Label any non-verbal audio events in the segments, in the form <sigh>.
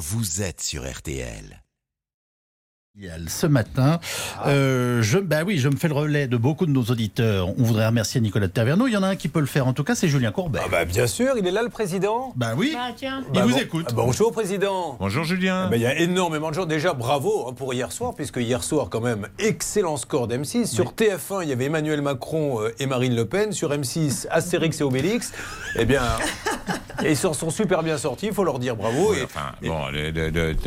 vous êtes sur RTL. Ce matin, euh, je, bah oui, je me fais le relais de beaucoup de nos auditeurs. On voudrait remercier Nicolas de Taverneau. Il y en a un qui peut le faire, en tout cas, c'est Julien Courbet. Ah bah bien sûr, il est là le président. Bah oui, Bah tiens. il Bah vous bon- écoute. ah, Bonjour président. Bonjour Julien. Ah bah, Il y a énormément de gens. Déjà, bravo hein, pour hier soir, puisque hier soir, quand même, excellent score d'M6. Sur TF1, il y avait Emmanuel Macron euh, et Marine Le Pen. Sur M6, Astérix et Obélix. Eh bien, <laughs> ils s'en sont super bien sortis, il faut leur dire bravo. Et- Enfin, bon,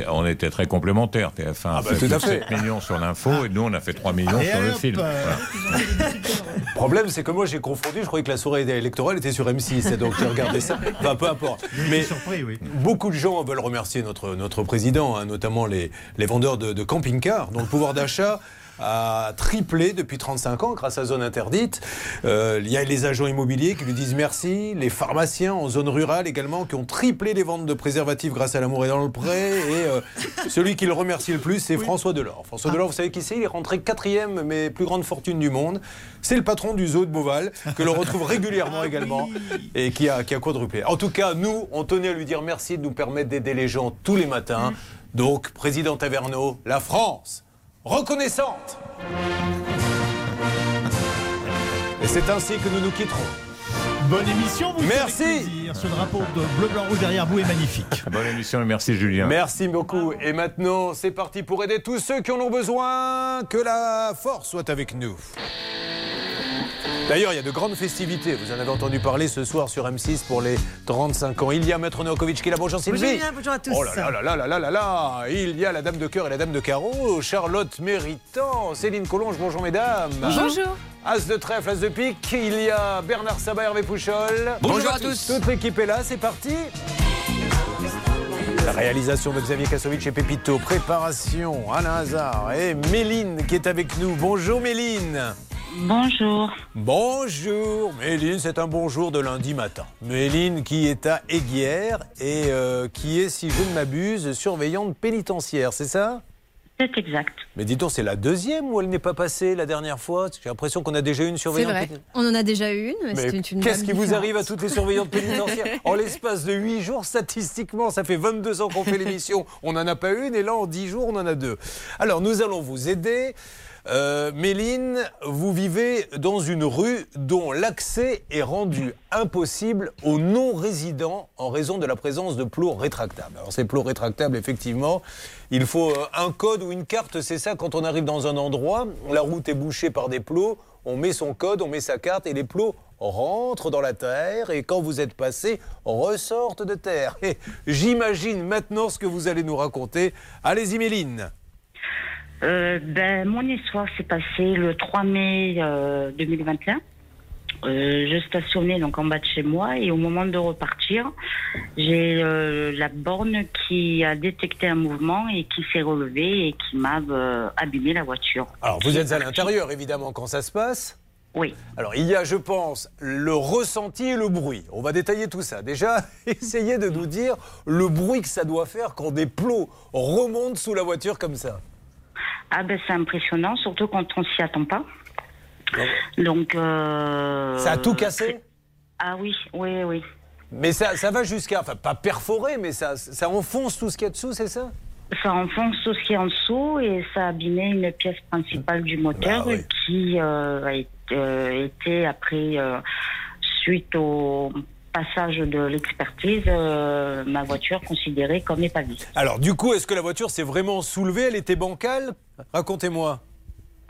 on était très complémentaires. TF1 a bah, fait tout à fait. 7 millions sur l'info et nous on a fait 3 millions Et sur le hop, film. euh, Voilà. Le problème, c'est que moi, j'ai confondu. Je croyais que la soirée électorale était sur M6. et donc, j'ai regardé ça. Enfin, peu importe. Mais Mais surpris, oui. Beaucoup de gens veulent remercier notre, notre président, hein, notamment les, les vendeurs de, de camping-cars, dont le pouvoir d'achat a triplé depuis 35 ans grâce à Zone Interdite. Euh, il y a les agents immobiliers qui lui disent merci, les pharmaciens en zone rurale également qui ont triplé les ventes de préservatifs grâce à l'amour et dans le pré. Et euh, <laughs> celui qui le remercie le plus, c'est François Delors. François Delors, vous savez qui c'est? Il est rentré quatrième, mais plus grande fortune du monde. C'est le patron du zoo de Beauval, que l'on retrouve régulièrement <laughs> également et qui a, qui a quadruplé. En tout cas, nous, on tenait à lui dire merci de nous permettre d'aider les gens tous les matins. Donc, président Taverneau, la France, reconnaissante. Et c'est ainsi que nous nous quitterons. Bonne émission, vous Merci. Ce drapeau de bleu, blanc, rouge derrière vous est magnifique. <laughs> Bonne émission et merci Julien. Merci beaucoup. Et maintenant, c'est parti pour aider tous ceux qui en ont besoin. Que la force soit avec nous. D'ailleurs, il y a de grandes festivités. Vous en avez entendu parler ce soir sur M6 pour les 35 ans. Il y a Maître Novakovic qui est là. Bonjour Sylvie. Bonjour, bonjour à tous. Oh là là là là là là là Il y a la Dame de Cœur et la Dame de Carreau, Charlotte Méritant, Céline Collonge. Bonjour mesdames. Bonjour. Hein as de trèfle, As de pique. Il y a Bernard Sabat, Hervé Pouchol. Bonjour, à tous. Toute l'équipe est là. C'est parti. La réalisation de Xavier Kassovitch et Pépito, préparation Alain Hazard et Méline qui est avec nous. Bonjour Méline. Bonjour. Bonjour Méline, c'est un bonjour de lundi matin. Méline qui est à Aiguière et euh, qui est, si je ne m'abuse, surveillante pénitentiaire, c'est ça? C'est exact. Mais dis donc, c'est la deuxième ou elle n'est pas passée la dernière fois? J'ai l'impression qu'on a déjà eu une C'est surveillante vrai. pénitentiaire. On en a déjà eu une, mais, Mais c'est une, une qu'est-ce qui vous arrive à toutes les surveillantes pénitentiaires? <laughs> En l'espace de 8 jours, statistiquement, ça fait 22 ans qu'on fait l'émission. On n'en a pas une et là, en 10 jours, on en a deux. Alors, nous allons vous aider. Euh, Méline, vous vivez dans une rue dont l'accès est rendu impossible aux non-résidents en raison de la présence de plots rétractables. Alors ces plots rétractables, effectivement, il faut euh, un code ou une carte, c'est ça, quand on arrive dans un endroit, la route est bouchée par des plots, on met son code, on met sa carte et les plots rentrent dans la terre et quand vous êtes passé, ressortent de terre. J'imagine maintenant ce que vous allez nous raconter. Allez-y Méline. Euh, ben, mon histoire s'est passée le 3 mai euh, 2021. Euh, je stationnais donc en bas de chez moi et au moment de repartir, j'ai euh, la borne qui a détecté un mouvement et qui s'est relevée et qui m'a euh, abîmé la voiture. Alors vous êtes à l'intérieur évidemment quand ça se passe. Oui. Alors, il y a, je pense, le ressenti et le bruit. On va détailler tout ça. Déjà, <laughs> essayez de nous dire le bruit que ça doit faire quand des plots remontent sous la voiture comme ça. Ah ben c'est impressionnant, surtout quand on s'y attend pas. Donc. euh, Ça a tout cassé? Ah oui, oui, oui. Mais ça, ça va jusqu'à, enfin, pas perforer, mais ça, ça enfonce tout ce qu'il y a dessous, c'est ça? Ça enfonce tout ce qui est en dessous et ça a abîmé une pièce principale du moteur Bah oui. qui euh, a été, euh, été après, euh, suite au passage de l'expertise, euh, ma voiture considérée comme épavie. Alors, du coup, est-ce que la voiture s'est vraiment soulevée? Elle était bancale? Racontez-moi.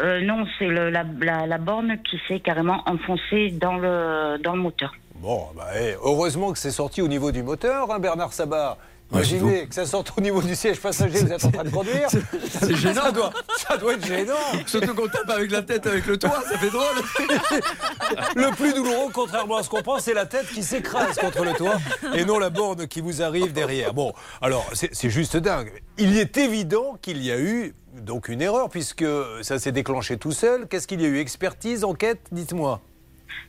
Euh, non, c'est le- la, la- la borne qui s'est carrément enfoncée dans le, dans le moteur. Bon, bah, eh, heureusement que c'est sorti au niveau du moteur, hein, Bernard Sabat. Imaginez que ça sorte au niveau du siège passager vous êtes en train de conduire. C'est gênant. Ça doit, ça doit être gênant. Surtout qu'on tape avec la tête avec le toit, ça fait drôle. <laughs> Le plus douloureux, contrairement à ce qu'on pense, c'est la tête qui s'écrase contre le toit et non la borne qui vous arrive derrière. Bon, alors c'est c'est juste dingue. Il est évident qu'il y a eu donc une erreur puisque ça s'est déclenché tout seul. Qu'est-ce qu'il y a eu? Expertise, enquête? Dites-moi.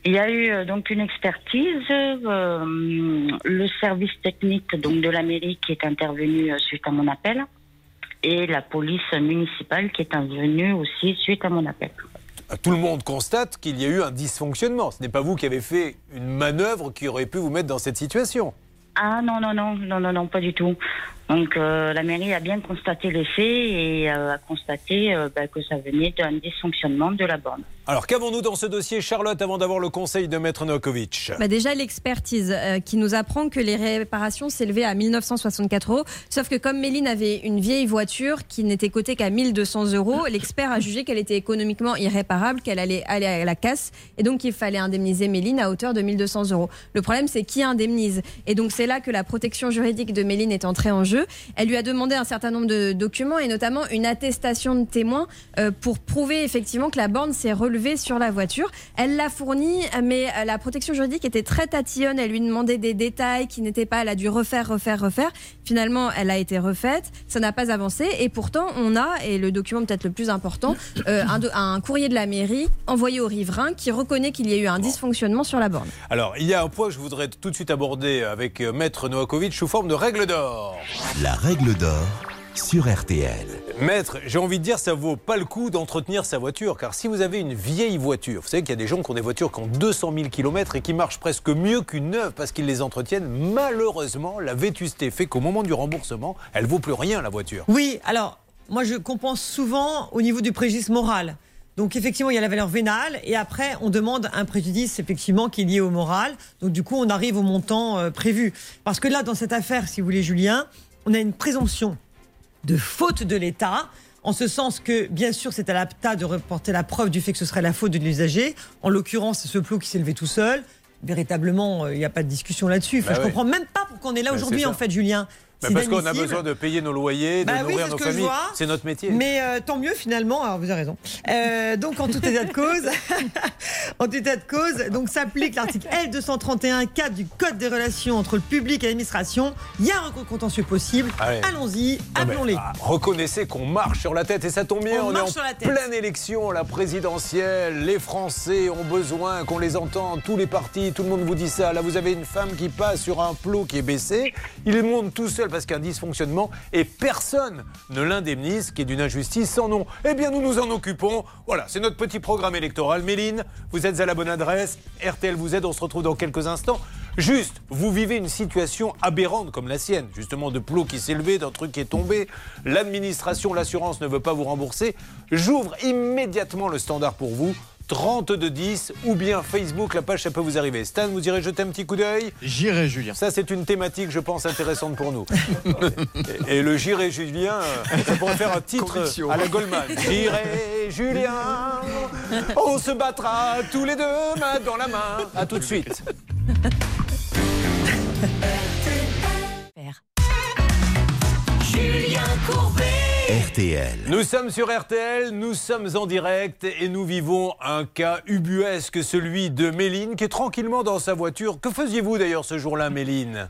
Il y a eu euh, donc une expertise, euh, le service technique donc de la mairie qui est intervenu euh, suite à mon appel et la police municipale qui est intervenue aussi suite à mon appel. Tout le monde constate qu'il y a eu un dysfonctionnement. Ce n'est pas vous qui avez fait une manœuvre qui aurait pu vous mettre dans cette situation. Ah non non non non non non pas du tout. Donc euh, la mairie a bien constaté les faits et euh, a constaté euh, bah, que ça venait d'un dysfonctionnement de la borne. Alors qu'avons-nous dans ce dossier, Charlotte, avant d'avoir le conseil de Maître Novakovic? Bah déjà l'expertise euh, qui nous apprend que les réparations s'élevaient à 1964 euros. Sauf que comme Méline avait une vieille voiture qui n'était cotée qu'à 1200 euros, <laughs> l'expert a jugé qu'elle était économiquement irréparable, qu'elle allait aller à la casse et donc il fallait indemniser Méline à hauteur de 1200 euros. Le problème c'est qui indemnise et donc c'est là que la protection juridique de Méline est entrée en jeu. Elle lui a demandé un certain nombre de documents et notamment une attestation de témoin euh, pour prouver effectivement que la borne s'est relevée sur la voiture. Elle l'a fourni, mais euh, la protection juridique était très tatillonne. Elle lui demandait des détails qui n'étaient pas. Elle a dû refaire, refaire, refaire. Finalement, elle a été refaite. Ça n'a pas avancé. Et pourtant, on a, et le document peut-être le plus important, euh, un, courrier de la mairie envoyé au riverain qui reconnaît qu'il y a eu un dysfonctionnement sur la borne. Alors, il y a un point que je voudrais tout de suite aborder avec Maître Novakovic sous forme de règle d'or. La règle d'or sur RTL. Maître, j'ai envie de dire, ça vaut pas le coup d'entretenir sa voiture, car si vous avez une vieille voiture, vous savez qu'il y a des gens qui ont des voitures qui ont 200 000 km et qui marchent presque mieux qu'une neuve parce qu'ils les entretiennent. Malheureusement, la vétusté fait qu'au moment du remboursement, elle vaut plus rien la voiture. Oui, alors, moi je compense souvent au niveau du préjudice moral. Donc effectivement, il y a la valeur vénale et après, on demande un préjudice effectivement qui est lié au moral. Donc du coup, on arrive au montant euh, prévu. Parce que là, dans cette affaire, si vous voulez, Julien, on a une présomption de faute de l'État. En ce sens que, bien sûr, c'est à l'APTA de reporter la preuve du fait que ce serait la faute de l'usager. En l'occurrence, c'est ce plot qui s'est levé tout seul. Véritablement, euh, il n'y a pas de discussion là-dessus. Enfin, Bah je ouais. comprends même pas pourquoi on est là Bah, aujourd'hui, en fait, Julien. Bah, parce qu'on a besoin de payer nos loyers, de Bah nourrir nos familles. C'est notre métier. Mais euh, tant mieux finalement, alors vous avez raison. Euh, donc en tout état de cause, <laughs> en tout état de cause, donc s'applique l'article L231 4 du Code des relations entre le public et l'administration. Il y a un recours contentieux possible. Allez. Allons-y, appelons-les. ah, reconnaissez qu'on marche sur la tête et ça tombe bien, On on, est marche en sur la tête. pleine élection, la présidentielle, les Français ont besoin qu'on les entende, tous les partis, tout le monde vous dit ça. Là, vous avez une femme qui passe sur un plot qui est baissé, il monte tout seul parce qu'il y a un dysfonctionnement et personne ne l'indemnise, qui est d'une injustice sans nom. Eh bien, nous nous en occupons. Voilà, c'est notre petit programme électoral. Méline, vous êtes à la bonne adresse. RTL vous aide, on se retrouve dans quelques instants. Juste, vous vivez une situation aberrante comme la sienne, justement de plot qui s'est levé, d'un truc qui est tombé, l'administration, l'assurance ne veut pas vous rembourser. J'ouvre immédiatement le standard pour vous. 3210 ou bien Facebook, la page ça peut vous arriver. Stan, vous irez jeter un petit coup d'œil? J'irai, Julien. Ça, c'est une thématique, je pense, intéressante pour nous. <laughs> et, et le J'irai Julien, ça pourrait faire un titre Conviction. à la Goldman. <laughs> J'irai Julien, on se battra tous les deux, main dans la main. À tout de suite. RTL. Nous sommes sur RTL, nous sommes en direct et nous vivons un cas ubuesque, celui de Méline qui est tranquillement dans sa voiture. Que faisiez-vous d'ailleurs ce jour-là, Méline?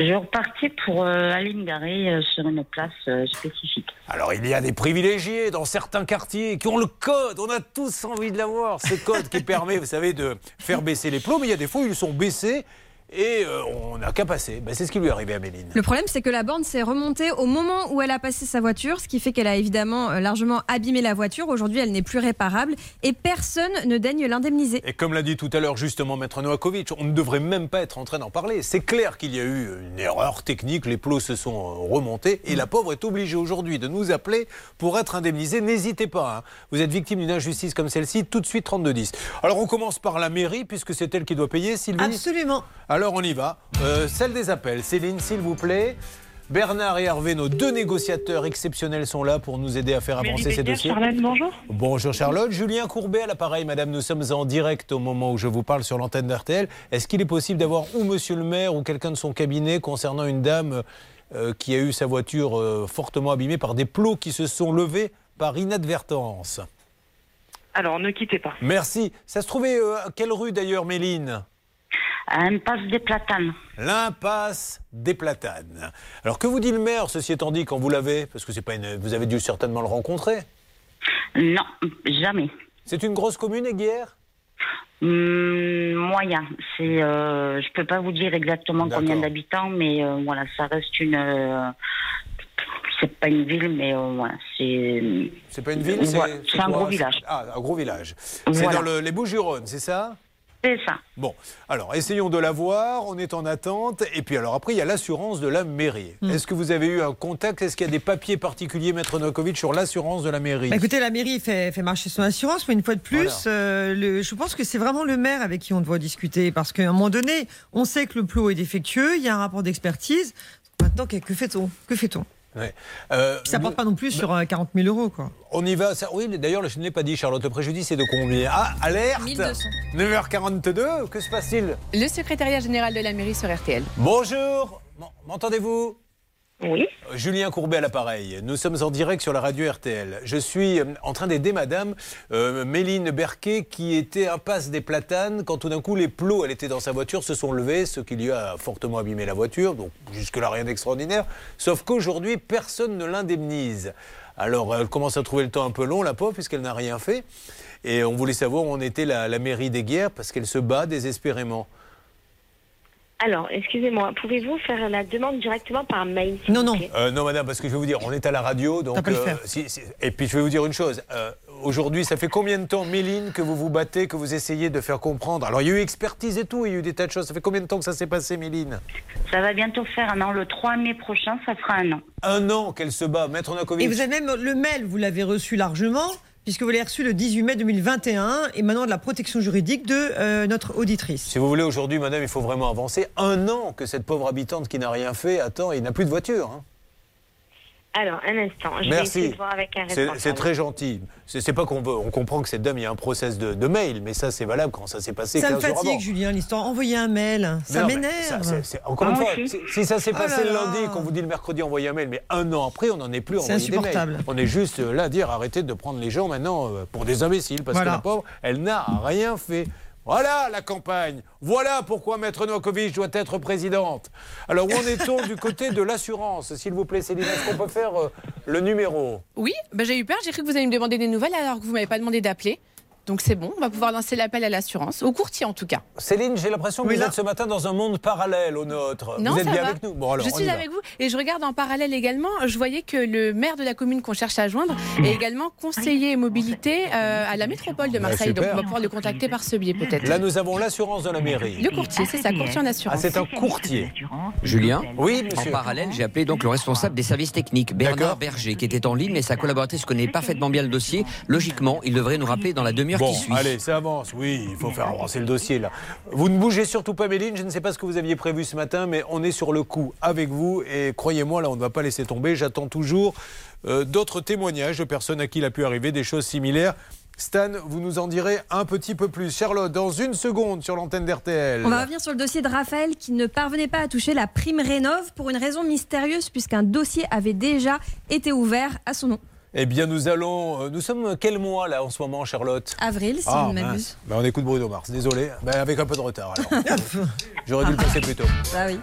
Je repartais pour euh, aller me garer euh, sur une place euh, spécifique. Alors, il y a des privilégiés dans certains quartiers qui ont le code. On a tous envie de l'avoir. Ce code qui permet, vous savez, de faire baisser les plombs. Mais il y a des fois où ils sont baissés et euh, on n'a qu'à passer. Ben, c'est ce qui lui est arrivé à Méline. Le problème, c'est que la borne s'est remontée au moment où elle a passé sa voiture, ce qui fait qu'elle a évidemment euh, largement abîmé la voiture. Aujourd'hui, elle n'est plus réparable et personne ne daigne l'indemniser. Et comme l'a dit tout à l'heure justement Maître Novakovic, on ne devrait même pas être en train d'en parler. C'est clair qu'il y a eu une erreur technique, les plots se sont euh, remontés et la pauvre est obligée aujourd'hui de nous appeler pour être indemnisée. N'hésitez pas, hein. vous êtes victime d'une injustice comme celle-ci, tout de suite 3210. Alors on commence par la mairie puisque c'est elle qui doit payer, Sylvie? Absolument. Alors on y va. Euh, celle des appels. Céline, s'il vous plaît. Bernard et Hervé, nos deux négociateurs exceptionnels sont là pour nous aider à faire avancer ces dossiers. bonjour. Bonjour Charlotte, Julien Courbet à l'appareil, madame, nous sommes en direct au moment où je vous parle sur l'antenne d'RTL. Est-ce qu'il est possible d'avoir ou monsieur le maire ou quelqu'un de son cabinet concernant une dame euh, qui a eu sa voiture euh, fortement abîmée par des plots qui se sont levés par inadvertance? Alors, ne quittez pas. Merci. Ça se trouvait euh, à quelle rue d'ailleurs, Méline? À Impasse des Platanes. L'impasse des platanes. Alors que vous dit le maire, ceci étant dit, quand vous l'avez? Parce que c'est pas une... vous avez dû certainement le rencontrer. Non, jamais. C'est une grosse commune, Aiguière? Hum, moyen. C'est, euh, je peux pas vous dire exactement combien d'habitants, mais euh, voilà, ça reste une. euh, c'est pas une ville, mais euh, voilà, c'est. C'est pas une ville, c'est un gros village. Ah, un gros village. C'est dans le- les Bouches-du-Rhône, c'est ça? C'est ça. Bon, alors essayons de la voir, on est en attente. Et puis alors après, il y a l'assurance de la mairie. Hmm. Est-ce que vous avez eu un contact? Est-ce qu'il y a des papiers particuliers, Maître Novakovic, sur l'assurance de la mairie? Bah, écoutez, la mairie fait, fait marcher son assurance, mais une fois de plus, euh, le- je pense que c'est vraiment le maire avec qui on doit discuter. Parce qu'à un moment donné, on sait que le plot est défectueux, il y a un rapport d'expertise. Maintenant, que fait-on? Que fait-on? Ouais. Euh, Puis Ça porte pas non plus sur euh, 40 000 euros, quoi. On y va. ça- oui, d'ailleurs, je ne l'ai pas dit, Charlotte. Le préjudice est de combien? Ah, alerte 1200. 9h42, que se passe-t-il? Le secrétariat général de la mairie sur RTL. Bonjour M'entendez-vous? Oui. Julien Courbet à l'appareil. Nous sommes en direct sur la radio RTL. Je suis euh, en train d'aider madame euh, Méline Berquet qui était impasse des platanes quand tout d'un coup les plots, elle était dans sa voiture, se sont levés, ce qui lui a fortement abîmé la voiture. Donc jusque-là rien d'extraordinaire. Sauf qu'aujourd'hui, personne ne l'indemnise. Alors elle commence à trouver le temps un peu long, la pauvre, puisqu'elle n'a rien fait. Et on voulait savoir où en était la, la mairie des guerres parce qu'elle se bat désespérément. Alors, excusez-moi, pouvez-vous faire la demande directement par mail Non, non. Euh, non, madame, parce que je vais vous dire, on est à la radio, donc. T'as pas le faire. si- si- et puis je vais vous dire une chose. euh, Aujourd'hui, ça fait combien de temps, Méline, que vous vous battez, que vous essayez de faire comprendre? Alors, il y a eu expertise et tout, il y a eu des tas de choses. Ça fait combien de temps que ça s'est passé, Méline? Ça va bientôt faire un an. Le 3 mai prochain, ça fera un an. Un an qu'elle se bat, Maître Nakovic. Et vous avez même le mail, vous l'avez reçu largement, puisque vous l'avez reçu le 18 mai 2021, et de la protection juridique de euh, notre auditrice. Si vous voulez, aujourd'hui, madame, il faut vraiment avancer. Un an que cette pauvre habitante qui n'a rien fait attend, il n'a plus de voiture. hein. Alors, un instant, je vais Merci. essayer de voir avec un C'est responsable. c'est très gentil. C'est pas qu'on veut. On comprend que cette dame, il y a un process de, de mail, mais ça, c'est valable quand ça s'est passé Ça 15 me jours avant. fatigue, Julien, l'histoire. Envoyez un mail, ça m'énerve. Encore une Moi fois, si, si ça s'est Oh passé là le lundi, qu'on vous dit le mercredi, envoyez un mail, mais un an après, on n'en est plus C'est envoyé des mails. insupportable. On est juste euh, là à dire arrêtez de prendre les gens maintenant euh, pour des imbéciles, parce Voilà. que la pauvre, elle n'a rien fait. Voilà la campagne. Voilà pourquoi Maître Novakovic doit être présidente. Alors, où en est-on du côté de l'assurance? S'il vous plaît, Céline, est-ce qu'on peut faire euh, le numéro? Oui, bah, j'ai eu peur, j'ai cru que vous alliez me demander des nouvelles alors que vous m'avez pas demandé d'appeler. Donc c'est bon, on va pouvoir lancer l'appel à l'assurance, au courtier en tout cas. Céline, j'ai l'impression que Oui, vous là. êtes ce matin dans un monde parallèle au nôtre. Non, vous êtes ça bien va. avec nous Bon, alors, je on suis avec vous et je regarde en parallèle également, je voyais que le maire de la commune qu'on cherche à joindre est également conseiller mobilité euh, à la métropole de Bah, Marseille. Donc on va pouvoir le contacter par ce biais peut-être. Là, nous avons l'assurance de la mairie. Le courtier, c'est ça, courtier en Ah, assurance. c'est un courtier. Julien Oui, En monsieur. parallèle, j'ai appelé donc le responsable des services techniques, Bernard. Berger, qui était en ligne, mais sa collaboratrice connaît parfaitement bien le dossier. Logiquement, il devrait nous rappeler dans la demi-heure Bon, qui suit. allez, ça avance. Oui, il faut faire avancer le dossier là. Vous ne bougez surtout pas, Méline. Je ne sais pas ce que vous aviez prévu ce matin, mais on est sur le coup avec vous. Et croyez-moi, là, on ne va pas laisser tomber. J'attends toujours euh, d'autres témoignages de personnes à qui il a pu arriver des choses similaires. Stan, vous nous en direz un petit peu plus. Charlotte, dans une seconde sur l'antenne d'RTL. On va revenir sur le dossier de Raphaël qui ne parvenait pas à toucher la prime Rénov pour une raison mystérieuse puisqu'un dossier avait déjà été ouvert à son nom. Eh bien, nous allons. euh, nous sommes quel mois là en ce moment, Charlotte? Avril, si Ah, m'abuse. Ben, on écoute Bruno Mars, désolé, Ben, avec un peu de retard alors. <laughs> J'aurais dû le passer plus tôt. <laughs> Ah oui.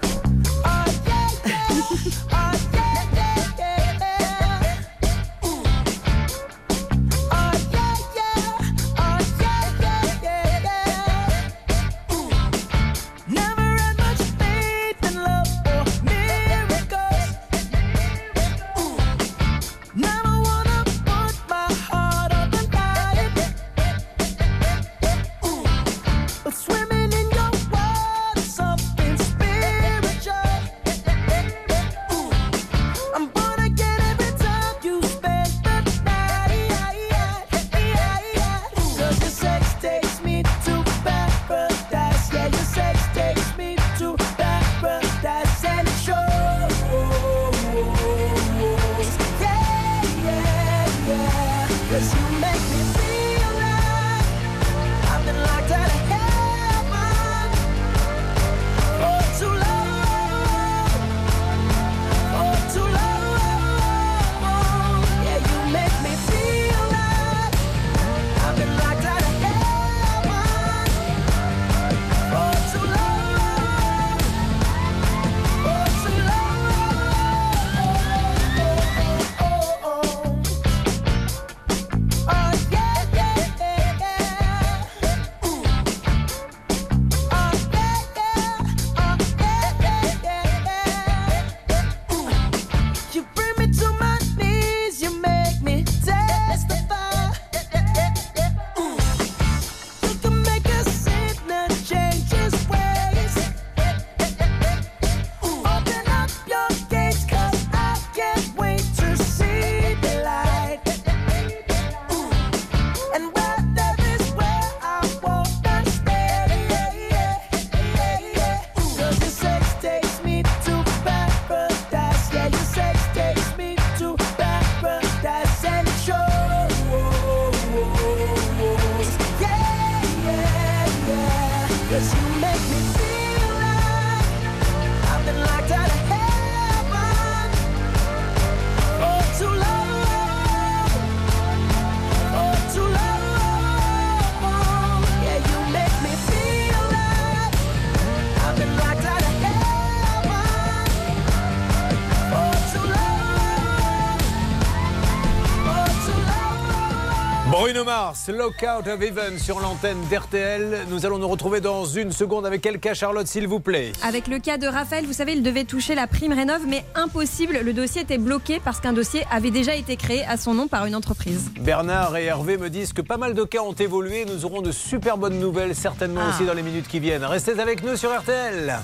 Mars, Lockout of Even sur l'antenne d'RTL. Nous allons nous retrouver dans une seconde avec quel cas, Charlotte, s'il vous plaît Avec le cas de Raphaël, vous savez, il devait toucher la prime rénov, mais impossible. Le dossier était bloqué parce qu'un dossier avait déjà été créé à son nom par une entreprise. Bernard et Hervé me disent que pas mal de cas ont évolué. Nous aurons de super bonnes nouvelles, certainement Ah. aussi dans les minutes qui viennent. Restez avec nous sur RTL.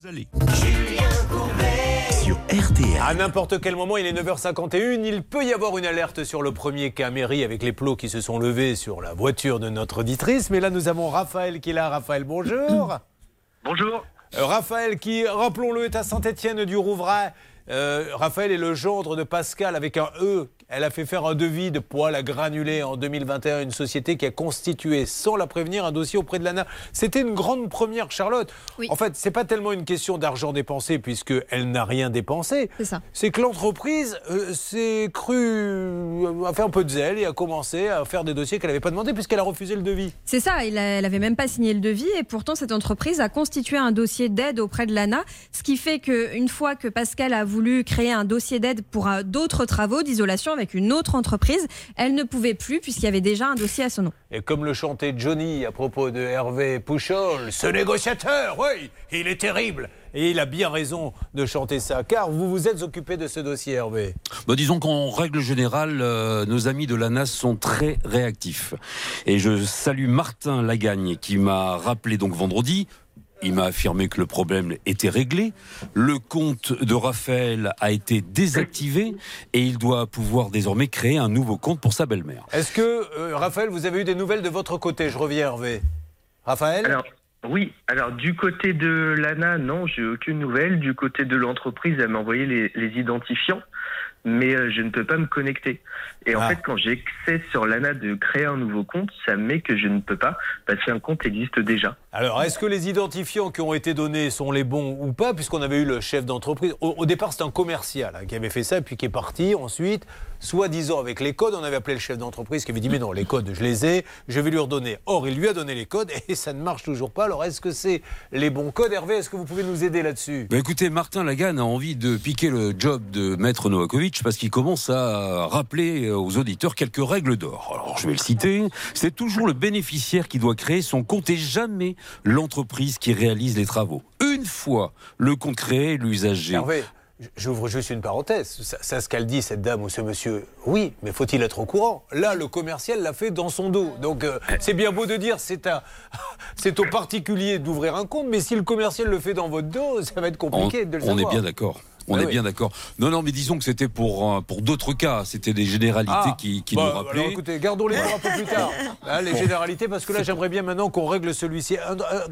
Sur RTL. À n'importe quel moment, il est 9h51, il peut y avoir une alerte sur le premier cas mairie avec les plots qui se sont levés sur la voiture de notre auditrice. Mais là, nous avons Raphaël qui est là. Raphaël, bonjour. Bonjour. Euh, Raphaël qui, rappelons-le, est à Saint-Étienne du Rouvray. Euh, Raphaël est le gendre de Pascal avec un E. Elle a fait faire un devis de poils à granulés en 2021 à une société qui a constitué, sans la prévenir, un dossier auprès de l'ANA. C'était une grande première, Charlotte. En fait, c'est pas tellement une question d'argent dépensé puisqu'elle n'a rien dépensé. C'est ça. C'est que l'entreprise euh, s'est crue, a fait un peu de zèle et a commencé à faire des dossiers qu'elle n'avait pas demandé puisqu'elle a refusé le devis. C'est ça, elle avait même pas signé le devis et pourtant cette entreprise a constitué un dossier d'aide auprès de l'ANA, ce qui fait qu'une fois que Pascal a voulu créer un dossier d'aide pour euh, d'autres travaux d'isolation avec une autre entreprise, elle ne pouvait plus puisqu'il y avait déjà un dossier à son nom. Et comme le chantait Johnny à propos de Hervé Pouchol, ce négociateur, oui, il est terrible. Et il a bien raison de chanter ça, car vous vous êtes occupé de ce dossier, Hervé. Bah, disons qu'en règle générale, euh, nos amis de l'ANAS sont très réactifs. Et je salue Martin Lagagne qui m'a rappelé donc vendredi. Il m'a affirmé que le problème était réglé. Le compte de Raphaël a été désactivé et il doit pouvoir désormais créer un nouveau compte pour sa belle-mère. Est-ce que, euh, Raphaël, vous avez eu des nouvelles de votre côté? Je reviens, Hervé. Raphaël? Alors, oui, alors du côté de l'ANA, non, j'ai aucune nouvelle. Du côté de l'entreprise, elle m'a envoyé les, les identifiants, mais euh, je ne peux pas me connecter. Et en Ah. fait, quand j'essaie sur l'ANA de créer un nouveau compte, ça met que je ne peux pas parce qu'un compte existe déjà. Alors, est-ce que les identifiants qui ont été donnés sont les bons ou pas Puisqu'on avait eu le chef d'entreprise? Au, au départ, c'était un commercial hein, qui avait fait ça, puis qui est parti ensuite, soi-disant avec les codes. On avait appelé le chef d'entreprise qui avait dit Mais non, les codes, je les ai, je vais lui redonner. Or, il lui a donné les codes <laughs> et ça ne marche toujours pas. Alors, est-ce que c'est les bons codes? Hervé, est-ce que vous pouvez nous aider là-dessus? Bah écoutez, Martin Lagan a envie de piquer le job de maître Novakovic parce qu'il commence à rappeler aux auditeurs quelques règles d'or. Alors je vais le citer, c'est toujours le bénéficiaire qui doit créer son compte et jamais l'entreprise qui réalise les travaux. Une fois le compte créé, l'usager. J'ouvre juste une parenthèse. Ça, ça, ce qu'elle dit, cette dame ou ce monsieur, oui, mais faut-il être au courant? Là, le commercial l'a fait dans son dos. Donc, euh, c'est bien beau de dire c'est un, <laughs> c'est au particulier d'ouvrir un compte, mais si le commercial le fait dans votre dos, ça va être On, compliqué de le on est savoir. bien d'accord. On Ah est oui. bien d'accord. Non, non, mais disons que c'était pour, euh, pour d'autres cas. C'était des généralités Ah, qui, qui bah, nous rappelaient. Alors écoutez, gardons-les pour un peu plus tard. <laughs> Hein, les Bon. généralités, parce que là, j'aimerais bien maintenant qu'on règle celui-ci.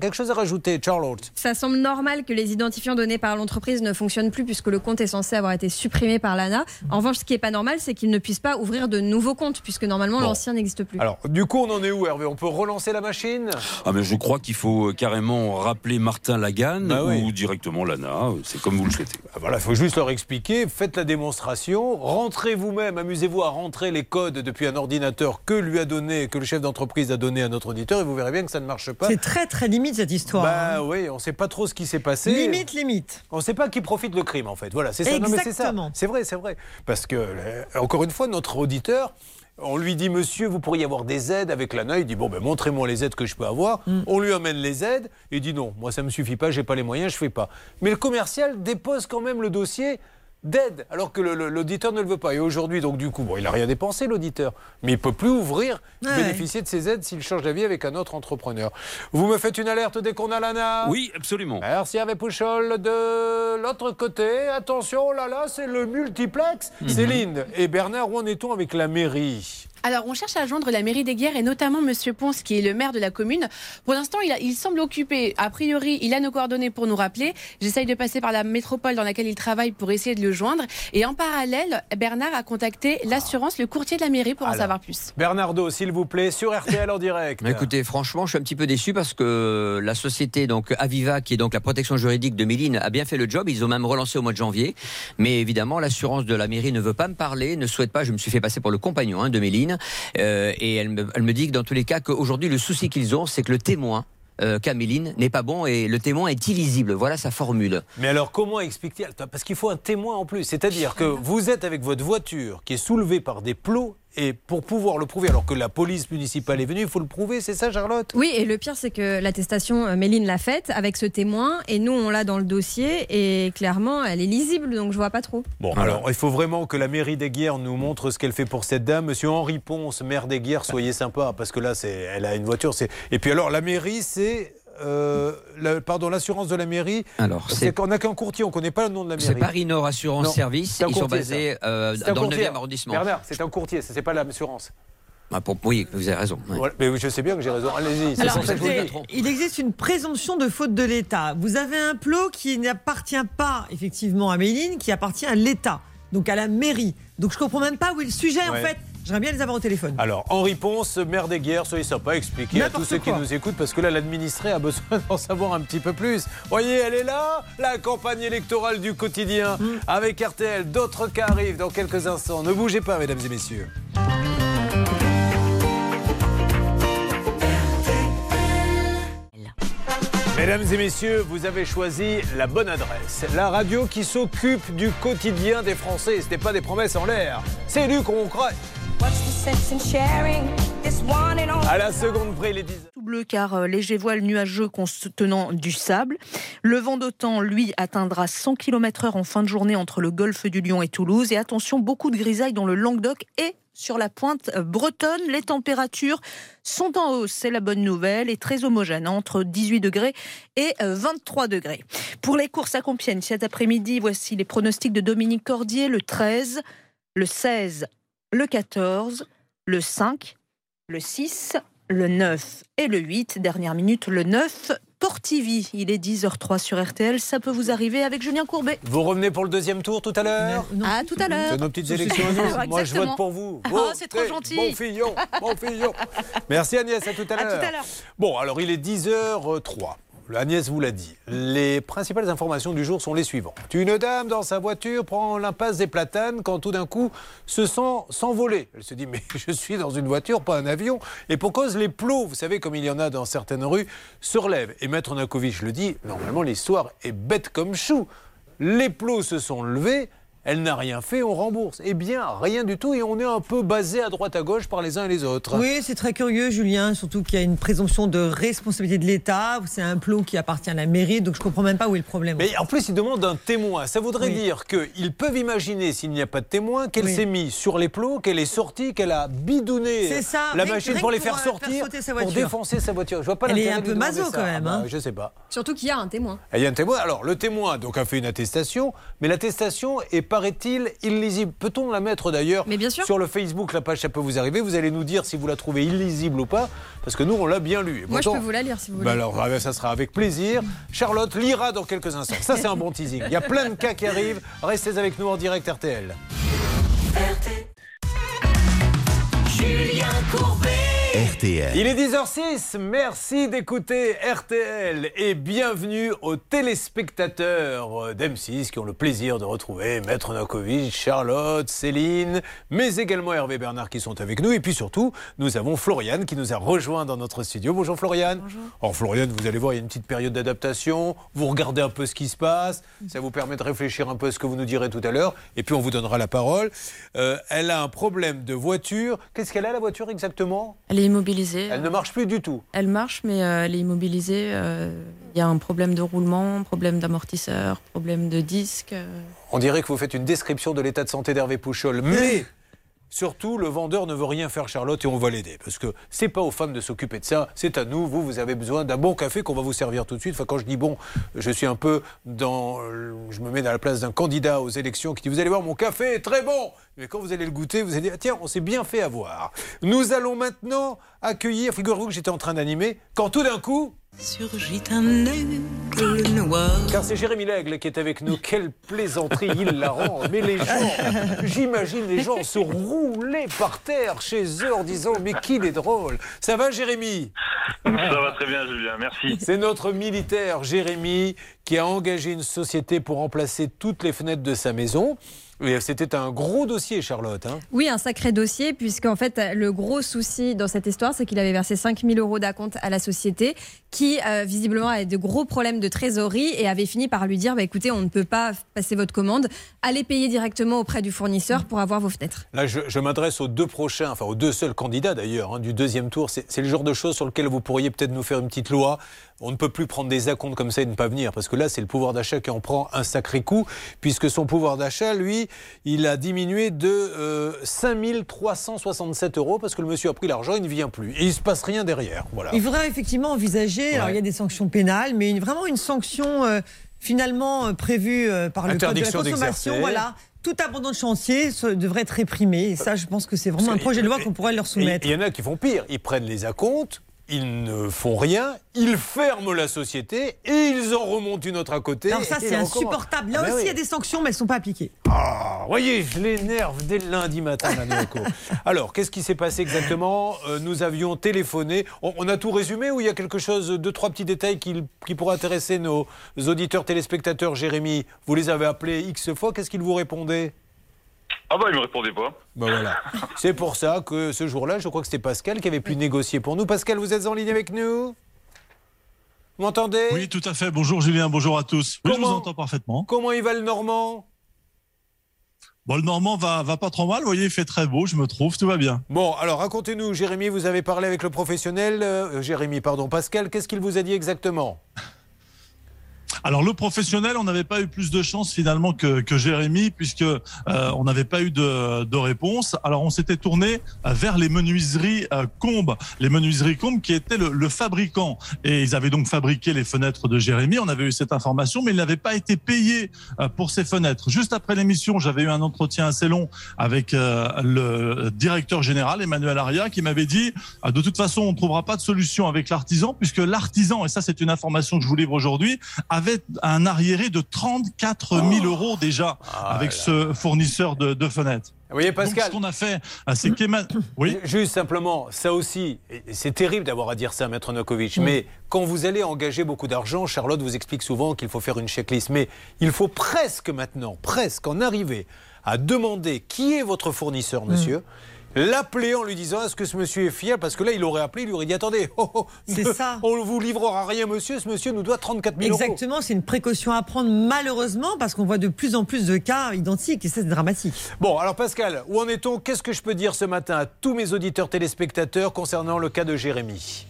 Quelque chose à rajouter, Charlotte Ça semble normal que les identifiants donnés par l'entreprise ne fonctionnent plus puisque le compte est censé avoir été supprimé par l'ANA. En revanche, ce qui n'est pas normal, c'est qu'ils ne puissent pas ouvrir de nouveaux comptes puisque normalement Bon. l'ancien n'existe plus. Alors, du coup, on en est où, Hervé? On peut relancer la machine? Ah mais je crois qu'il faut carrément rappeler Martin Lagan Bah oui. ou directement Lana, c'est comme vous le souhaitez. Ah, Voilà, il faut juste leur expliquer, faites la démonstration, rentrez vous-même, amusez-vous à rentrer les codes depuis un ordinateur que lui a donné, que le chef d'entreprise a donné à notre auditeur, et vous verrez bien que ça ne marche pas. C'est très très limite cette histoire. Bah hein. oui, on ne sait pas trop ce qui s'est passé. Limite, limite. On ne sait pas qui profite le crime, en fait. Voilà, c'est ça. Exactement. C'est vrai, c'est vrai. Parce que, euh, encore une fois, notre auditeur. On lui dit, monsieur, vous pourriez avoir des aides avec l'ANA. Il dit, bon, ben, montrez-moi les aides que je peux avoir. Mm. On lui amène les aides. Il dit, non, moi, ça ne me suffit pas, j'ai pas les moyens, je fais pas. Mais le commercial dépose quand même le dossier d'aide, alors que l'auditeur ne le veut pas. Et aujourd'hui, donc, du coup, bon, il n'a rien dépensé, l'auditeur. Mais il peut plus ouvrir, Ouais. bénéficier de ces aides s'il change d'avis avec un autre entrepreneur. Vous me faites une alerte dès qu'on a l'ANA Oui, absolument. Merci avec Pouchol. De l'autre côté, attention, là là, c'est le multiplex. Mhm. Céline et Bernard, où en est-on avec la mairie? Alors, on cherche à joindre la mairie des Guerres et notamment Monsieur Ponce, qui est le maire de la commune. Pour l'instant, il, semble occupé. A priori, il a nos coordonnées pour nous rappeler. J'essaye de passer par la métropole dans laquelle il travaille pour essayer de le joindre. Et en parallèle, Bernard a contacté l'assurance, le courtier de la mairie, pour en savoir plus. Bernardo, s'il vous plaît, sur RTL en direct. Mais Écoutez, franchement, je suis un petit peu déçu parce que la société donc Aviva, qui est donc la protection juridique de Méline, a bien fait le job. Ils ont même relancé au mois de janvier. Mais évidemment, l'assurance de la mairie ne veut pas me parler, ne souhaite pas. Je me suis fait passer pour le compagnon hein, de Méline. Euh, et elle me, dit que dans tous les cas, qu'aujourd'hui, le souci qu'ils ont, c'est que le témoin, euh, Caméline, n'est pas bon et le témoin est illisible. Voilà sa formule. Mais alors, comment expliquer Parce qu'il faut un témoin en plus. C'est-à-dire que vous êtes avec votre voiture qui est soulevée par des plots Et pour pouvoir le prouver, alors que la police municipale est venue, il faut le prouver, c'est ça, Charlotte? Oui, et le pire, c'est que l'attestation, euh, Méline l'a faite avec ce témoin, et nous, on l'a dans le dossier, et clairement, elle est lisible, donc je vois pas trop. Bon, alors il faut vraiment que la mairie des Guerres nous montre ce qu'elle fait pour cette dame. Monsieur Henri Ponce, maire des Guerres, soyez sympa, parce que là, c'est, elle a une voiture. C'est... Et puis alors, la mairie, c'est. Euh, la- pardon, l'assurance de la mairie. Alors, c'est c'est- qu'on n'a qu'un courtier, on ne connaît pas le nom de la mairie. C'est Paris Nord Assurance Non, Service. c'est un Ils sont courtier, basés euh, dans le courtier. 9e arrondissement. Bernard, c'est un courtier, ça, c'est pas l'assurance. Ah, pour- oui, vous avez raison. ouais. Voilà, mais je sais bien que j'ai raison. Allez-y, il existe une présomption de faute de l'État. Vous avez un plot qui n'appartient pas effectivement à Méline, qui appartient à l'État, donc à la mairie. Donc je comprends même pas où est le sujet en fait. J'aimerais bien les avoir au téléphone. Alors, Henri Ponce, maire des guerres, soyez sympa, expliquez à tous ceux qui nous écoutent, parce que là, l'administré a besoin <laughs> d'en savoir un petit peu plus. Voyez, elle est là, la campagne électorale du quotidien, Mm. avec RTL, d'autres cas arrivent dans quelques instants. Ne bougez pas, mesdames et messieurs. Mesdames et messieurs, vous avez choisi la bonne adresse. La radio qui s'occupe du quotidien des Français. Ce n'est pas des promesses en l'air. C'est lui qu'on croit. À la seconde près, les 10 Tout bleu car euh, léger voile nuageux contenant du sable. Le vent d'OTAN, lui, atteindra 100 km/h en fin de journée entre le golfe du Lion et Toulouse. Et attention, beaucoup de grisailles dans le Languedoc et sur la pointe euh, bretonne. Les températures sont en hausse, c'est la bonne nouvelle, et très homogène, entre 18 degrés et euh, 23 degrés. Pour les courses à Compiègne cet après-midi, voici les pronostics de Dominique Cordier, le 13, le 16, le 14, le 5, le 6, le 9 et le 8. Dernière minute, le 9. Portivy, il est 10h03 sur RTL. Ça peut vous arriver avec Julien Courbet. Vous revenez pour le deuxième tour tout à l'heure À tout à l'heure. C'est nos petites élections à nous. Moi, je vote pour vous. Oh, c'est trop gentil. Bon fillon, bon fillon. <laughs> Merci Agnès, à tout à À l'heure. tout à l'heure. Bon, alors il est 10h03. Agnès vous l'a dit. Les principales informations du jour sont les suivantes. Une dame dans sa voiture prend l'impasse des platanes quand tout d'un coup se sent s'envoler. Elle se dit mais <laughs> je suis dans une voiture, pas un avion. Et pour cause les plots, vous savez comme il y en a dans certaines rues, se relèvent. Et Maître Nakovic le dit, normalement l'histoire est bête comme chou. Les plots se sont levés, elle n'a rien fait, on rembourse. Eh bien, rien du tout et on est un peu basé à droite à gauche par les uns et les autres. Oui, c'est très curieux, Julien, surtout qu'il y a une présomption de responsabilité de l'État. C'est un plot qui appartient à la mairie, donc je comprends même pas où est le problème. Mais en plus, ils demandent un témoin. Ça voudrait Oui. dire qu'ils peuvent imaginer, s'il n'y a pas de témoin, qu'elle Oui. s'est mise sur les plots, qu'elle est sortie, qu'elle a bidonné C'est ça, la machine pour les faire pour, euh, faire sortir, pour défoncer sa voiture. Je vois pas Elle est un peu maso, ça. quand même, Ah hein. bah, je sais pas. Surtout qu'il y a un témoin. Il y a un témoin. Alors, le témoin donc, a fait une attestation, mais l'attestation est, paraît-il, illisible. Peut-on la mettre d'ailleurs sur le Facebook? La page, ça peut vous arriver. Vous allez nous dire si vous la trouvez illisible ou pas, parce que nous, on l'a bien lu. Et Moi, je peux vous la lire si vous bah voulez. alors, ah ben, ça sera avec plaisir. Charlotte lira dans quelques instants. Ça, c'est un bon teasing. Il y a plein de cas qui arrivent. Restez avec nous en direct RTL. Julien Courbet. RTL. Il est 10h06, merci d'écouter RTL et bienvenue aux téléspectateurs d'M6 qui ont le plaisir de retrouver Maître Nakovic, Charlotte, Céline, mais également Hervé Bernard qui sont avec nous. Et puis surtout, nous avons Floriane qui nous a rejoint dans notre studio. Bonjour Floriane. Bonjour. Alors Floriane, vous allez voir, il y a une petite période d'adaptation. Vous regardez un peu ce qui se passe. Ça vous permet de réfléchir un peu à ce que vous nous direz tout à l'heure. Et puis on vous donnera la parole. Euh, elle a un problème de voiture. Qu'est-ce qu'elle a la voiture exactement? Elle est immobilisée. Elle ne marche plus du tout. Elle marche, mais euh, elle est immobilisée. euh, Il y a un problème de roulement, problème d'amortisseur, problème de disque. euh. On dirait que vous faites une description de l'état de santé d'Hervé Pouchol. Mais surtout, le vendeur ne veut rien faire, Charlotte, et on va l'aider. Parce que c'est pas aux femmes de s'occuper de ça, c'est à nous. Vous, vous avez besoin d'un bon café qu'on va vous servir tout de suite. Enfin, quand je dis bon, je suis un peu dans. Je me mets dans la place d'un candidat aux élections qui dit Vous allez voir, mon café est très bon. Mais quand vous allez le goûter, vous allez dire Tiens, on s'est bien fait avoir. Nous allons maintenant accueillir. Figurez-vous que j'étais en train d'animer, quand tout d'un coup. Surgit un aigle noir. Car c'est Jérémy Lègle qui est avec nous. Quelle plaisanterie il la rend. Mais les gens, j'imagine les gens se rouler par terre chez eux en disant Mais qu'il est drôle. Ça va, Jérémy? Ça va très bien, Julien, merci. C'est notre militaire, Jérémy, qui a engagé une société pour remplacer toutes les fenêtres de sa maison. Oui, c'était un gros dossier, Charlotte. hein. Oui, un sacré dossier, puisqu'en fait, le gros souci dans cette histoire, c'est qu'il avait versé 5 000 euros d'acompte à la société, qui euh, visiblement avait de gros problèmes de trésorerie et avait fini par lui dire bah, écoutez, on ne peut pas passer votre commande, allez payer directement auprès du fournisseur pour avoir vos fenêtres. Là, je, je m'adresse aux deux prochains, enfin aux deux seuls candidats d'ailleurs, hein, du deuxième tour. C'est c'est le genre de choses sur lequel vous pourriez peut-être nous faire une petite loi. On ne peut plus prendre des acomptes comme ça et ne pas venir, parce que là, c'est le pouvoir d'achat qui en prend un sacré coup, puisque son pouvoir d'achat, lui, il a diminué de euh, 5 367 euros, parce que le monsieur a pris l'argent, il ne vient plus. Et il ne se passe rien derrière. Voilà. Il faudrait effectivement envisager, alors il y a des sanctions pénales, mais une- vraiment une sanction euh, finalement euh, prévue euh, par le Code de la consommation. Voilà. Tout abandon de chantier devrait être réprimé. Et ça, je pense que c'est vraiment un projet de loi qu'on pourrait leur Et soumettre. Il y en a qui font pire. Ils prennent les acomptes, ils ne font rien, ils ferment la société et ils en remontent une autre à côté. Alors ça, c'est insupportable. Là Ah ben aussi, il oui. y a des sanctions, mais elles ne sont pas appliquées. Ah, voyez, je l'énerve dès le lundi matin, Maniaco. <laughs> Alors, qu'est-ce qui s'est passé exactement? Euh, Nous avions téléphoné. On, on a tout résumé ou il y a quelque chose, deux, trois petits détails qui, qui pourraient intéresser nos auditeurs, téléspectateurs? Jérémy, vous les avez appelés X fois. Qu'est-ce qu'ils vous répondaient? Ah bah, il me répondait pas. Ben voilà. <laughs> C'est pour ça que ce jour-là, je crois que c'était Pascal qui avait pu négocier pour nous. Pascal, vous êtes en ligne avec nous? Vous m'entendez? Oui, tout à fait. Bonjour Julien, bonjour à tous. Oui, je vous entends parfaitement. Comment il va le Normand? Bon, le Normand va, va pas trop mal. Vous voyez, il fait très beau, je me trouve, tout va bien. Bon, alors racontez-nous, Jérémy, vous avez parlé avec le professionnel. euh, Jérémy, pardon, Pascal, qu'est-ce qu'il vous a dit exactement? Alors le professionnel, on n'avait pas eu plus de chance finalement que, que Jérémy puisque euh, on n'avait pas eu de, de réponse. Alors on s'était tourné euh, vers les menuiseries euh, Combes, les menuiseries Combes qui étaient le, le fabricant et ils avaient donc fabriqué les fenêtres de Jérémy. On avait eu cette information, mais ils n'avaient pas été payés euh, pour ces fenêtres. Juste après l'émission, j'avais eu un entretien assez long avec le directeur général Emmanuel Aria qui m'avait dit euh, de toute façon on ne trouvera pas de solution avec l'artisan puisque l'artisan et ça c'est une information que je vous livre aujourd'hui avait un arriéré de 34 000 euros déjà avec ce fournisseur de, de fenêtres. Vous voyez, Donc, Pascal ce qu'on a fait, euh, c'est. <coughs> Oui. Juste simplement, ça aussi, c'est terrible d'avoir à dire ça, Maître Nokovic, Mm. mais quand vous allez engager beaucoup d'argent, Charlotte vous explique souvent qu'il faut faire une checklist, mais il faut presque maintenant, presque en arriver à demander qui est votre fournisseur, Mm. monsieur. L'appeler en lui disant est-ce que ce monsieur est fiable Parce que là, il aurait appelé, il lui aurait dit attendez, <laughs> oh, oh, C'est ça. on ne vous livrera rien, monsieur. Ce monsieur nous doit 34 000 euros. Exactement, c'est une précaution à prendre malheureusement parce qu'on voit de plus en plus de cas identiques et ça, c'est dramatique. Bon, alors Pascal, où en est-on? Qu'est-ce que je peux dire ce matin à tous mes auditeurs téléspectateurs concernant le cas de Jérémy?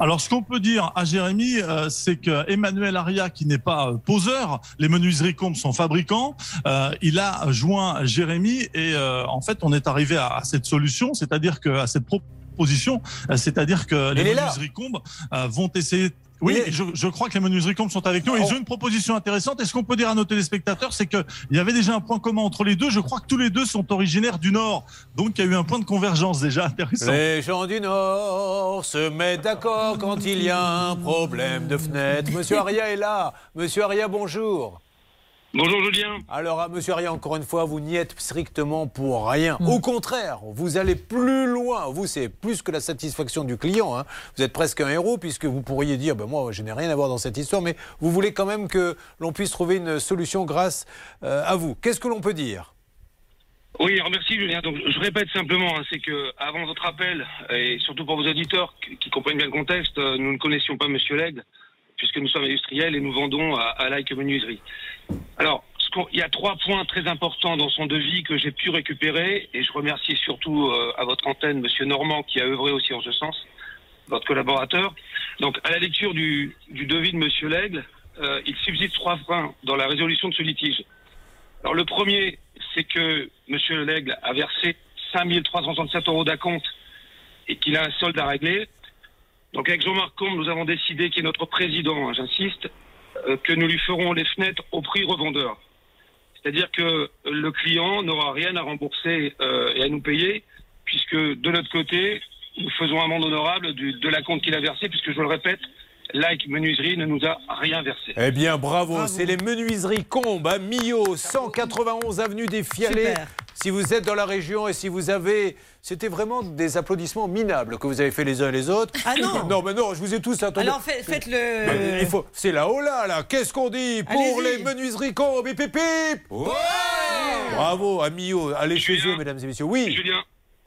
Alors, ce qu'on peut dire à Jérémy, euh, c'est que Emmanuel Aria, qui n'est pas euh, poseur, les menuiseries Combes sont fabricants, euh, il a joint Jérémy et euh, en fait, on est arrivé à, à cette solution, c'est-à-dire que à cette proposition, c'est-à-dire que les menuiseries Combes euh, vont essayer. Oui, je, je crois que les menuiseries Combes sont avec nous. Et Oh. ils ont une proposition intéressante. Et ce qu'on peut dire à nos téléspectateurs, c'est qu'il y avait déjà un point commun entre les deux. Je crois que tous les deux sont originaires du Nord. Donc, il y a eu un point de convergence déjà intéressant. Les gens du Nord se mettent d'accord quand il y a un problème de fenêtre. Monsieur Aria est là. Monsieur Aria, bonjour. Bonjour Julien. Alors, ah, monsieur Aria, encore une fois, vous n'y êtes strictement pour rien. Mm. Au contraire, vous allez plus loin. Vous, c'est plus que la satisfaction du client. hein. Vous êtes presque un héros puisque vous pourriez dire, ben, moi, je n'ai rien à voir dans cette histoire, mais vous voulez quand même que l'on puisse trouver une solution grâce euh, à vous. Qu'est-ce que l'on peut dire? Oui, alors merci Julien. Donc je répète simplement, hein, c'est que avant votre appel et surtout pour vos auditeurs qui, comprennent bien le contexte, euh, nous ne connaissions pas Monsieur Legge puisque nous sommes industriels et nous vendons à, à Like Menuiserie. Alors, il y a trois points très importants dans son devis que j'ai pu récupérer et je remercie surtout euh, à votre antenne Monsieur Normand qui a œuvré aussi en ce sens, votre collaborateur. Donc, à la lecture du, devis de Monsieur L'Aigle, euh, il subsiste trois points dans la résolution de ce litige. Alors, le premier, c'est que Monsieur L'Aigle a versé 5 367 euros d'acompte et qu'il a un solde à régler. Donc, avec Jean-Marc Combe, nous avons décidé, qui est notre président, hein, j'insiste, que nous lui ferons les fenêtres au prix revendeur. C'est-à-dire que le client n'aura rien à rembourser euh, et à nous payer, puisque de notre côté, nous faisons amende honorable du, de la compte qu'il a versé, puisque je le répète, Like Menuiserie ne nous a rien versé. Eh bien, bravo. C'est les menuiseries Combes à Millau, 191 avenue des Fialets. Super. Si vous êtes dans la région et si vous avez. C'était vraiment des applaudissements minables que vous avez fait les uns et les autres. Ah non Non, mais non, je vous ai tous attendu. Alors fait- faites le. Il faut, c'est là-haut là, là. Qu'est-ce qu'on dit pour les menuiseries Combes et Bravo à Millau. Allez chez eux, mesdames et messieurs. Oui. Julien,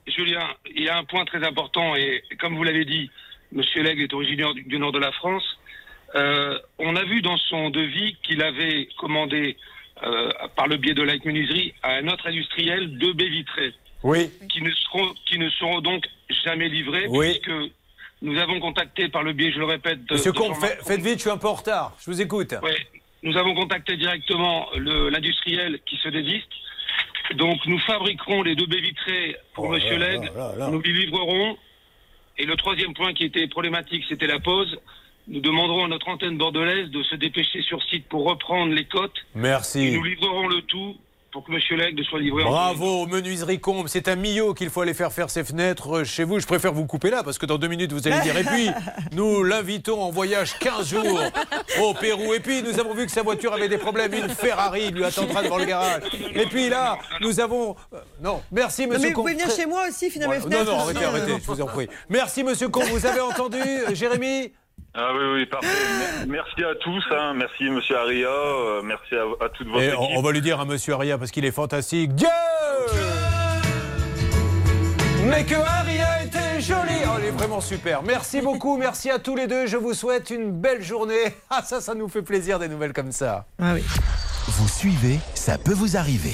Julien, il y a un point très important et comme vous l'avez dit, Monsieur Legge est originaire du, du nord de la France. Euh, on a vu dans son devis qu'il avait commandé euh, par le biais de Like Menuiserie à un autre industriel deux baies vitrées Oui. qui ne seront qui ne seront donc jamais livrées Oui. puisque nous avons contacté par le biais, je le répète, de, Monsieur de Combe, Jean-Marc fait- faites vite, je suis un peu en retard. Je vous écoute. Ouais. Nous avons contacté directement l'industriel qui se désiste. Donc nous fabriquerons les deux baies vitrées pour Oh Monsieur Legge. Nous les livrerons. Et le troisième point qui était problématique, c'était la pause. Nous demanderons à notre antenne bordelaise de se dépêcher sur site pour reprendre les cotes. Et Merci. nous livrerons le tout pour que Monsieur Legge soit livré en Bravo, menuiserie Combe. C'est à Millau qu'il faut aller faire faire ses fenêtres euh, chez vous. Je préfère vous couper là parce que dans deux minutes vous allez dire. Et puis, <laughs> nous l'invitons en voyage 15 jours au Pérou. Et puis, nous avons vu que sa voiture avait des problèmes. Une Ferrari lui attendra devant le garage. Et puis là, nous avons. euh, Non, merci, Non, monsieur mais vous Combe. pouvez venir chez moi aussi, finalement. Voilà. Non, non, arrêtez, arrêtez, je vous en prie. Merci, monsieur Combe. Vous avez entendu, euh, Jérémy? Ah oui, oui, parfait. Mer- Merci à tous. hein. Merci, monsieur Aria. euh, merci à, à toute votre Et équipe. on, on va lui dire à monsieur Aria parce qu'il est fantastique. Dieu Mais que Aria était jolie Oh, elle est vraiment super. Merci beaucoup, <laughs> merci à tous les deux. Je vous souhaite une belle journée. <laughs> Ah, ça, ça nous fait plaisir des nouvelles comme ça. Ah oui. Vous suivez, ça peut vous arriver.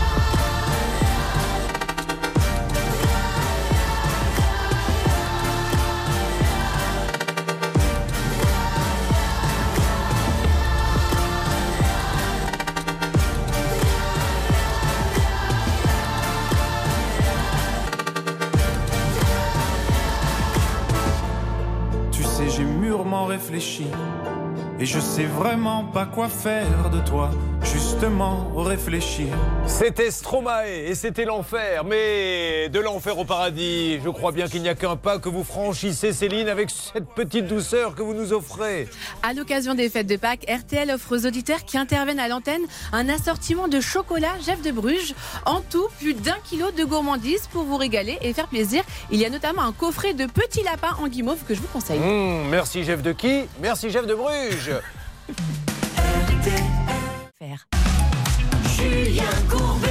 destino. Et je sais vraiment pas quoi faire de toi. Justement, réfléchir. C'était Stromae et c'était l'enfer. Mais de l'enfer au paradis, je crois bien qu'il n'y a qu'un pas que vous franchissez, Céline, avec cette petite douceur que vous nous offrez. À l'occasion des fêtes de Pâques, RTL offre aux auditeurs qui interviennent à l'antenne un assortiment de chocolat Jeff de Bruges. En tout, plus d'un kilo de gourmandise pour vous régaler et faire plaisir. Il y a notamment un coffret de petits lapins en guimauve que je vous conseille. Mmh, merci, Jeff de qui? Merci, Jeff de Bruges. Julien Courbet.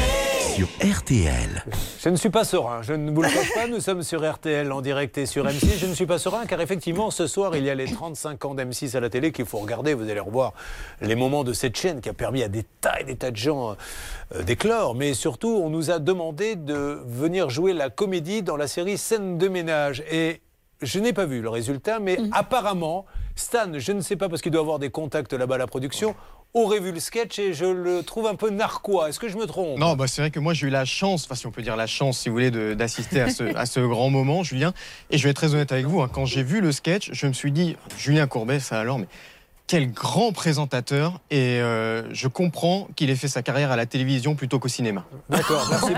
Sur RTL. Je ne suis pas serein, je ne vous le cache pas, nous sommes sur RTL en direct et sur M6. Je ne suis pas serein car effectivement ce soir il y a les 35 ans d'M6 à la télé qu'il faut regarder, vous allez revoir les moments de cette chaîne qui a permis à des tas et des tas de gens euh, d'éclore. Mais surtout on nous a demandé de venir jouer la comédie dans la série Scène de ménage. Et je n'ai pas vu le résultat, mais Mm. apparemment, Stan, je ne sais pas parce qu'il doit avoir des contacts là-bas à la production, aurait vu le sketch et je le trouve un peu narquois. Est-ce que je me trompe? Non, bah c'est vrai que moi j'ai eu la chance, si on peut dire la chance, si vous voulez, d'assister à ce, à ce grand moment, Julien. Et je vais être très honnête avec vous, hein, quand j'ai vu le sketch, je me suis dit, Julien Courbet, ça alors, mais quel grand présentateur. Et euh, je comprends qu'il ait fait sa carrière à la télévision plutôt qu'au cinéma. D'accord, merci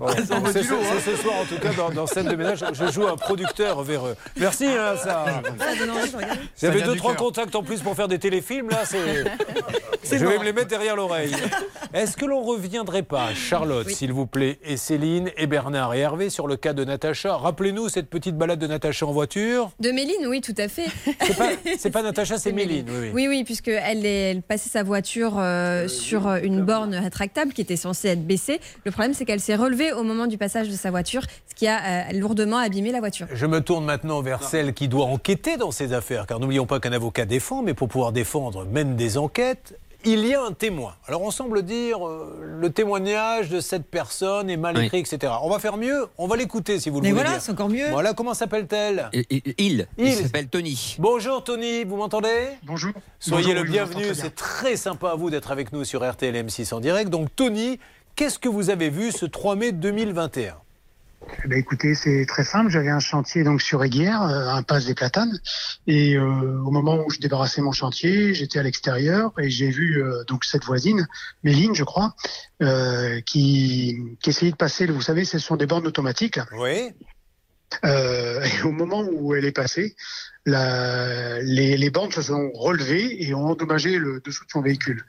Bon, Ah, vaut c'est ce, hein. ce soir, en tout cas, dans, dans scène de ménage, je joue un producteur véreux. Merci, hein, ça. Vous avez deux, trois contacts en plus pour faire des téléfilms, là, <laughs> Je vais bon. me les mettre derrière l'oreille. Est-ce que l'on reviendrait pas, Charlotte, s'il vous plaît, et Céline, et Bernard et Hervé, sur le cas de Natacha? Rappelez-nous cette petite balade de Natacha en voiture. De Méline, oui, tout à fait. C'est pas, <laughs> c'est pas Natacha, c'est Méline. Oui, oui. Oui, oui, puisqu'elle elle passait sa voiture euh, sur euh, une borne rétractable qui était censée être baissée. Le problème, c'est qu'elle s'est relevée au moment du passage de sa voiture, ce qui a euh, lourdement abîmé la voiture. Je me tourne maintenant vers celle qui doit enquêter dans ces affaires, car n'oublions pas qu'un avocat défend, mais pour pouvoir défendre, mène des enquêtes. Il y a un témoin. Alors on semble dire euh, le témoignage de cette personne est mal Oui. écrit, etc. On va faire mieux, on va l'écouter si vous le Mais voulez voilà, bien. c'est encore mieux. Voilà, comment s'appelle-t-elle? Il, il- s'appelle Tony. Bonjour Tony, vous m'entendez? Bonjour. Soyez Bonjour, le bienvenu, bien. c'est très sympa à vous d'être avec nous sur RTL M6 en direct. Donc Tony, qu'est-ce que vous avez vu ce 3 mai 2021 Eh ben, écoutez, c'est très simple. J'avais un chantier donc sur Aiguière, euh, impasse des Platanes, et euh, au moment où je débarrassais mon chantier, j'étais à l'extérieur et j'ai vu euh, donc cette voisine, Méline, je crois, euh, qui, qui essayait de passer. Vous savez, ce sont des bornes automatiques. Oui. Euh, et au moment où elle est passée, la, les, les bornes se sont relevées et ont endommagé le dessous de son véhicule.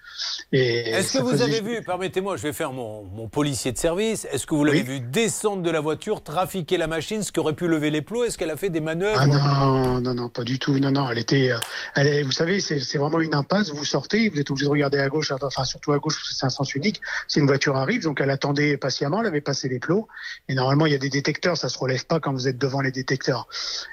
Est-ce que vous faisait- avez vu, permettez-moi, je vais faire mon, mon policier de service, est-ce que vous l'avez vu descendre de la voiture, trafiquer la machine, ce qui aurait pu lever les plots? Est-ce qu'elle a fait des manœuvres? Ah non, non, non, pas du tout. Non, non, elle était. euh, Elle est, vous savez, c'est vraiment une impasse. Vous sortez, vous êtes obligé de regarder à gauche, enfin surtout à gauche, parce que c'est un sens unique. Si une voiture arrive, donc elle attendait patiemment, elle avait passé les plots. Et normalement, il y a des détecteurs, ça se relève pas quand vous êtes devant les détecteurs.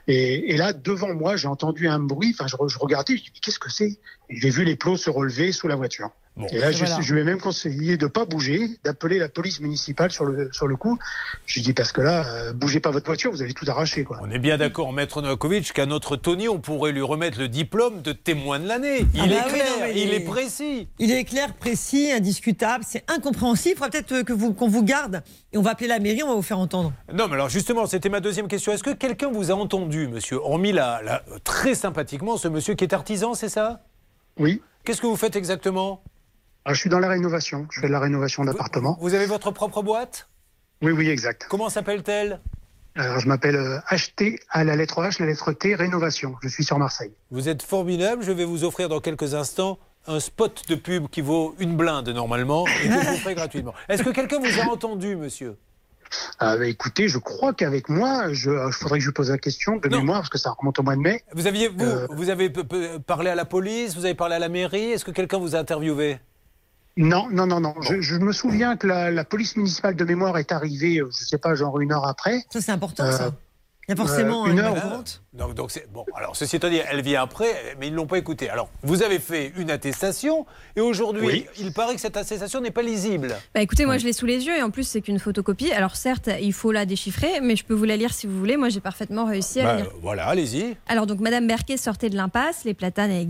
Et, et là, devant moi, j'ai entendu un bruit. Enfin, je, re- je regardais, je dis mais qu'est-ce que c'est? J'ai vu les plots se relever sous la voiture. Et là, je, Voilà. je lui ai même conseillé de pas bouger, d'appeler la police municipale sur le sur le coup. Je lui dis parce que là, euh, bougez pas votre voiture, vous allez tout arracher, quoi. On est bien d'accord, Maître Novakovic, qu'à notre Tony, on pourrait lui remettre le diplôme de témoin de l'année. Il Ah est bah oui, clair, non, mais il il est est- précis. Il est clair, précis, indiscutable, c'est incompréhensible. Il faudra peut-être euh, que vous- qu'on vous garde et on va appeler la mairie, on va vous faire entendre. Non, mais alors justement, c'était ma deuxième question. Est-ce que quelqu'un vous a entendu, monsieur Hormis la, la- très sympathiquement, ce monsieur qui est artisan, c'est ça? Oui. Qu'est-ce que vous faites exactement? Ah, je suis dans la rénovation. Je fais de la rénovation d'appartements. Vous avez votre propre boîte? Oui, oui, exact. Comment s'appelle-t-elle? Alors, je m'appelle euh, HT à la lettre H, la lettre T, rénovation. Je suis sur Marseille. Vous êtes formidable. Je vais vous offrir dans quelques instants un spot de pub qui vaut une blinde normalement et que je vous ferai gratuitement. <laughs> Est-ce que quelqu'un vous a entendu, monsieur? Ah, bah, écoutez, je crois qu'avec moi, je, il faudrait que je pose la question de mémoire, parce que ça remonte au mois de mai. Vous aviez vous, Euh, vous avez parlé à la police, vous avez parlé à la mairie. Est-ce que quelqu'un vous a interviewé? Non, non, non, non. Je, je me souviens que la, la police municipale de mémoire est arrivée, euh, je sais pas, genre une heure après. Ça, c'est important, Euh, ça. Il y a forcément euh, une une heure. courante. Donc, donc c'est bon. Alors ceci étant dit, elle vient après, mais ils l'ont pas écouté. Alors vous avez fait une attestation et aujourd'hui, Oui. il paraît que cette attestation n'est pas lisible. Bah écoutez, moi je l'ai sous les yeux et en plus c'est qu'une photocopie. Alors certes, il faut la déchiffrer, mais je peux vous la lire si vous voulez. Moi j'ai parfaitement réussi à Bah, lire. voilà, allez-y. Alors donc Madame Berquet sortait de l'impasse, les platanes et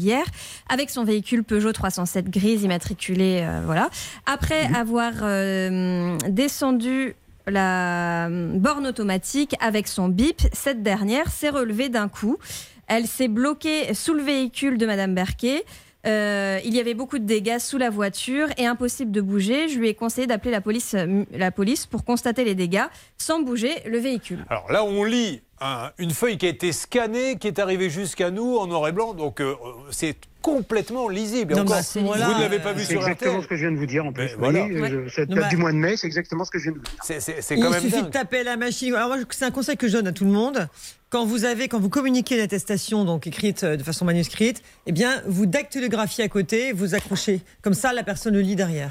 avec son véhicule Peugeot 307 grise immatriculé, euh, voilà. Après avoir euh, descendu la euh, borne automatique avec son bip, cette dernière s'est relevée d'un coup. Elle s'est bloquée sous le véhicule de Madame Berquet. Euh, il y avait beaucoup de dégâts sous la voiture et impossible de bouger. Je lui ai conseillé d'appeler la police, euh, la police pour constater les dégâts sans bouger le véhicule. Alors là, on lit un- une feuille qui a été scannée, qui est arrivée jusqu'à nous en noir et blanc. Donc euh, c'est complètement lisible. Non, encore, vous ne l'avez pas euh, vu c'est sur exactement RTL. ce que je viens de vous dire en plus. Vous voilà. voyez, je- cette Non, date du mois de mai, c'est exactement ce que je viens de vous dire. C'est- C'est c'est Il quand même suffit de taper la machine. Alors c'est un conseil que je donne à tout le monde. Quand vous avez, quand vous communiquez une attestation donc écrite euh, de façon manuscrite, eh bien, vous dactylographiez à côté, vous accrochez. Comme ça, la personne le lit derrière.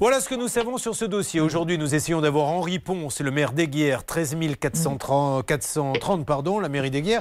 Voilà ce que nous savons sur ce dossier. Aujourd'hui, nous essayons d'avoir Henri Ponce, le maire d'Aiguière, 13 430, 430, pardon, la mairie d'Aiguière.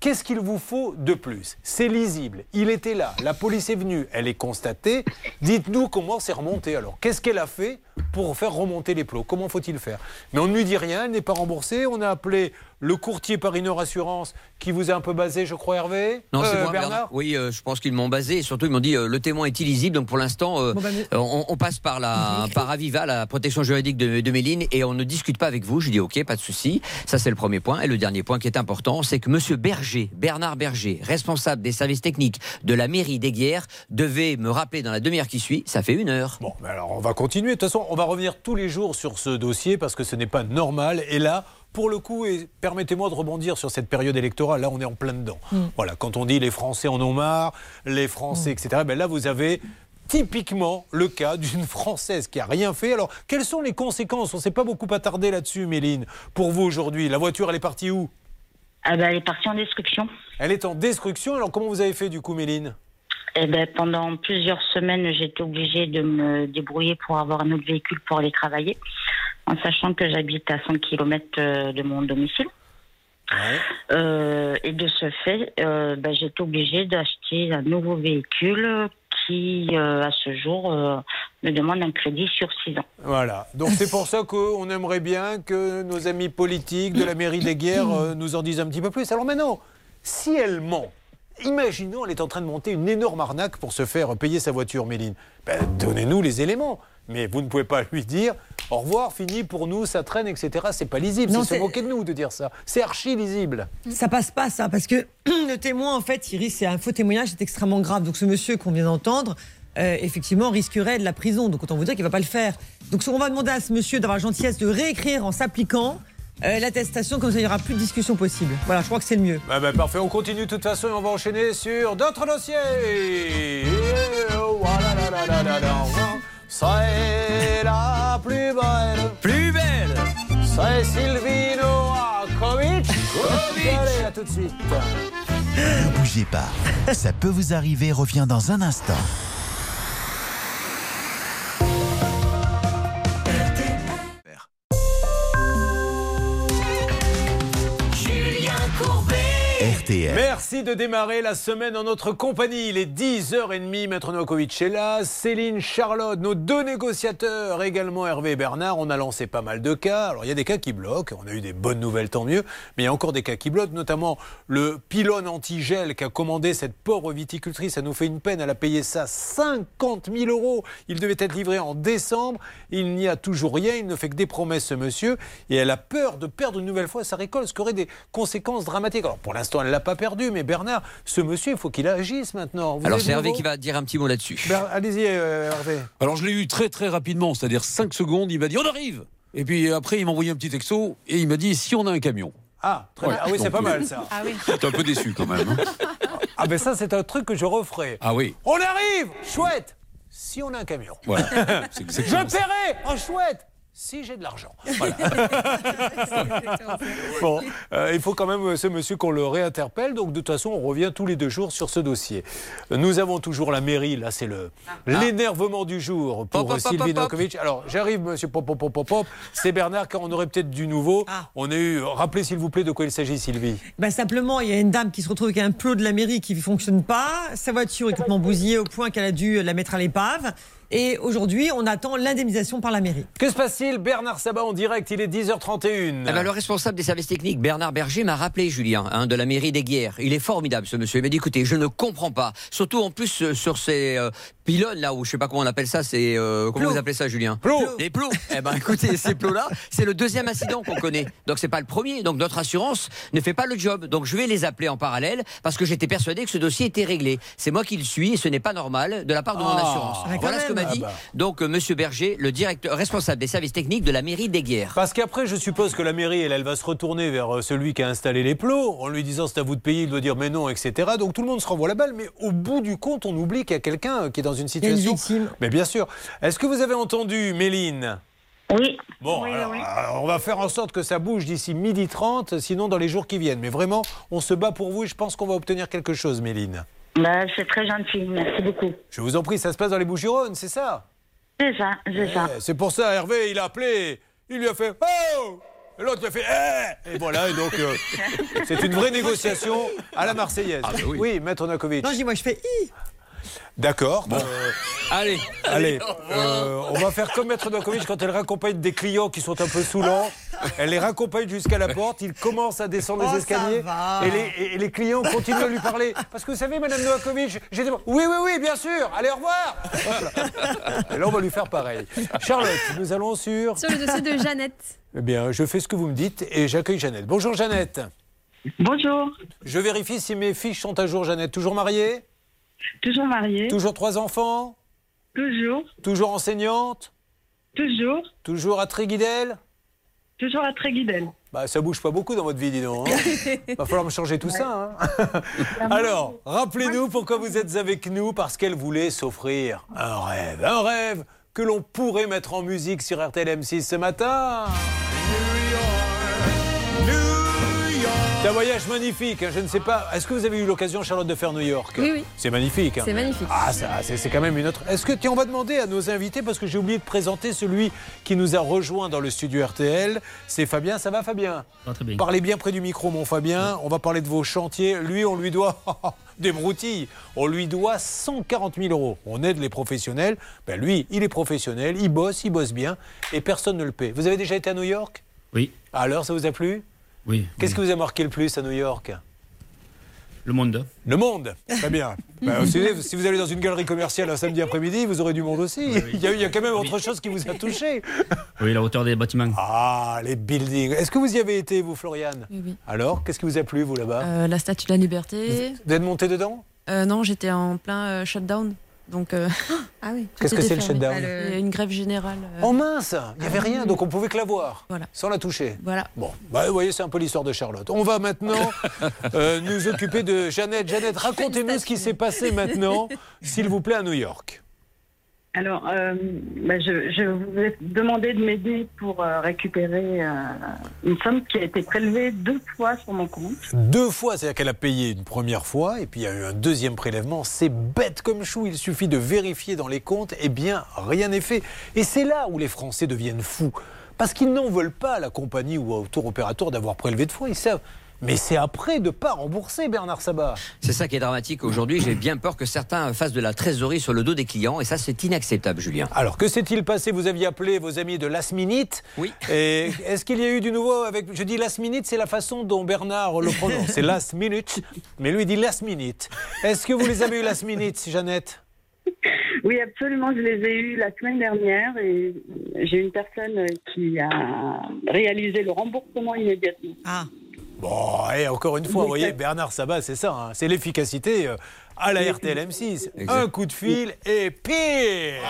Qu'est-ce qu'il vous faut de plus? C'est lisible. Il était là. La police est venue. Elle est constatée. Dites-nous comment c'est remonté. Alors, qu'est-ce qu'elle a fait? Pour faire remonter les plots. Comment faut-il faire? Mais on ne lui dit rien, elle n'est pas remboursée. On a appelé le courtier Paris Nord Assurance qui vous a un peu basé, je crois, Hervé Non, c'est Euh, moi, Bernard. Oui, euh, je pense qu'ils m'ont basé. Et surtout, ils m'ont dit euh, le témoin est illisible. Donc pour l'instant, euh, Bon, bah, mais- on, on passe par la <laughs> par Aviva, la protection juridique de, de Méline, et on ne discute pas avec vous. Je dis ok, pas de souci. Ça c'est le premier point. Et le dernier point qui est important, c'est que Monsieur Berger, Bernard Berger, responsable des services techniques de la mairie d'Aiguières, devait me rappeler dans la demi-heure qui suit. Ça fait une heure. Bon, ben alors on va continuer. De toute façon, on va revenir tous les jours sur ce dossier parce que ce n'est pas normal. Et là, pour le coup, et permettez-moi de rebondir sur cette période électorale, là on est en plein dedans. Mm. Voilà, quand on dit les Français en ont marre, les Français, etc., ben là vous avez typiquement le cas d'une <laughs> Française qui a rien fait. Alors, quelles sont les conséquences? On ne s'est pas beaucoup attardé là-dessus, Méline. Pour vous aujourd'hui, la voiture, elle est partie où? Ah ben, elle est partie en destruction. Elle est en destruction. Alors, comment vous avez fait du coup, Méline? Eh ben, pendant plusieurs semaines, j'ai été obligée de me débrouiller pour avoir un autre véhicule pour aller travailler, en sachant que j'habite à 100 km de mon domicile. Euh, et de ce fait, euh, ben, j'ai été obligée d'acheter un nouveau véhicule qui, euh, à ce jour, euh, me demande un crédit sur 6 ans. Voilà. Donc c'est pour ça qu'on aimerait bien que nos amis politiques de la mairie des guerres <coughs> euh, nous en disent un petit peu plus. Alors maintenant, si elle ment, imaginons elle est en train de monter une énorme arnaque pour se faire payer sa voiture, Méline. Ben, Donnez-nous les éléments. Mais vous ne pouvez pas lui dire au revoir, fini pour nous, ça traîne, etc. C'est pas lisible. Non, C'est se moquer de nous de dire ça. C'est archi lisible. Ça passe pas, ça, parce que <clears throat> le témoin, en fait, Iris, c'est un faux témoignage, c'est extrêmement grave. Donc, ce monsieur qu'on vient d'entendre, euh, effectivement, risquerait de la prison. Donc, autant vous dire qu'il va pas le faire. Donc, on va demander à ce monsieur d'avoir la gentillesse de réécrire en s'appliquant euh, l'attestation, comme ça, il n'y aura plus de discussion possible. Voilà, je crois que c'est le mieux. Bah, bah, parfait, on continue de toute façon et on va enchaîner sur d'autres dossiers. C'est la plus belle. Plus belle C'est Silvino Akovic. Allez, à tout de suite. Ne bougez pas. Ça peut vous arriver revient dans un instant. Merci de démarrer la semaine en notre compagnie. Il est 10h30, Maître Novakovic est là, Céline, Charlotte, nos deux négociateurs, également Hervé et Bernard. On a lancé pas mal de cas. Alors il y a des cas qui bloquent, on a eu des bonnes nouvelles, tant mieux, mais il y a encore des cas qui bloquent, notamment le pylône anti-gel qu'a commandé cette pauvre viticultrice. Ça nous fait une peine, elle a payé ça 50 000 euros. Il devait être livré en décembre. Il n'y a toujours rien, il ne fait que des promesses, ce monsieur, et elle a peur de perdre une nouvelle fois sa récolte, ce qui aurait des conséquences dramatiques. Alors pour l'instant, elle l'a pas perdu, mais Bernard, ce monsieur, il faut qu'il agisse maintenant. Vous Alors c'est Hervé qui va dire un petit mot là-dessus. Allez-y, euh, Hervé. Alors je l'ai eu très très rapidement, c'est-à-dire 5 secondes, il m'a dit on arrive Et puis après il m'a envoyé un petit texto et il m'a dit si on a un camion. Ah, très bien. Ah oui, c'est pas euh, mal ça. Ah oui. <laughs> J'étais un peu déçu quand même. hein. <laughs> Ah ben ça, c'est un truc que je referai. Ah oui, On arrive Chouette Si on a un camion. voilà. <laughs> Je paierai Oh chouette si j'ai de l'argent. <laughs> Voilà. bon, euh, il faut quand même, euh, ce monsieur, qu'on le réinterpelle. Donc, de toute façon, on revient tous les deux jours sur ce dossier. Euh, Nous avons toujours la mairie. Là, c'est le l'énervement du jour pour Pop, pop, pop, Sylvie pop. Alors, j'arrive, monsieur Pop, Pop, Pop, Pop, Pop. C'est Bernard, car on aurait peut-être du nouveau. On a eu... Rappelez, s'il vous plaît, de quoi il s'agit, Sylvie. Bah, simplement, il y a une dame qui se retrouve avec un plot de la mairie qui ne fonctionne pas. Sa voiture est complètement bousillée au point qu'elle a dû la mettre à l'épave. Et aujourd'hui, on attend l'indemnisation par la mairie. Que se passe-t-il Bernard Sabat en direct, il est 10h31. Eh ben, le responsable des services techniques, Bernard Berger, m'a rappelé, Julien, hein, de la mairie des Guerres. Il est formidable, ce monsieur. Il m'a dit, écoutez, je ne comprends pas. Surtout, en plus, euh, sur ces euh, pylônes, là, où je sais pas comment on appelle ça, c'est... euh, comment vous appelez ça, Julien Plots. Les plots. eh ben, écoutez, <laughs> ces plots-là, c'est le deuxième incident qu'on connaît. Donc, c'est pas le premier. Donc, notre assurance ne fait pas le job. Donc, je vais les appeler en parallèle parce que j'étais persuadé que ce dossier était réglé. C'est moi qui le suis et ce n'est pas normal de la part de mon Ah. assurance. Ah, quand voilà ce que même. M'a dit. Ah bah. Donc, euh, monsieur Berger, le directeur responsable des services techniques de la mairie des Guerres. Parce qu'après, je suppose que la mairie, elle, elle va se retourner vers euh, celui qui a installé les plots, en lui disant c'est à vous de payer, il doit dire mais non, etc. Donc tout le monde se renvoie la balle, mais au bout du compte, on oublie qu'il y a quelqu'un euh, qui est dans une une situation. victime. Mais bien sûr. Est-ce que vous avez entendu, Méline? Oui. Bon, Oui, oui, alors, oui. alors, on va faire en sorte que ça bouge d'ici midi 30, sinon dans les jours qui viennent. Mais vraiment, on se bat pour vous et je pense qu'on va obtenir quelque chose, Méline. Bah, c'est très gentil, merci beaucoup. Je vous en prie, ça se passe dans les Bouches-du-Rhône, c'est ça? C'est ça, c'est ça. Eh, C'est pour ça, Hervé, il a appelé, il lui a fait Oh Et l'autre lui a fait Eh Et voilà, et donc euh, <laughs> c'est une vraie négociation à la Marseillaise. Ah, bah oui. oui, Maître Nakovic. Non, je dis, moi, je fais I. D'accord. Bon. Euh, Allez. Allez, euh, on va faire comme Maître Novakovic quand elle raccompagne des clients qui sont un peu saoulants. Elle les raccompagne jusqu'à la porte, il commence à descendre Oh, les ça escaliers et les, et les clients continuent à lui parler. Parce que vous savez, Madame Novakovic, j'ai des... Oui, oui, oui, bien sûr, allez, au revoir Voilà. Et là, on va lui faire pareil. Charlotte, nous allons sur... Sur le dossier de Jeannette. Eh bien, je fais ce que vous me dites et j'accueille Jeannette. Bonjour Jeannette. Bonjour. Je vérifie si mes fiches sont à jour, Jeannette. Toujours mariée? Toujours mariée. Toujours trois enfants Toujours. Toujours enseignante Toujours. Toujours à Tréguidel Toujours à Tréguidel. Bah, ça bouge pas beaucoup dans votre vie, dis donc. hein. <laughs> Va falloir me changer tout ça. hein. <laughs> Alors, rappelez-nous pourquoi vous êtes avec nous, parce qu'elle voulait s'offrir un rêve. Un rêve que l'on pourrait mettre en musique sur RTL M6 ce matin. C'est un voyage magnifique, hein, je ne sais pas. Est-ce que vous avez eu l'occasion, Charlotte, de faire New York? Oui, oui. C'est magnifique. hein. C'est magnifique. Ah, ça, c'est c'est quand même une autre. Est-ce que, tiens, on va demander à nos invités, parce que j'ai oublié de présenter celui qui nous a rejoint dans le studio RTL. C'est Fabien. Ça va, Fabien? Très bien. Parlez bien près du micro, mon Fabien. On va parler de vos chantiers. Lui, on lui doit <laughs> des broutilles. On lui doit 140 000 euros. On aide les professionnels. Ben, lui, il est professionnel, il bosse, il bosse bien, et personne ne le paie. Vous avez déjà été à New York? Oui, Alors, ça vous a plu? Oui. Qu'est-ce qui vous a marqué le plus à New York? Le monde. Le monde Très bien. <laughs> Vous savez, si vous allez dans une galerie commerciale un samedi après-midi, vous aurez du monde aussi. Il, y a, il y a quand même autre chose qui vous a touché. Oui, la hauteur des bâtiments. Ah, les buildings. Est-ce que vous y avez été, vous, Floriane? Oui, oui. Alors, qu'est-ce qui vous a plu, vous, là-bas? Euh, la statue de la liberté. Vous êtes monté dedans? Euh, non, j'étais en plein euh, shutdown. Donc, euh, <gasps> Ah oui. Qu'est-ce que c'est, le shutdown Il y a une grève générale. euh, Oh mince Il n'y avait rien, donc on pouvait que la voir. Voilà. Sans la toucher. Voilà. Bon, bah, vous voyez, c'est un peu l'histoire de Charlotte. On va maintenant <laughs> euh, nous occuper de Jeannette. Jeannette, racontez-nous ce qui s'est passé maintenant, s'il vous plaît, à New York. Alors, euh, bah, je, vous ai demandé de m'aider pour euh, récupérer euh, une somme qui a été prélevée deux fois sur mon compte. Deux fois, c'est-à-dire qu'elle a payé une première fois et puis il y a eu un deuxième prélèvement. C'est bête comme chou, il suffit de vérifier dans les comptes, et bien rien n'est fait. Et c'est là où les Français deviennent fous. Parce qu'ils n'en veulent pas à la compagnie ou au tour opérateur d'avoir prélevé de fois, ils savent. Mais c'est après de ne pas rembourser, Bernard Sabat. C'est ça qui est dramatique aujourd'hui. J'ai bien peur que certains fassent de la trésorerie sur le dos des clients et ça, c'est inacceptable, Julien. Alors, que s'est-il passé? Vous aviez appelé vos amis de Last Minute. Oui. Et est-ce qu'il y a eu du nouveau avec. Je dis Last Minute, c'est la façon dont Bernard le prononce. C'est Last Minute, mais lui il dit Last Minute. Est-ce que vous les avez eu Last Minute, Jeannette? Oui, absolument, je les ai eus la semaine dernière et j'ai une personne qui a réalisé le remboursement immédiatement. Ah. Bon, et encore une fois, vous voyez, Bernard Sabat, c'est ça, hein, c'est l'efficacité euh, à la RTL M6. Un coup de fil et pire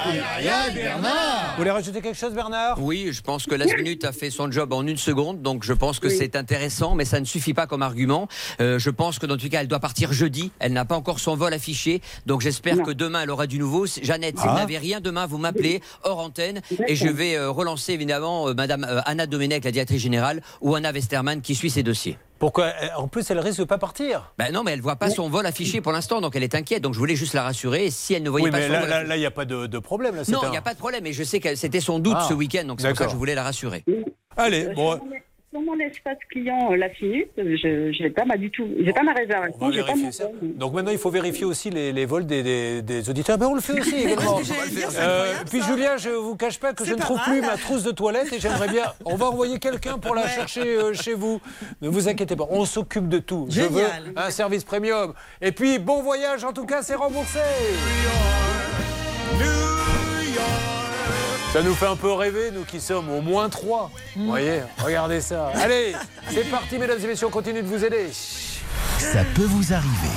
Vous voulez rajouter quelque chose, Bernard? Oui, je pense que Last Minute a fait son job en une seconde, donc je pense que c'est intéressant, mais ça ne suffit pas comme argument. Euh, je pense que dans tous les cas, elle doit partir jeudi. Elle n'a pas encore son vol affiché, donc j'espère que demain, elle aura du nouveau. Jeannette, si Ah. vous n'avez rien, demain, vous m'appelez hors antenne et je vais euh, relancer évidemment euh, Madame euh, Anna Domenech, la directrice générale, ou Anna Westermann qui suit ces dossiers. Pourquoi Euh, En plus, elle risque de pas partir. Ben non, mais elle voit pas son vol affiché pour l'instant, donc elle est inquiète. Donc je voulais juste la rassurer. Si elle ne voyait Oui, pas mais son là, vol là, il n'y a pas de, de problème. Là, non, il un- n'y a pas de problème. Et je sais que c'était son doute Ah, ce week-end, donc c'est pour ça que je voulais la rassurer. Allez, Euh, bon. Sur, mon, espace client, euh, la minute, je n'ai pas ma du tout. J'ai pas ma réservation. On va j'ai pas vérifier mon ça. vol. Donc maintenant, il faut vérifier aussi les, les vols des, des- des auditeurs. Ben, on le fait aussi <laughs> également. Euh, puis Julien, je vous cache pas que je ne trouve plus ma trousse de toilette et j'aimerais bien. <laughs> On va envoyer quelqu'un pour la chercher euh, chez vous. Ne vous inquiétez pas, on s'occupe de tout. Je veux un service premium. Et puis bon voyage, en tout cas, c'est remboursé. Ça nous fait un peu rêver, nous qui sommes au moins 3. Vous voyez, regardez ça. Allez, c'est parti, mesdames et messieurs, on continue de vous aider. Ça peut vous arriver.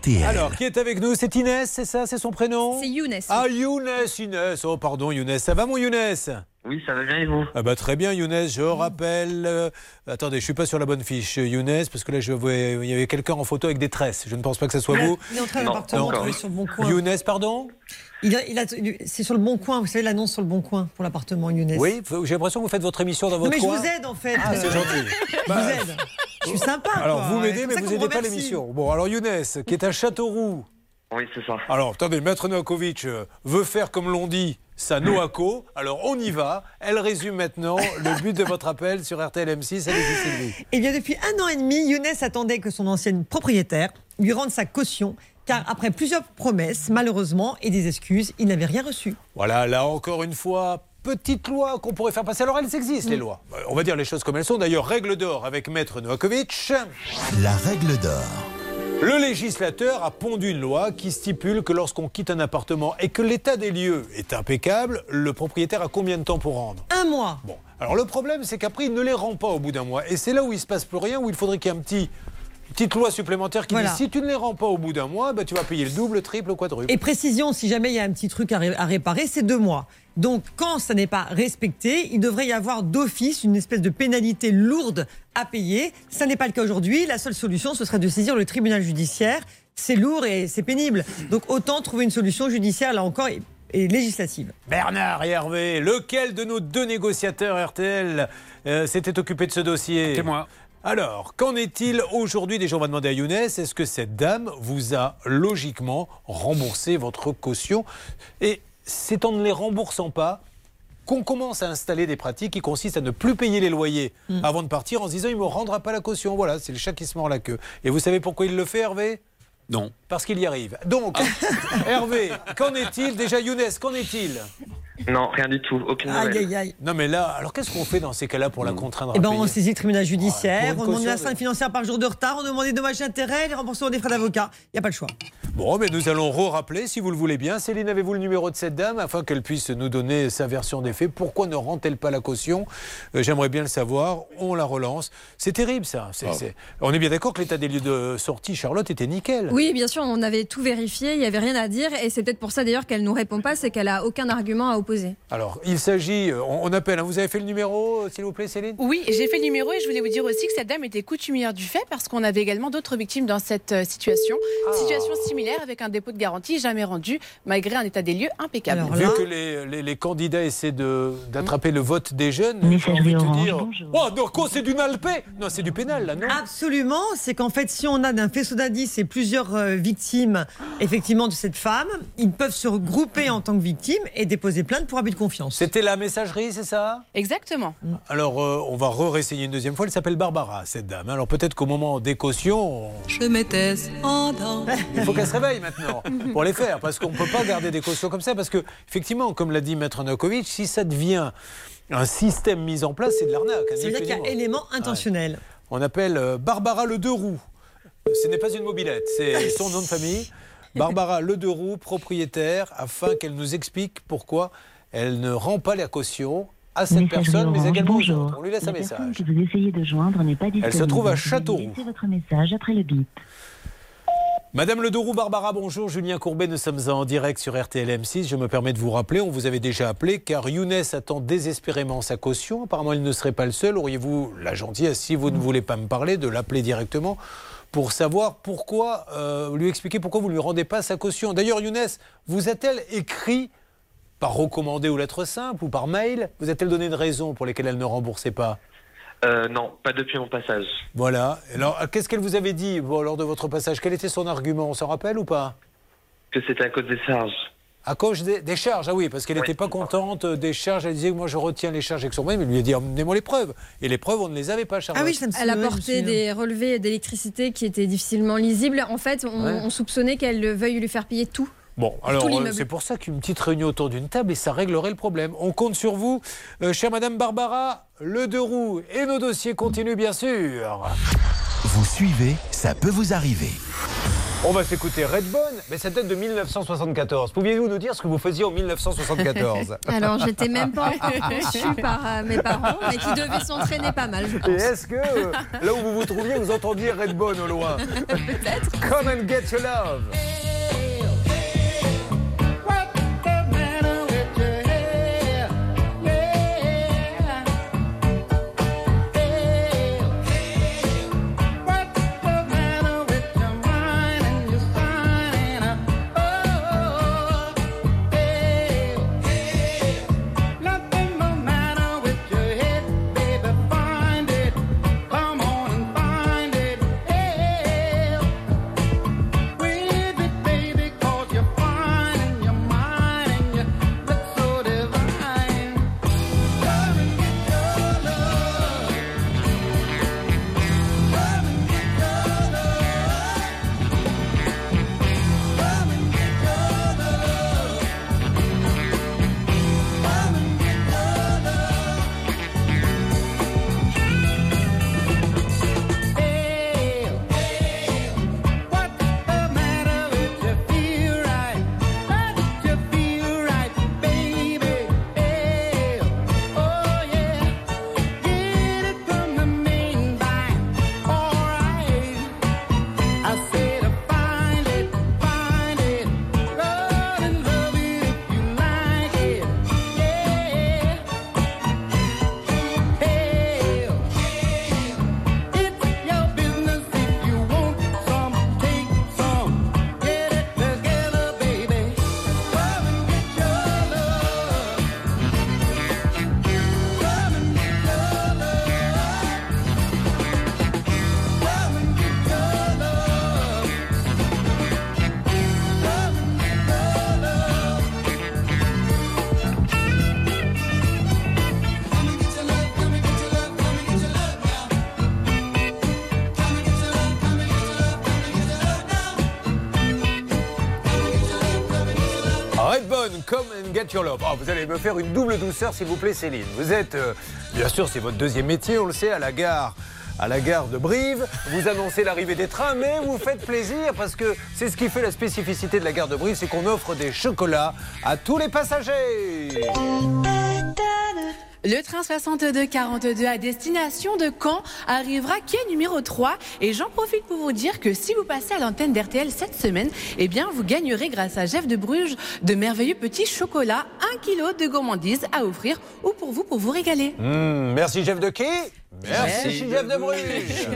RTL. Alors, qui est avec nous? C'est Inès, c'est ça? C'est son prénom? C'est Younes. Ah, Younes, Inès. Oh, pardon, Younes. Ça va, mon Younes? Oui, ça va bien et vous? Ah bah, Très bien, Younes. Je rappelle. euh, attendez, je suis pas sur la bonne fiche, Younes, parce que là, je vois, il y avait quelqu'un en photo avec des tresses. Je ne pense pas que ce soit vous. Il est en train d'appartement sur le bon coin. Younes, pardon? Il a- il a- c'est sur le bon coin, vous savez l'annonce sur le bon coin pour l'appartement Younes. Oui, j'ai l'impression que vous faites votre émission dans Non, votre mais coin. je vous aide en fait. Ah, c'est gentil. Je Bah, vous aide. Je suis sympa. Alors, quoi. vous m'aidez, mais vous n'aidez pas l'émission. Bon, alors Younes, qui est à Châteauroux. Oui, c'est ça. Alors, attendez, Maître Novakovic euh, veut faire comme l'on dit, ça Noaco. Alors on y va. Elle résume maintenant le but de votre appel sur RTL M6. Allez-y Sylvie. Eh bien, depuis un an et demi, Younes attendait que son ancienne propriétaire lui rende sa caution, car après plusieurs promesses, malheureusement, et des excuses, il n'avait rien reçu. Voilà, là encore une fois, petite loi qu'on pourrait faire passer. Alors elles existent les lois. Euh, On va dire les choses comme elles sont. D'ailleurs, règle d'or avec Maître Novakovic. La règle d'or. Le législateur a pondu une loi qui stipule que lorsqu'on quitte un appartement et que l'état des lieux est impeccable, le propriétaire a combien de temps pour rendre? Un mois. Bon, alors le problème, c'est qu'après, il ne les rend pas au bout d'un mois. Et c'est là où il se passe plus rien, où il faudrait qu'il y ait un petit, une petite loi supplémentaire qui Voilà. dit si tu ne les rends pas au bout d'un mois, bah, tu vas payer le double, le triple, le quadruple. Et précision, si jamais il y a un petit truc à, ré- à réparer, c'est deux mois. Donc, quand ça n'est pas respecté, il devrait y avoir d'office une espèce de pénalité lourde à payer. Ça n'est pas le cas aujourd'hui. La seule solution, ce serait de saisir le tribunal judiciaire. C'est lourd et c'est pénible. Donc, autant trouver une solution judiciaire, là encore, et, et législative. Bernard et Hervé, lequel de nos deux négociateurs RTL euh, s'était occupé de ce dossier? C'est moi. Alors, qu'en est-il aujourd'hui Déjà, on va demander à Younes, est-ce que cette dame vous a logiquement remboursé votre caution? Et c'est en ne les remboursant pas qu'on commence à installer des pratiques qui consistent à ne plus payer les loyers Mm. avant de partir en se disant il ne me rendra pas la caution. Voilà, c'est le chat qui se mord la queue. Et vous savez pourquoi il le fait, Hervé? Non. Parce qu'il y arrive. Donc, <laughs> Hervé, qu'en est-il? Déjà, Younes, qu'en est-il? Non, rien du tout, aucune Aïe, nouvelle. aïe, aïe. Non, mais là, alors qu'est-ce qu'on fait dans ces cas-là pour la contraindre à Eh ben, payer on saisit le tribunal judiciaire, on demande une astreinte financière par jour de retard, on demande des dommages d'intérêt, les remboursements des frais d'avocat. Il n'y a pas le choix. Bon, mais nous allons re-rappeler, si vous le voulez bien. Céline, avez-vous le numéro de cette dame afin qu'elle puisse nous donner sa version des faits? Pourquoi ne rend-elle pas la caution? Euh, J'aimerais bien le savoir. On la relance. C'est terrible, ça. C'est- Ah. c'est- On est bien d'accord que l'état des lieux de sortie, Charlotte, était nickel. Oui, bien sûr, on avait tout vérifié, il n'y avait rien à dire, et c'est peut-être pour ça d'ailleurs qu'elle nous répond pas, c'est qu'elle a aucun argument à opposer. Alors, il s'agit, euh, on, on appelle, hein. vous avez fait le numéro, euh, s'il vous plaît, Céline? Oui, j'ai fait le numéro et je voulais vous dire aussi que cette dame était coutumière du fait parce qu'on avait également d'autres victimes dans cette euh, situation. Ah. Situation similaire avec un dépôt de garantie jamais rendu malgré un état des lieux impeccable. Vu que les, les- les candidats essaient de- d'attraper le vote des jeunes, j'ai envie de te dire. Oh, donc quoi, c'est du malpé Non, c'est du pénal, là, non? Absolument, c'est qu'en fait, si on a d'un faisceau d'indices et plusieurs euh, victimes, effectivement, de cette femme, ils peuvent se regrouper en tant que victimes et déposer plainte pour abus de confiance. C'était la messagerie, c'est ça? Exactement. Alors, euh, on va re-réessayer une deuxième fois. Elle s'appelle Barbara, cette dame. Alors, peut-être qu'au moment des cautions, on- Je m'étais endormie. il faut qu'elle se réveille maintenant <laughs> pour les faire. Parce qu'on ne peut pas garder des cautions comme ça. Parce que, effectivement, comme l'a dit Maître Nokovic, si ça devient un système mis en place, c'est de l'arnaque. hein, Ça veut ni dire plus qu'il y a élément intentionnel. On appelle euh, Barbara Le Deux Roues. Ce n'est pas une mobilette, c'est son nom de famille. Barbara Le Deux Roues, propriétaire, afin qu'elle nous explique pourquoi elle ne rend pas la caution à cette personne, mais également aux autres. On lui laisse un La personne message. que vous essayez de joindre n'est pas disponible. Elle se trouve à Châteauroux. votre message après le bip. Madame Le Deux Roues, Barbara, bonjour. Julien Courbet, nous sommes en direct sur RTL M6. Je me permets de vous rappeler, on vous avait déjà appelé car Younes attend désespérément sa caution. Apparemment, il ne serait pas le seul. Auriez-vous la gentillesse, si vous ne voulez pas me parler, de l'appeler directement pour savoir pourquoi, euh, lui expliquer pourquoi vous ne lui rendez pas sa caution. D'ailleurs, Younes, vous a-t-elle écrit par recommandé ou lettre simple ou par mail? Vous a-t-elle donné une raison pour lesquelles elle ne remboursait pas? Euh, non, pas depuis mon passage. Voilà. Alors, qu'est-ce qu'elle vous avait dit bon, lors de votre passage? Quel était son argument? On s'en rappelle ou pas? Que c'était à cause des charges. À cause des, des charges, ah oui, parce qu'elle n'était pas contente euh, des charges. Elle disait que moi je retiens les charges avec son mais il lui a dit amenez-moi les preuves. Et les preuves, on ne les avait pas, Charlotte. Elle apportait des relevés d'électricité qui étaient difficilement lisibles. En fait, on, Ouais. on soupçonnait qu'elle veuille lui faire payer tout. Bon, alors euh, c'est pour ça qu'une petite réunion autour d'une table et ça réglerait le problème. On compte sur vous, euh, chère Madame Barbara, le deux roues et nos dossiers continuent bien sûr. Vous suivez, ça peut vous arriver. On va s'écouter Redbone, mais ça date de 1974. Pouviez-vous nous dire ce que vous faisiez en 1974 <laughs> Alors, j'étais même pas <laughs> conçue par euh, mes parents, mais qui devaient s'entraîner pas mal, je Et pense. est-ce que euh, là où vous vous trouviez, vous entendiez Redbone au loin? <laughs> Peut-être. Come and get your love. Oh, vous allez me faire une double douceur, s'il vous plaît, Céline. Vous êtes, euh, bien sûr, c'est votre deuxième métier, on le sait, à la gare. À la gare de Brive, vous annoncez l'arrivée des trains, mais vous faites plaisir parce que c'est ce qui fait la spécificité de la gare de Brive, c'est qu'on offre des chocolats à tous les passagers. Le train 6242 à destination de Caen arrivera quai numéro 3 et j'en profite pour vous dire que si vous passez à l'antenne d'RTL cette semaine, eh bien vous gagnerez grâce à Jeff de Bruges de merveilleux petits chocolats, un kilo de gourmandise à offrir ou pour vous pour vous régaler. Hmm, merci Jeff de qui Merci Jeff Jeff de de Bruges.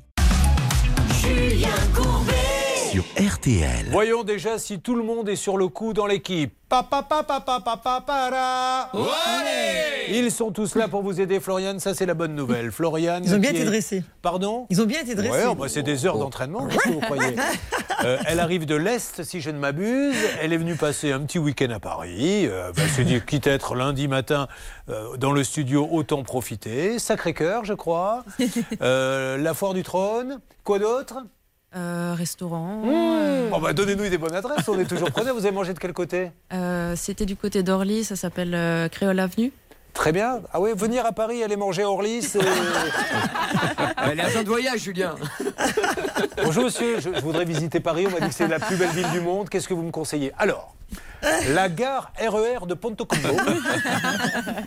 <laughs> Julien Courbet. Sur RTL. Voyons déjà si tout le monde est sur le coup dans l'équipe. Para. Ils sont tous là pour vous aider, Florian. Ça, c'est la bonne nouvelle. Florian. Ils ont bien qui été est- dressés. Pardon? Ils ont bien été dressés. Ouais, bah, c'est des heures d'entraînement, vous <laughs> croyez? Euh, Elle arrive de l'Est, si je ne m'abuse. Elle est venue passer un petit week-end à Paris. Euh, bah, c'est dit, quitte à être lundi matin euh, dans le studio, autant profiter. Sacré-Cœur, je crois. <laughs> Euh, la Foire du Trône. Quoi d'autre? Euh, restaurant. Mmh. Bon, bah, Donnez-nous des bonnes adresses, on est toujours preneurs. Vous avez mangé de quel côté? Euh, C'était du côté d'Orly, ça s'appelle euh, Créole Avenue. Très bien. Ah oui, venir à Paris, aller manger à Orly, c'est... <laughs> Elle est agent de voyage, Julien. Bonjour monsieur, je, je voudrais visiter Paris. On m'a dit que c'est la plus belle ville du monde. Qu'est-ce que vous me conseillez? Alors, la gare RER de Ponto Combo.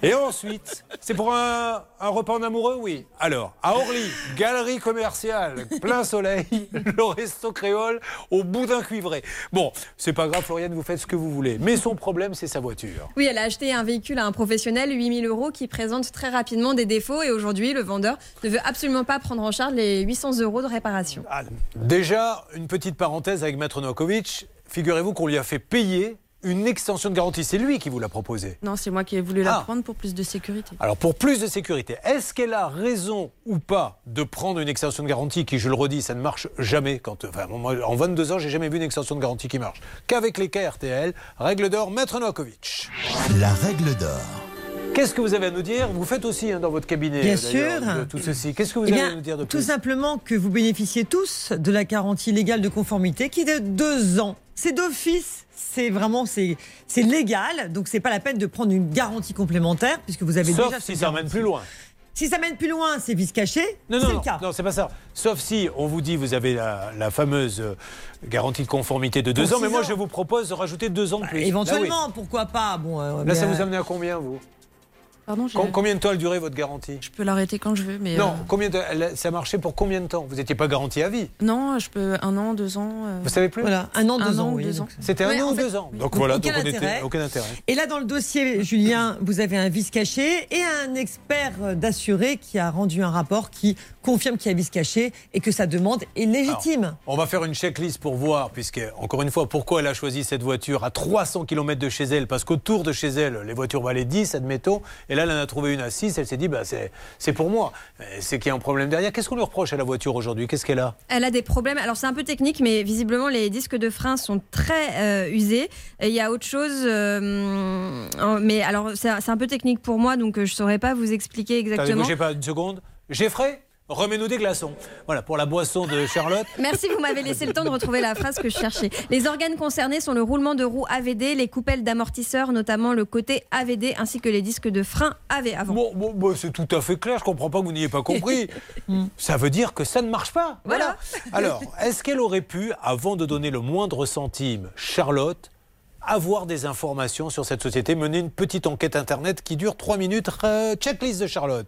Et ensuite, c'est pour un, un repas en amoureux, oui. Alors, à Orly, galerie commerciale, plein soleil, <laughs> le resto créole au boudin cuivré. Bon, c'est pas grave, Floriane, vous faites ce que vous voulez. Mais son problème, c'est sa voiture. Oui, elle a acheté un véhicule à un professionnel, 8000 euros, qui présente très rapidement des défauts. Et aujourd'hui, le vendeur ne veut absolument pas prendre en charge les 800 euros de réparation. Déjà, une petite parenthèse avec Maître Novakovic. Figurez-vous qu'on lui a fait payer une extension de garantie. C'est lui qui vous l'a proposé. Non, c'est moi qui ai voulu la Ah. prendre pour plus de sécurité. Alors pour plus de sécurité, est-ce qu'elle a raison ou pas de prendre une extension de garantie qui, je le redis, ça ne marche jamais quand, enfin, moi, en 22 ans, j'ai jamais vu une extension de garantie qui marche qu'avec les cas RTL. Règle d'or, Maître Novakovic. La règle d'or. Qu'est-ce que vous avez à nous dire? Vous faites aussi hein, dans votre cabinet Bien euh, sûr. de tout ceci. Qu'est-ce que vous Eh avez bien, à nous dire de Tout plus? simplement que vous bénéficiez tous de la garantie légale de conformité qui est de deux ans. C'est d'office, c'est vraiment c'est c'est légal, donc c'est pas la peine de prendre une garantie complémentaire puisque vous avez Sauf déjà. si ça garantie. plus loin. Si ça mène plus loin, c'est vice caché. Non, c'est non, le cas. non, c'est pas ça. Sauf si on vous dit vous avez la, la fameuse euh, garantie de conformité de deux ans, mais moi ans. je vous propose de rajouter deux ans de plus. Là, oui. Éventuellement, pourquoi pas Bon, euh, Là, ça vous euh, amenait à combien, vous? Pardon, j'ai- Com- Combien de temps elle durait votre garantie? Je peux l'arrêter quand je veux, mais. Non, euh, combien de- ça marchait pour combien de temps? Vous n'étiez pas garanti à vie Non, je peux un an, deux ans. euh, Vous savez plus? Voilà, un an, deux Un ans. an ou oui, ans. C'était un an ou fait, deux ans? Donc voilà, aucun donc on était- intérêt. aucun intérêt. Et là, dans le dossier, Julien, vous avez un vice caché et un expert d'assuré qui a rendu un rapport qui confirme qu'il y a vice caché et que sa demande est légitime. On va faire une checklist pour voir, puisque, encore une fois, pourquoi elle a choisi cette voiture à 300 km de chez elle? Parce qu'autour de chez elle, les voitures valaient 10, admettons, et là, elle en a trouvé une à 6, elle s'est dit, bah, c'est pour moi. Euh, C'est qu'il y a un problème derrière. Qu'est-ce qu'on lui reproche à la voiture aujourd'hui? Qu'est-ce qu'elle a? Elle a des problèmes. Alors c'est un peu technique, mais visiblement les disques de frein sont très euh, usés. Et il y a autre chose, euh, mais alors c'est un peu technique pour moi, donc je saurais pas vous expliquer exactement. bougez pas une seconde. Geoffrey, remets-nous des glaçons. Voilà, pour la boisson de Charlotte. <laughs> Merci, vous m'avez laissé le temps de retrouver la phrase que je cherchais. Les organes concernés sont le roulement de roue AVD, les coupelles d'amortisseurs, notamment le côté AVD, ainsi que les disques de frein AV avant. Bon, bon, bon, c'est tout à fait clair. Je comprends pas que vous n'ayez pas compris. <laughs> ça veut dire que ça ne marche pas. Voilà. Alors, est-ce qu'elle aurait pu, avant de donner le moindre centime, Charlotte, avoir des informations sur cette société, mener une petite enquête internet qui dure 3 minutes Euh, Checklist de Charlotte.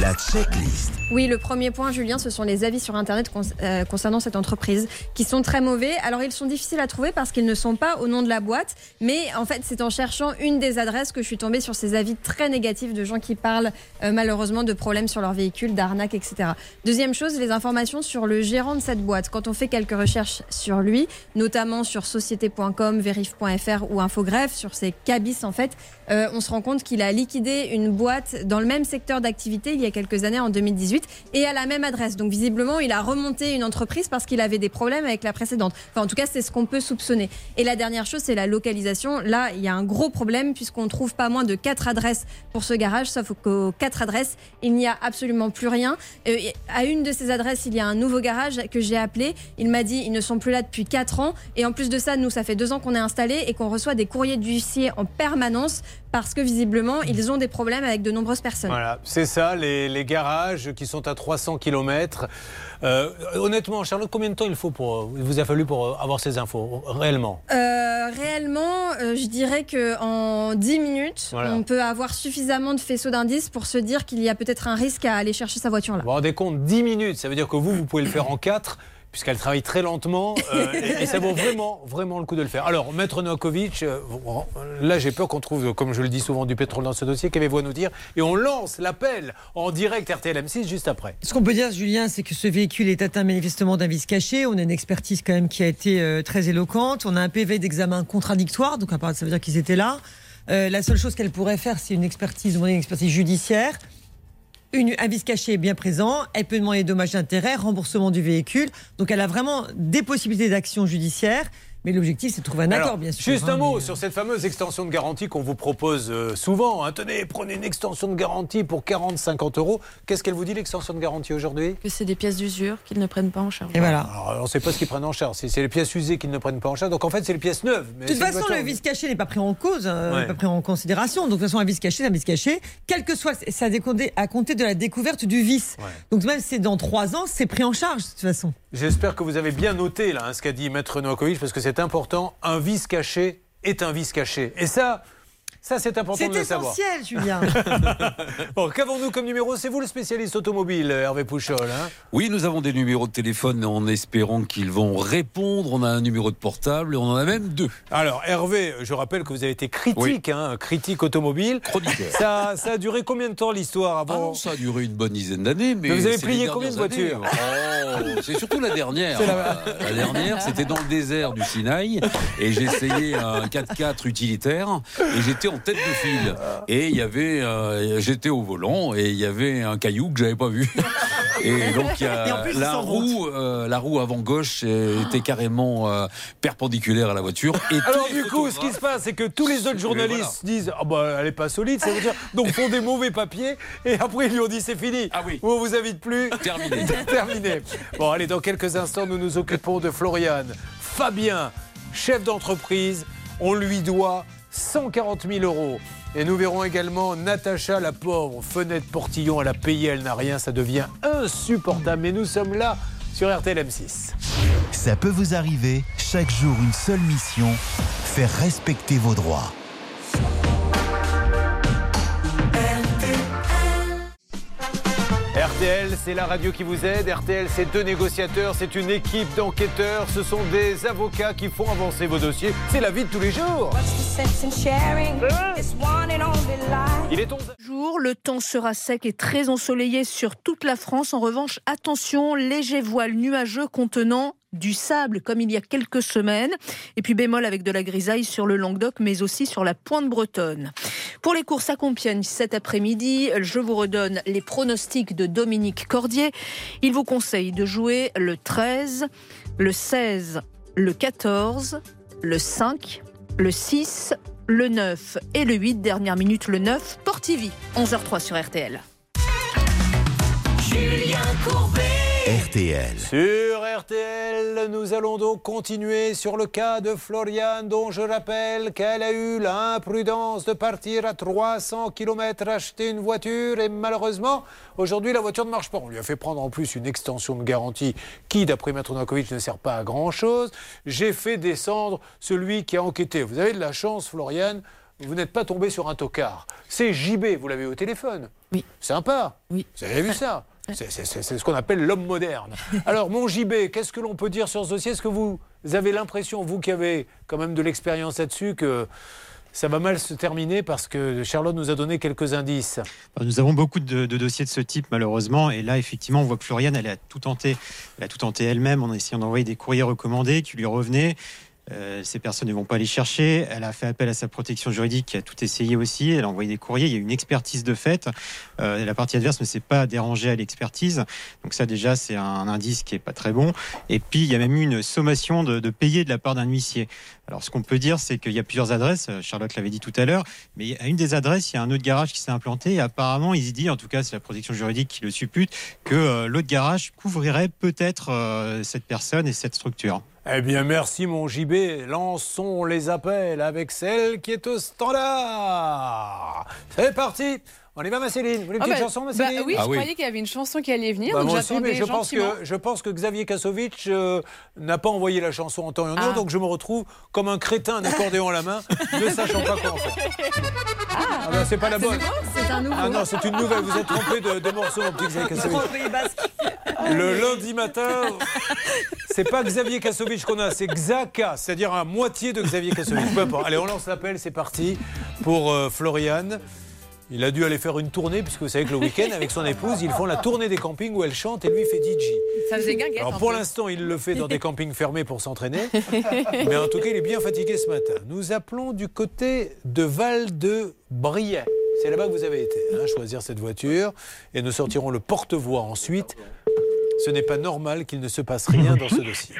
La checklist. Oui, le premier point, Julien, ce sont les avis sur Internet con- euh, concernant cette entreprise, qui sont très mauvais. Alors, ils sont difficiles à trouver parce qu'ils ne sont pas au nom de la boîte, mais en fait, c'est en cherchant une des adresses que je suis tombée sur ces avis très négatifs de gens qui parlent euh, malheureusement de problèmes sur leur véhicule, d'arnaques, etc. Deuxième chose, les informations sur le gérant de cette boîte. Quand on fait quelques recherches sur lui, notamment sur société.com, verif.fr, Leclerc ou Infogreffe, sur ces cabis en fait, euh, on se rend compte qu'il a liquidé une boîte dans le même secteur d'activité il y a quelques années, en 2018, et à la même adresse. Donc visiblement, il a remonté une entreprise parce qu'il avait des problèmes avec la précédente. Enfin, en tout cas, c'est ce qu'on peut soupçonner. Et la dernière chose, c'est la localisation. Là, il y a un gros problème puisqu'on trouve pas moins de quatre adresses pour ce garage, sauf qu'aux quatre adresses, il n'y a absolument plus rien. Euh, à une de ces adresses, il y a un nouveau garage que j'ai appelé. Il m'a dit ils ne sont plus là depuis 4 ans. Et en plus de ça, nous, ça fait deux ans qu'on est installé et qu'on reçoit des courriers d'huissier en permanence parce que visiblement, ils ont des problèmes avec de nombreuses personnes. Voilà, c'est ça, les, les garages qui sont à 300 km. Euh, honnêtement, Charlotte, combien de temps il faut pour, il vous a fallu pour euh, avoir ces infos, réellement? Euh, réellement, euh, je dirais que en 10 minutes, Voilà. on peut avoir suffisamment de faisceaux d'indices pour se dire qu'il y a peut-être un risque à aller chercher sa voiture là. Vous vous rendez compte, 10 minutes, ça veut dire que vous, vous pouvez le faire en 4 puisqu'elle travaille très lentement <laughs> euh, et, et ça vaut vraiment, vraiment le coup de le faire. Alors, Maître Novakovic, euh, là j'ai peur qu'on trouve, comme je le dis souvent, du pétrole dans ce dossier. Qu'avez-vous à nous dire? Et on lance l'appel en direct RTL M6 juste après. Ce qu'on peut dire, Julien, c'est que ce véhicule est atteint manifestement d'un vice caché. On a une expertise quand même qui a été euh, très éloquente. On a un PV d'examen contradictoire, donc à part ça veut dire qu'ils étaient là. Euh, la seule chose qu'elle pourrait faire, c'est une expertise, une expertise judiciaire. Une, un vice caché est bien présent. Elle peut demander dommages d'intérêt, remboursement du véhicule. Donc elle a vraiment des possibilités d'action judiciaire. Mais l'objectif, c'est de trouver un Alors, accord, bien sûr. Juste un mot mais- sur cette fameuse extension de garantie qu'on vous propose euh, souvent. hein. Tenez, prenez une extension de garantie pour 40, 50 euros. Qu'est-ce qu'elle vous dit, l'extension de garantie aujourd'hui? Que c'est des pièces d'usure qu'ils ne prennent pas en charge. Alors, on ne sait pas ce qu'ils prennent en charge. C'est c'est les pièces usées qu'ils ne prennent pas en charge. Donc en fait, c'est les pièces neuves. mais De toute façon, voiture- le vice caché n'est pas pris en cause, euh, Ouais. pas pris en considération. Donc, de toute façon, un vice caché, c'est un vice caché, quel que soit, ça à compter de la découverte du vice. Donc, même si c'est dans trois ans, c'est pris en charge, de toute façon. J'espère que vous avez bien noté là, hein, ce qu'a dit Maître Novakovic, parce que c'est important. Un vice caché est un vice caché. Et ça, ça c'est important C'est de le savoir. essentiel, Julien. <laughs> Bon, qu'avons-nous comme numéro? C'est vous le spécialiste automobile, Hervé Pouchol. hein Oui, nous avons des numéros de téléphone en espérant qu'ils vont répondre. On a un numéro de portable et on en a même deux. Alors, Hervé, je rappelle que vous avez été critique, hein, critique automobile. Chroniqueur. Ça, ça a duré combien de temps l'histoire Ah avant non, ça a duré une bonne dizaine d'années. Mais, Mais vous avez c'est plié combien de voitures? Oh, C'est surtout la dernière. C'est la- Euh, La <laughs> dernière, c'était dans le désert du Sinaï. Et j'ai essayé un 4x4 utilitaire. Et j'étais en tête de file. Et il y avait, euh, j'étais au volant et il y avait un caillou que j'avais pas vu. <laughs> Et donc il y a- Et en plus, ils la roue, euh, la roue avant gauche était carrément euh, perpendiculaire à la voiture. Et Alors du coup, ce qui se passe, c'est que tous les autres journalistes disent ah bah elle est pas solide, ça veut dire donc font des mauvais papiers et après ils lui ont dit c'est fini. Ah oui. On vous invite plus. Terminé. <laughs> Terminé. Bon allez, dans quelques instants, nous nous occupons de Floriane. Fabien, chef d'entreprise, on lui doit 140 000 euros. Et nous verrons également Natacha, la pauvre, fenêtre portillon, elle a payé, elle n'a rien, ça devient insupportable. Mais nous sommes là sur RTL M6. Ça peut vous arriver, chaque jour une seule mission, faire respecter vos droits. RTL, c'est la radio qui vous aide. RTL, c'est deux négociateurs, c'est une équipe d'enquêteurs. Ce sont des avocats qui font avancer vos dossiers. C'est la vie de tous les jours. Il est 11 Jour, le temps sera sec et très ensoleillé sur toute la France. En revanche, attention, léger voile nuageux contenant du sable comme il y a quelques semaines. Et puis bémol avec de la grisaille sur le Languedoc, mais aussi sur la pointe bretonne. Pour les courses à Compiègne cet après-midi, je vous redonne les pronostics de Dominique Cordier. Il vous conseille de jouer le 13, le 16, le 14, le 5, le 6, le 9 et le 8. Dernière minute, le 9. Portivi, 11h03 sur RTL. Julien Courbet. RTL. Sur RTL, nous allons donc continuer sur le cas de Floriane, dont je rappelle qu'elle a eu l'imprudence de partir à 300 km acheter une voiture et malheureusement, aujourd'hui, la voiture ne marche pas. On lui a fait prendre en plus une extension de garantie qui, d'après Maître Novakovic, ne sert pas à grand-chose. J'ai fait descendre celui qui a enquêté. Vous avez de la chance, Floriane, vous n'êtes pas tombé sur un tocard. C'est JB, vous l'avez au téléphone. Oui. Sympa. Oui. Vous avez vu ça c'est ce qu'on appelle l'homme moderne. <laughs> Alors, mon JB, qu'est-ce que l'on peut dire sur ce dossier? Est-ce que vous avez l'impression, vous qui avez quand même de l'expérience là-dessus, que ça va mal se terminer parce que Charlotte nous a donné quelques indices? Nous avons beaucoup de, de dossiers de ce type malheureusement et là effectivement on voit que Floriane elle a tout tenté, elle a tout tenté elle-même en essayant d'envoyer des courriers recommandés qui lui revenaient. Euh, ces personnes ne vont pas les chercher. Elle a fait appel à sa protection juridique, qui a tout essayé aussi. Elle a envoyé des courriers. Il y a une expertise de fait. Euh, la partie adverse ne s'est pas dérangée à l'expertise. Donc ça, déjà, c'est un indice qui est pas très bon. Et puis, il y a même eu une sommation de, payer de la part d'un huissier. Alors, ce qu'on peut dire, c'est qu'il y a plusieurs adresses. Charlotte l'avait dit tout à l'heure. Mais à une des adresses, il y a un autre garage qui s'est implanté. Et apparemment, il se dit, en tout cas, c'est la protection juridique qui le suppute, que euh, l'autre garage couvrirait peut-être cette personne et cette structure. Eh bien, merci mon JB. Lançons les appels avec celle qui est au standard. C'est parti. On y va, ma Céline. Vous voulez une Ah petite bah, chanson, ma bah Céline oui, je croyais qu'il y avait une chanson qui allait venir. Bah, donc moi aussi, mais j'attendais je pense, que, je pense que Xavier Kasovic euh, n'a pas envoyé la chanson en temps et en heure, Ah. donc je me retrouve comme un crétin, un accordéon à la main, ne <laughs> sachant pas quoi en faire. Ah, c'est pas la bonne. C'est un nouveau. Ah non, c'est une nouvelle. Vous êtes trompé de, de morceau, mon petit Xavier <laughs> Kasovic. Le lundi matin, c'est pas Xavier Kasovic qu'on a, c'est Xaka, c'est-à-dire à moitié de Xavier importe. Allez, on lance l'appel, c'est parti pour euh, Florian. Il a dû aller faire une tournée, puisque vous savez que le week-end, avec son épouse, ils font la tournée des campings où elle chante et lui fait DJ. Ça faisait guinguette. Alors pour l'instant, il le fait dans des campings fermés pour s'entraîner. <laughs> Mais en tout cas, il est bien fatigué ce matin. Nous appelons du côté de Val de Briey. C'est là-bas que vous avez été, hein, choisir cette voiture. Et nous sortirons le porte-voix ensuite. Ce n'est pas normal qu'il ne se passe rien dans ce dossier.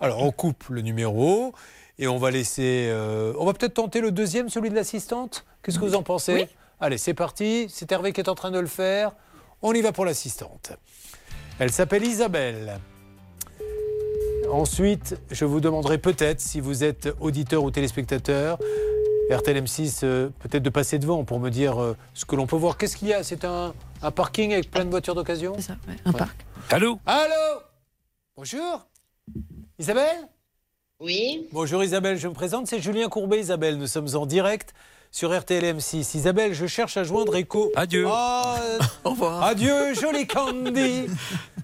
Alors on coupe le numéro et on va laisser. euh, on va peut-être tenter le deuxième, celui de l'assistante. Qu'est-ce que vous en pensez? Allez, c'est parti. C'est Hervé qui est en train de le faire. On y va pour l'assistante. Elle s'appelle Isabelle. Ensuite, je vous demanderai peut-être, si vous êtes auditeur ou téléspectateur, RTL M6, euh, peut-être de passer devant pour me dire euh, ce que l'on peut voir. Qu'est-ce qu'il y a? C'est un, un parking avec plein de voitures d'occasion? C'est ça, un parc. Allô? Allô? Bonjour Isabelle? Oui. Bonjour Isabelle, je me présente, c'est Julien Courbet Isabelle. Nous sommes en direct sur RTL M6. Isabelle, je cherche à joindre Echo. Adieu. <laughs> Au revoir. Adieu, joli <laughs> Candy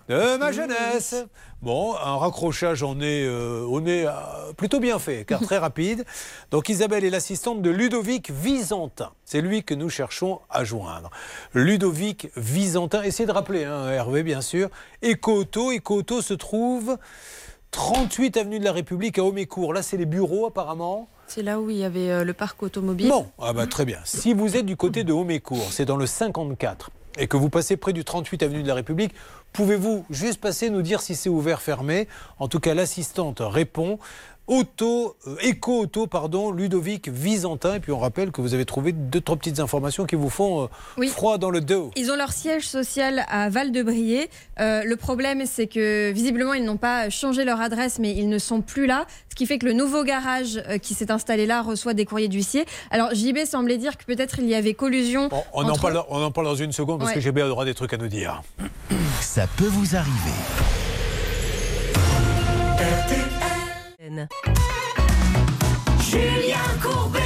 de ma jeunesse. Bon, un raccrochage en est, euh, on est euh, plutôt bien fait, car très <laughs> rapide. Donc Isabelle est l'assistante de Ludovic Visantin. C'est lui que nous cherchons à joindre. Ludovic Visantin, essayez de rappeler, hein, Hervé bien sûr. Eco Auto, Eco Auto se trouve 38 avenue de la République à Homécourt. Là, c'est les bureaux apparemment. C'est là où il y avait euh, le parc automobile. Bon, ah bah, très bien. Si vous êtes du côté de Homécourt, c'est dans le 54, et que vous passez près du 38 avenue de la République, pouvez-vous juste passer nous dire si c'est ouvert, fermé? En tout cas, l'assistante répond. Auto, euh, Eco Auto, pardon, Ludovic Visantin. Et puis on rappelle que vous avez trouvé deux, trois petites informations qui vous font euh, Oui. froid dans le dos. Ils ont leur siège social à Val-de-Briey. Euh, le problème, c'est que visiblement, ils n'ont pas changé leur adresse, mais ils ne sont plus là. Ce qui fait que le nouveau garage euh, qui s'est installé là reçoit des courriers d'huissier. Alors, JB semblait dire que peut-être il y avait collusion. On en, parle, on en parle dans une seconde parce Ouais. que GB aura des trucs à nous dire. Ça peut vous arriver. Julien Courbet.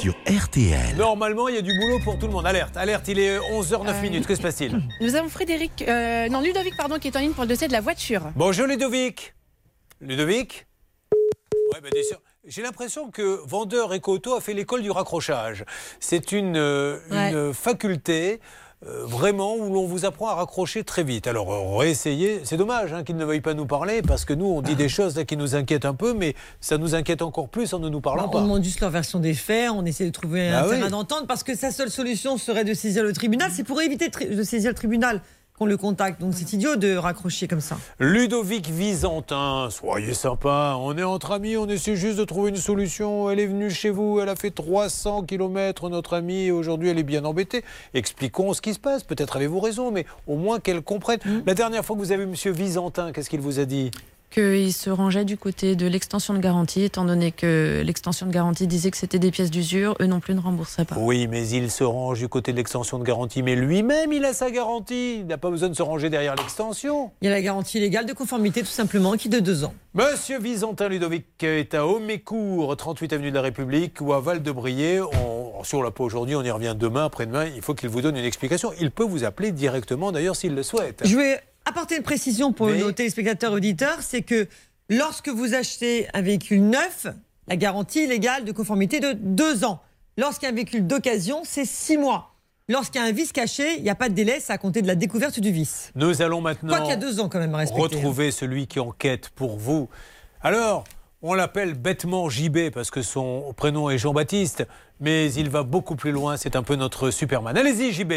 Sur RTL. Normalement, il y a du boulot pour tout le monde. Alerte, alerte, il est 11h09 minutes. Que se passe-t-il <laughs> Nous avons Frédéric, euh, non Ludovic pardon, qui est en ligne pour le dossier de la voiture. Bonjour Ludovic. Ludovic Ouais, ben, bien sûr. J'ai l'impression que Vendeur Eco-Auto a fait l'école du raccrochage. C'est une, euh, Ouais. une faculté euh, vraiment où l'on vous apprend à raccrocher très vite. Alors, euh, réessayez. C'est dommage hein, qu'il ne veuille pas nous parler parce que nous, on dit <laughs> des choses là, qui nous inquiètent un peu, mais ça nous inquiète encore plus en ne nous parlant On pas. demande juste leur version des faits, on essaie de trouver Bah un oui. terrain d'entente parce que sa seule solution serait de saisir le tribunal. C'est pour éviter de saisir le tribunal qu'on le contacte. Donc c'est idiot de raccrocher comme ça. Ludovic Visantin, soyez sympa, on est entre amis, on essaie juste de trouver une solution. Elle est venue chez vous, elle a fait 300 km, notre amie, et aujourd'hui elle est bien embêtée. Expliquons ce qui se passe, peut-être avez-vous raison, mais au moins qu'elle comprenne. La dernière fois que vous avez vu Monsieur Visantin, qu'est-ce qu'il vous a dit? Qu'il se rangeait du côté de l'extension de garantie, étant donné que l'extension de garantie disait que c'était des pièces d'usure, eux non plus ne remboursaient pas. Oui, mais il se range du côté de l'extension de garantie, mais lui-même il a sa garantie, il n'a pas besoin de se ranger derrière l'extension. Il y a la garantie légale de conformité tout simplement qui est de deux ans. Monsieur Visantin Ludovic est à Homécourt, 38 avenue de la République, ou à Val-de-Briey. On, si on l'a pas aujourd'hui, on y revient demain, après-demain. Il faut qu'il vous donne une explication. Il peut vous appeler directement, d'ailleurs, s'il le souhaite. Je vais apporter une précision pour Oui. nos téléspectateurs auditeurs, c'est que lorsque vous achetez un véhicule neuf, la garantie légale de conformité est de deux ans. Lorsqu'il y a un véhicule d'occasion, c'est six mois. Lorsqu'il y a un vice caché, il n'y a pas de délai, c'est à compter de la découverte du vice. Nous allons maintenant Quoi qu'il y a deux ans quand même à respecter. hein. retrouver celui qui enquête pour vous. Alors, On l'appelle bêtement JB parce que son prénom est Jean-Baptiste, mais il va beaucoup plus loin. C'est un peu notre Superman. Allez-y, JB.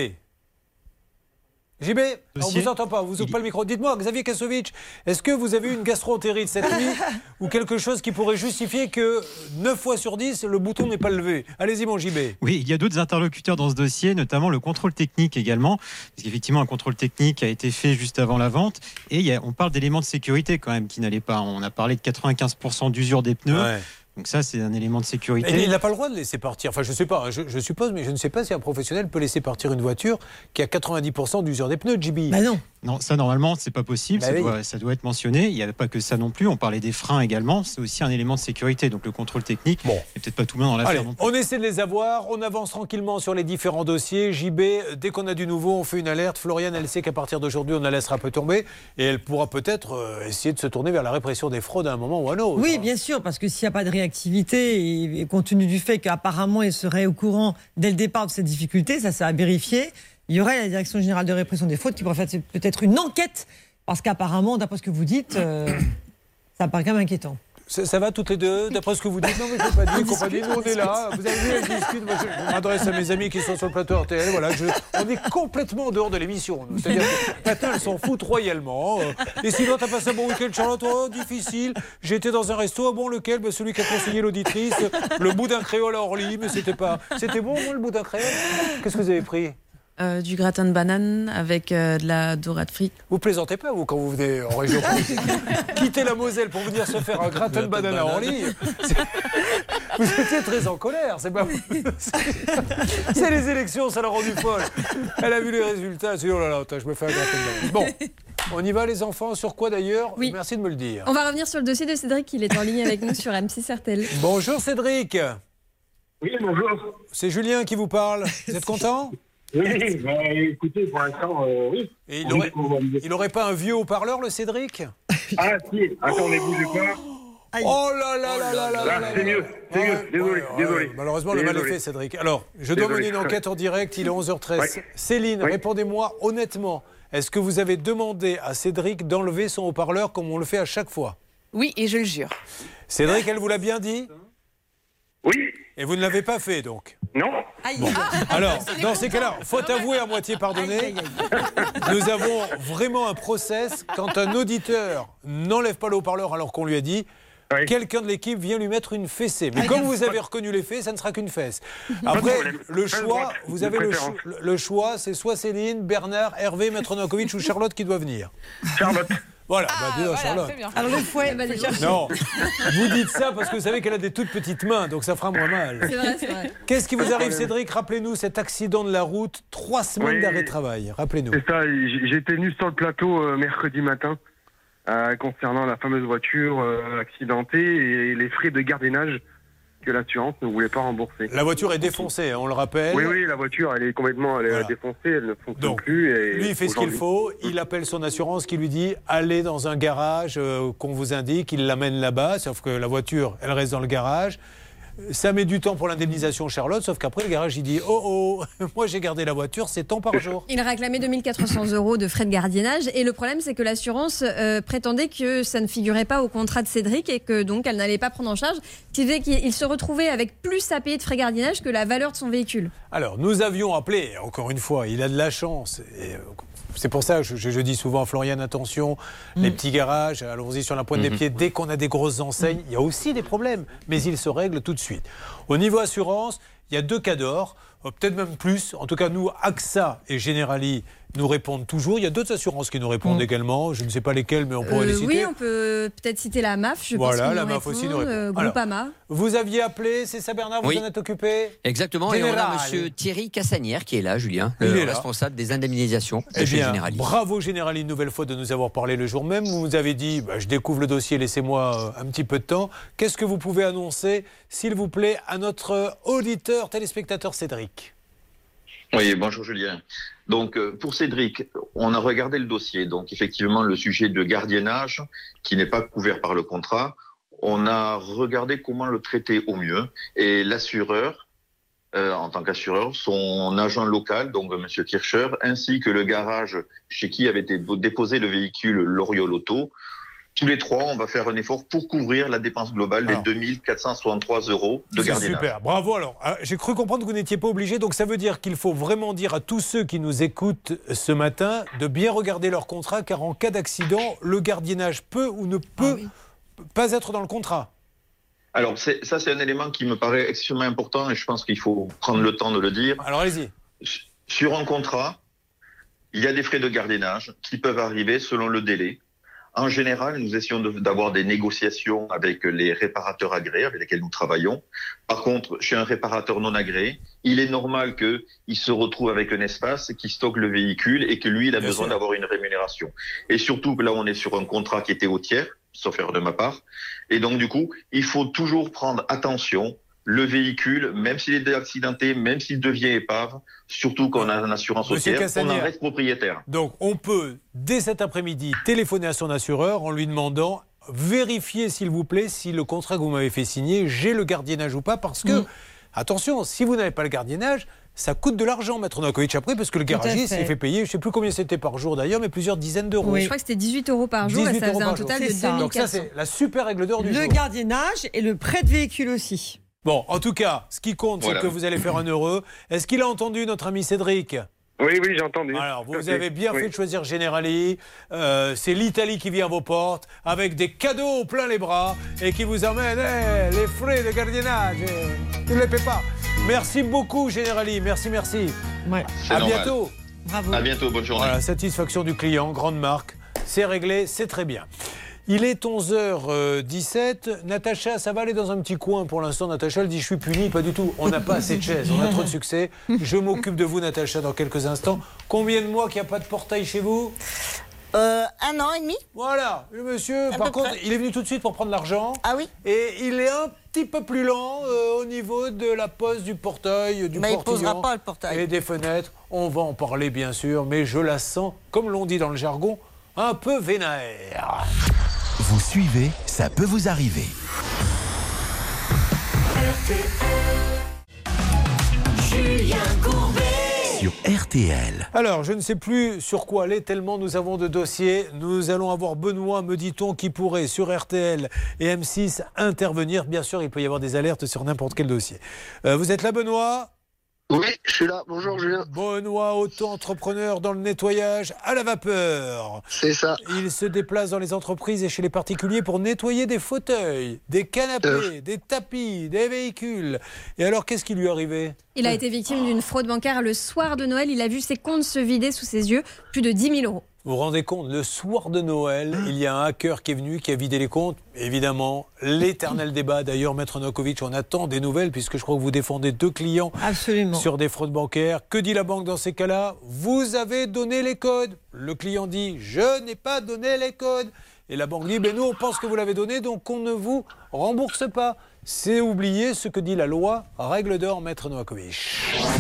JB, on Dossier. vous entend pas, vous ouvrez pas le micro. Dites-moi, Xavier Kasovic, est-ce que vous avez eu une gastroentérite cette <laughs> nuit ou quelque chose qui pourrait justifier que 9 fois sur 10, le bouton n'est pas levé? Allez-y, mon JB. Oui, il y a d'autres interlocuteurs dans ce dossier, notamment le contrôle technique également, parce qu'effectivement un contrôle technique a été fait juste avant la vente, et il y a- on parle d'éléments de sécurité quand même qui n'allaient pas. On a parlé de 95% d'usure des pneus, Ouais. Donc ça c'est un élément de sécurité. Et il n'a pas le droit de laisser partir. Enfin, je sais pas, je, je suppose, mais je ne sais pas si un professionnel peut laisser partir une voiture qui a 90% d'usure des pneus, JB. Bah non. Non, ça normalement c'est pas possible, Bah ça, oui. doit, ça doit être mentionné. Il n'y a pas que ça non plus. On parlait des freins également, c'est aussi un élément de sécurité. Donc le contrôle technique, Bon. et peut-être pas tout le monde dans Allez, l'affaire non plus. on essaie de les avoir, on avance tranquillement sur les différents dossiers. JB, dès qu'on a du nouveau, on fait une alerte. Floriane, elle sait qu'à partir d'aujourd'hui, on la laissera peu tomber et elle pourra peut-être euh, essayer de se tourner vers la répression des fraudes à un moment ou à un autre. Oui, bien sûr, parce que s'il n'y a pas de réactivité, et, compte tenu du fait qu'apparemment il serait au courant dès le départ de cette difficulté, ça c'est à vérifier, il y aurait la Direction générale de répression des fraudes qui pourrait faire peut-être une enquête, parce qu'apparemment, d'après ce que vous dites, euh, ça paraît quand même inquiétant. Ça, ça va toutes les deux, d'après ce que vous dites Non, mais je pas dit, compagnie, nous on est là. Vous avez vu, discutent. Moi, je, je m'adresse à mes amis qui sont sur le plateau RTL. Voilà, je- on est complètement en dehors de l'émission. C'est-à-dire que maintenant, elles s'en foutent royalement. Euh, Et sinon, t'as passé un bon week-end, Charlotte? Oh, difficile. J'étais dans un resto. Ah bon, lequel? Ben, Celui qu'a conseillé l'auditrice. Le boudin créole à Orly, mais c'était pas. C'était bon, moi, le boudin créole Qu'est-ce que vous avez pris? Euh, du gratin de banane avec euh, de la dorade frite. Vous plaisantez pas, vous, quand vous venez en région <laughs> Quitter la Moselle pour venir se faire un gratin de banane à Orly. C'est- Vous étiez très en colère, c'est pas C'est les élections, ça l'a rendu folle. Elle a vu les résultats, elle s'est dit, oh là là, attends, je me fais un gratin de banane. Bon, on y va les enfants, sur quoi d'ailleurs Oui. Merci de me le dire. On va revenir sur le dossier de Cédric, il est en ligne avec nous sur M6 RTL. Bonjour Cédric. Oui, bonjour. C'est Julien qui vous parle. Vous <laughs> êtes content? Oui, bah, écoutez, pour l'instant, euh, oui. Et il On aurait, est pour valider. il aurait pas un vieux haut-parleur, le Cédric? Ah, si, attendez, bougez pas. Oh là là là là là là Là, c'est mieux, c'est mieux, désolé, désolé. Malheureusement, le mal est fait, Cédric. Alors, je dois Désolé. mener une enquête en direct, il est 11h13. Ouais. Céline, répondez-moi honnêtement. Est-ce que vous avez demandé à Cédric d'enlever son haut-parleur comme on le fait à chaque fois? Oui, et je le jure. Cédric, elle vous l'a bien dit? Oui. Et vous ne l'avez pas fait, donc Non. Bon. Alors, dans ces cas-là, faute avouée à moitié pardonnée, <laughs> nous avons vraiment un process quand un auditeur n'enlève pas le haut-parleur alors qu'on lui a dit. Quelqu'un de l'équipe vient lui mettre une fessée. Mais comme vous avez reconnu les faits, ça ne sera qu'une fesse. Après, le choix, vous avez le, préférence. cho- le choix, c'est soit Céline, Bernard, Hervé, Maître Novakovic ou Charlotte qui doit venir. Charlotte. Voilà, bah, dis donc, Charlotte. Alors le fouet, Non, vous dites ça parce que vous savez qu'elle a des toutes petites mains, donc ça fera moins mal. C'est vrai, c'est vrai. Qu'est-ce qui vous arrive. Cédric? Rappelez-nous cet accident de la route, trois semaines Oui. d'arrêt de travail. Rappelez-nous. C'est ça, j'étais venu sur le plateau euh, mercredi matin euh, concernant la fameuse voiture euh, accidentée et les frais de gardiennage que l'assurance ne voulait pas rembourser. La voiture est défoncée, hein, on le rappelle. Oui, oui, la voiture, elle est complètement elle est défoncée, elle ne fonctionne Donc, plus. Et Lui, il fait ce qu'il faut. Il appelle son assurance qui lui dit allez dans un garage euh, qu'on vous indique. Il l'amène là-bas, sauf que la voiture, elle reste dans le garage. Ça met du temps pour l'indemnisation, Charlotte, sauf qu'après, le garage, il dit oh oh, <laughs> moi j'ai gardé la voiture, c'est tant par jour. Il réclamait 2400 euros de frais de gardiennage et le problème c'est que l'assurance euh, prétendait que ça ne figurait pas au contrat de Cédric et que donc elle n'allait pas prendre en charge, ce qui faisait qu'il se retrouvait avec plus à payer de frais de gardiennage que la valeur de son véhicule. Alors, nous avions appelé, encore une fois, il a de la chance. et, euh, c'est pour ça que je, dis souvent à Florian, attention, les petits garages, allons-y sur la pointe des Mhm. pieds. Dès qu'on a des grosses enseignes, il y a aussi des problèmes, mais ils se règlent tout de suite. Au niveau assurance, il y a deux cas d'or, euh, peut-être même plus. En tout cas, nous, AXA et Generali nous répondent toujours. Il y a d'autres assurances qui nous répondent également. Je ne sais pas lesquelles, mais on pourrait Euh, les citer. oui, on peut peut-être citer la MAF, je. Voilà, la nous MAF aussi nous répond. euh, Alors, Groupama. Vous aviez appelé, c'est ça Bernard, vous Oui. en êtes occupé Exactement, et on a Général. monsieur Thierry Cassanière qui est là, Julien, Il le est là. responsable des indemnisations de Eh chez bien, Generali. bravo Général une nouvelle fois de nous avoir parlé le jour même. Vous nous avez dit, bah, je découvre le dossier, laissez-moi euh, un petit peu de temps. Qu'est-ce que vous pouvez annoncer, s'il vous plaît, à notre auditeur, téléspectateur Cédric? Oui, bonjour Julien. Donc euh, pour Cédric, on a regardé le dossier. Donc effectivement, le sujet de gardiennage qui n'est pas couvert par le contrat, on a regardé comment le traiter au mieux. Et l'assureur, euh, en tant qu'assureur, son agent local, donc Monsieur Kircher, ainsi que le garage chez qui avait été déposé le véhicule L'Oriol Auto, tous les trois, on va faire un effort pour couvrir la dépense globale des 2463 euros de gardiennage. super, bravo alors. Ah, J'ai cru comprendre que vous n'étiez pas obligé, donc ça veut dire qu'il faut vraiment dire à tous ceux qui nous écoutent ce matin de bien regarder leur contrat, car en cas d'accident, le gardiennage peut ou ne peut pas être dans le contrat. Alors, c'est- ça, c'est un élément qui me paraît extrêmement important et je pense qu'il faut prendre le temps de le dire. Alors, allez-y. Sur un contrat, il y a des frais de gardiennage qui peuvent arriver selon le délai. En général, nous essayons de- d'avoir des négociations avec les réparateurs agréés avec lesquels nous travaillons. Par contre, chez un réparateur non agréé, il est normal qu'il se retrouve avec un espace qui stocke le véhicule et que lui, il a Bien besoin d'avoir une rémunération. Et surtout, là, on est sur un contrat qui était au tiers, sauf erreur de ma part. Et donc, du coup, il faut toujours prendre attention. Le véhicule, même s'il est accidenté, même s'il devient épave, surtout quand on a une assurance tiers, on en reste propriétaire. Donc, on peut, dès cet après-midi, téléphoner à son assureur en lui demandant vérifiez, s'il vous plaît, si le contrat que vous m'avez fait signer, j'ai le gardiennage ou pas, parce que, attention, si vous n'avez pas le gardiennage, ça coûte de l'argent, Maître Novakovic, après, parce que le garagiste s'est fait payer, je ne sais plus combien c'était par jour d'ailleurs, mais plusieurs dizaines d'euros. Je crois que c'était 18 euros par jour et 18 ça euros faisait par un jour. total de C'est ça. 2400. Donc ça, c'est la super règle d'or du Le jour. gardiennage et le prêt de véhicule aussi. Bon, en tout cas, ce qui compte, Voilà. c'est que vous allez faire un heureux. Est-ce qu'il a entendu notre ami Cédric? Oui, oui, j'ai entendu. Alors, vous avez bien Oui. fait de choisir Generali. Euh, c'est l'Italie qui vient à vos portes avec des cadeaux plein les bras et qui vous amène eh, les frais de gardiennage. Tu ne les paies pas. Merci beaucoup, Generali. Merci, merci. À normal. bientôt. Bravo. À bientôt, bonne journée. Voilà, satisfaction du client, grande marque. C'est réglé, c'est très bien. Il est 11h17. Natacha, ça va aller dans un petit coin pour l'instant. Natacha, elle dit Je suis puni. Pas du tout. On n'a pas assez de chaises. On a trop de succès. Je m'occupe de vous, Natacha, dans quelques instants. Combien de mois qu'il n'y a pas de portail chez vous? Euh, un an et demi. Voilà, le monsieur, par contre, près. il est venu tout de suite pour prendre l'argent. Ah oui Et il est un petit peu plus lent euh, au niveau de la pose du portail, du Mais il posera pas le portail. Et des fenêtres. On va en parler, bien sûr, mais je la sens, comme l'on dit dans le jargon, un peu vénère. Vous suivez, ça peut vous arriver. Julien Courbet. Sur RTL. Alors, je ne sais plus sur quoi aller, tellement nous avons de dossiers. Nous allons avoir Benoît, me dit-on, qui pourrait sur RTL et M6 intervenir. Bien sûr, il peut y avoir des alertes sur n'importe quel dossier. Euh, vous êtes là, Benoît? Oui, je suis là. Bonjour, Julien. Benoît, auto-entrepreneur dans le nettoyage à la vapeur. C'est ça. Il se déplace dans les entreprises et chez les particuliers pour nettoyer des fauteuils, des canapés, Euh. des tapis, des véhicules. Et alors, qu'est-ce qui lui est arrivé? Il a été victime d'une fraude bancaire le soir de Noël. Il a vu ses comptes se vider sous ses yeux, plus de 10 000 euros. Vous vous rendez compte, le soir de Noël, Hein il y a un hacker qui est venu, qui a vidé les comptes. Évidemment, l'éternel débat. D'ailleurs, Maître Novakovic, on attend des nouvelles, puisque je crois que vous défendez deux clients Absolument. sur des fraudes bancaires. Que dit la banque dans ces cas-là? Vous avez donné les codes. Le client dit Je n'ai pas donné les codes. Et la banque dit ben Nous, on pense que vous l'avez donné, donc on ne vous rembourse pas. C'est oublier ce que dit la loi. Règle d'or, Maître Novakovic.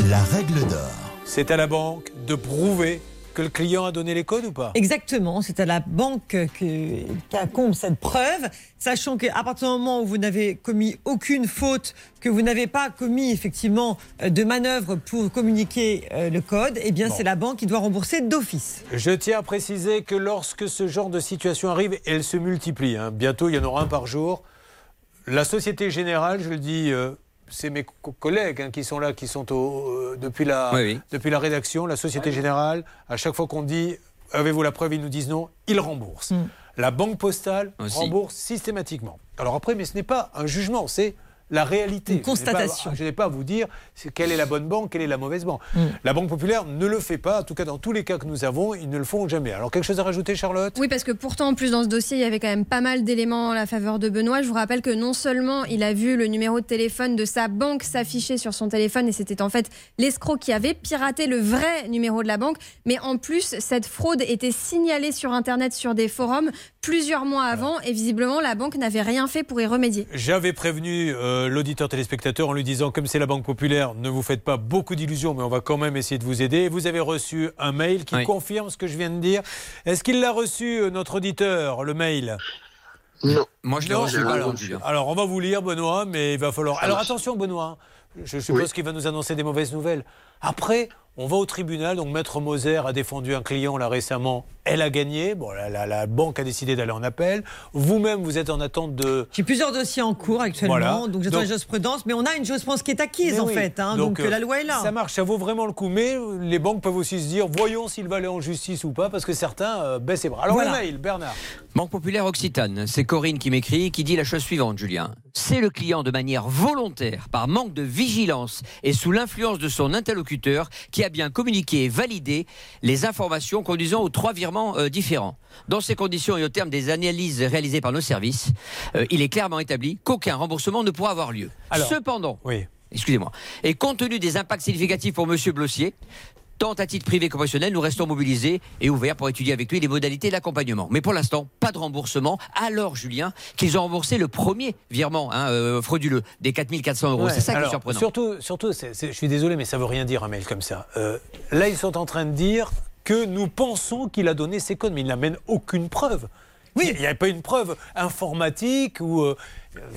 La règle d'or. C'est à la banque de prouver que le client a donné les codes ou pas Exactement, c'est à la banque que- qui accomple cette preuve, sachant qu'à partir du moment où vous n'avez commis aucune faute, que vous n'avez pas commis effectivement euh, de manœuvre pour communiquer euh, le code, eh bien Bon. c'est la banque qui doit rembourser d'office. Je tiens à préciser que lorsque ce genre de situation arrive, elle se multiplie, hein, bientôt il y en aura un par jour, la Société Générale, je le dis, euh, c'est mes co- collègues hein, qui sont là, qui sont au- euh, depuis, la, Oui, oui. depuis la rédaction, la Société Générale, à chaque fois qu'on dit avez-vous la preuve, ils nous disent non, ils remboursent. La Banque Postale Aussi. rembourse systématiquement. Alors après, mais ce n'est pas un jugement, c'est la réalité. Une constatation. Je n'ai pas à vous dire quelle est la bonne banque, quelle est la mauvaise banque. La Banque Populaire ne le fait pas, en tout cas dans tous les cas que nous avons, ils ne le font jamais. Alors quelque chose à rajouter, Charlotte? Oui, parce que pourtant, en plus, dans ce dossier, il y avait quand même pas mal d'éléments à la faveur de Benoît. Je vous rappelle que non seulement il a vu le numéro de téléphone de sa banque s'afficher sur son téléphone, et c'était en fait l'escroc qui avait piraté le vrai numéro de la banque, mais en plus, cette fraude était signalée sur Internet, sur des forums, plusieurs mois avant, et visiblement, la banque n'avait rien fait pour y remédier. J'avais prévenu euh, l'auditeur téléspectateur en lui disant, comme c'est la Banque Populaire, ne vous faites pas beaucoup d'illusions, mais on va quand même essayer de vous aider. Et vous avez reçu un mail qui Oui. confirme ce que je viens de dire. Est-ce qu'il l'a reçu, euh, notre auditeur, le mail? Non. Moi, je l'ai reçu. alors, alors, on va vous lire, Benoît, mais il va falloir. Alors attention, Benoît. Je suppose Oui. qu'il va nous annoncer des mauvaises nouvelles. Après, On va au tribunal, donc Maître Moser a défendu un client là récemment, elle a gagné. Bon, la, la- la banque a décidé d'aller en appel. Vous-même, vous êtes en attente de. J'ai plusieurs dossiers en cours actuellement, Voilà. donc j'attends Donc- la jurisprudence, mais on a une jurisprudence qui est acquise Mais en oui. fait, hein, donc, euh, la loi est là. Ça marche, ça vaut vraiment le coup. Mais les banques peuvent aussi se dire, voyons s'il va aller en justice ou pas, parce que certains euh, baissent les bras. Alors Voilà. le mail, Bernard. Banque Populaire Occitane, c'est Corinne qui m'écrit, qui dit la chose suivante, Julien. C'est le client de manière volontaire, par manque de vigilance et sous l'influence de son interlocuteur, qui a bien communiqué et validé les informations conduisant aux trois virements euh, différents. Dans ces conditions et au terme des analyses réalisées par nos services, euh, il est clairement établi qu'aucun remboursement ne pourra avoir lieu. Alors, Cependant, oui. excusez-moi, et compte tenu des impacts significatifs pour Monsieur Blossier, Tant à titre privé que professionnel, nous restons mobilisés et ouverts pour étudier avec lui les modalités d'accompagnement. Mais pour l'instant, pas de remboursement. Alors, Julien, qu'ils ont remboursé le premier virement hein, euh, frauduleux des 4400 euros. Ouais. C'est ça qui est surprenant. Surtout, surtout je suis désolé, mais ça veut rien dire un mail comme ça. Euh, là, ils sont en train de dire que nous pensons qu'il a donné ses codes, mais il n'amène aucune preuve. Oui. Il n'y a pas une preuve informatique ou.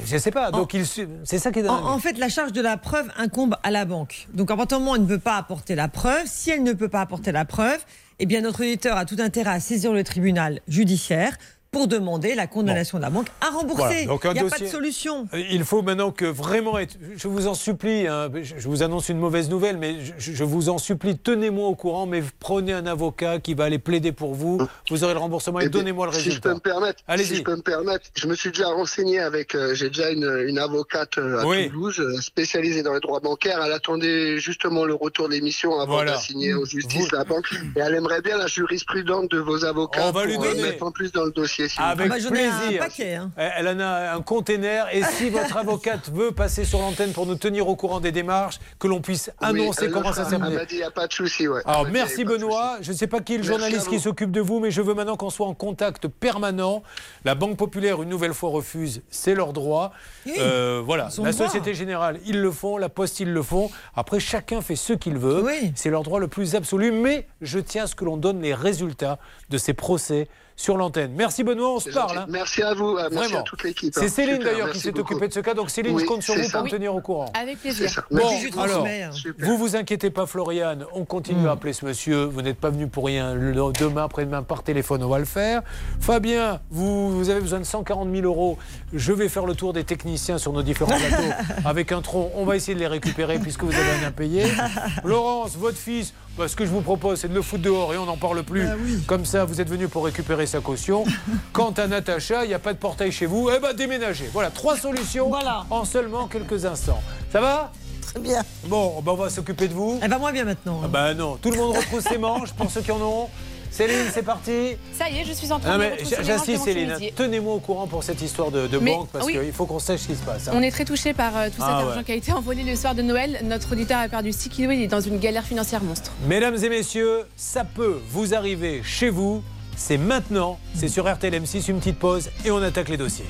Je ne sais pas. Donc, c'est ça qui est dingue. En, en fait, la charge de la preuve incombe à la banque. Donc, à partir du moment où elle ne peut pas apporter la preuve, si elle ne peut pas apporter la preuve, eh bien, notre auditeur a tout intérêt à saisir le tribunal judiciaire pour demander la condamnation de la banque à rembourser. Voilà, donc un Il n'y a pas de solution. Euh, Il faut maintenant que vraiment être. Je vous en supplie, hein, je vous annonce une mauvaise nouvelle, mais je, je vous en supplie, tenez-moi au courant, mais prenez un avocat qui va aller plaider pour vous. Vous aurez le remboursement et Eh donnez-moi le Si je résultat. peux me permettre, Allez-y. si je peux me permettre, je me suis déjà renseigné avec, euh, j'ai déjà une, une avocate euh, à Oui. Toulouse spécialisée dans les droits bancaires. Elle attendait justement le retour de l'émission avant Voilà. d'assigner en justice Vous- la banque. Et elle aimerait bien la jurisprudente de vos avocats On va lui pour euh, donner. mettre en plus dans le dossier. Avec plaît. plaisir. Elle elle en a un container et si <laughs> votre avocate veut passer sur l'antenne pour nous tenir au courant des démarches, que l'on puisse Oui, annoncer le comment ça s'est Elle mené. m'a dit, il n'y a pas de souci. Ouais. Alors dit, merci Benoît. Je ne sais pas qui est le Merci journaliste qui s'occupe de vous, mais je veux maintenant qu'on soit en contact permanent. La Banque Populaire, une nouvelle fois, refuse. C'est leur droit. Oui, Euh, voilà. La droit. Société Générale, ils le font. La Poste, ils le font. Après, chacun fait ce qu'il veut. C'est leur droit le plus absolu. Mais je tiens à ce que l'on donne les résultats de ces procès sur l'antenne. Merci Benoît, on se C'est parle. hein. Merci à vous, euh, merci Vraiment. à toute l'équipe. C'est hein. Céline Super, d'ailleurs qui s'est beaucoup. occupée de ce cas. Donc Céline, Oui, je compte sur c'est vous ça. pour me tenir au courant. Avec plaisir. C'est. Bon, alors. Super. vous vous inquiétez pas, Floriane, on continue à appeler ce monsieur. Vous n'êtes pas venu pour rien. Le- Demain, après-demain, par téléphone, on va le faire. Fabien, vous, vous avez besoin de 140 000 euros. Je vais faire le tour des techniciens sur nos différents <laughs> plateaux avec un tronc. On va essayer de les récupérer puisque vous avez un impayé. <laughs> Laurence, votre fils, bah, ce que je vous propose, c'est de le foutre dehors et on n'en parle plus. Comme ça, vous êtes venu pour récupérer sa caution. <laughs> Quant à Natacha, il n'y a pas de portail chez vous. Eh ben, déménagez. Voilà, trois solutions en seulement quelques instants. Ça va? Très bien. Bon, ben, on va s'occuper de vous. Elle va moins bien maintenant. Ah bah non, tout le monde retrousse ses manches pour ceux qui en ont. Céline, c'est parti. Ça y est, je suis en train Non de mais de j'insiste Céline, tenez-moi au courant pour cette histoire de, de Mais, banque parce oui. qu'il faut qu'on sache ce qui se passe. hein. On est très touché par euh, tout cet Ah argent ouais. qui a été envolé le soir de Noël. Notre auditeur a perdu 6 kilos, il est dans une galère financière monstre. Mesdames et messieurs, ça peut vous arriver chez vous. C'est maintenant, c'est sur RTL M6, une petite pause et on attaque les dossiers.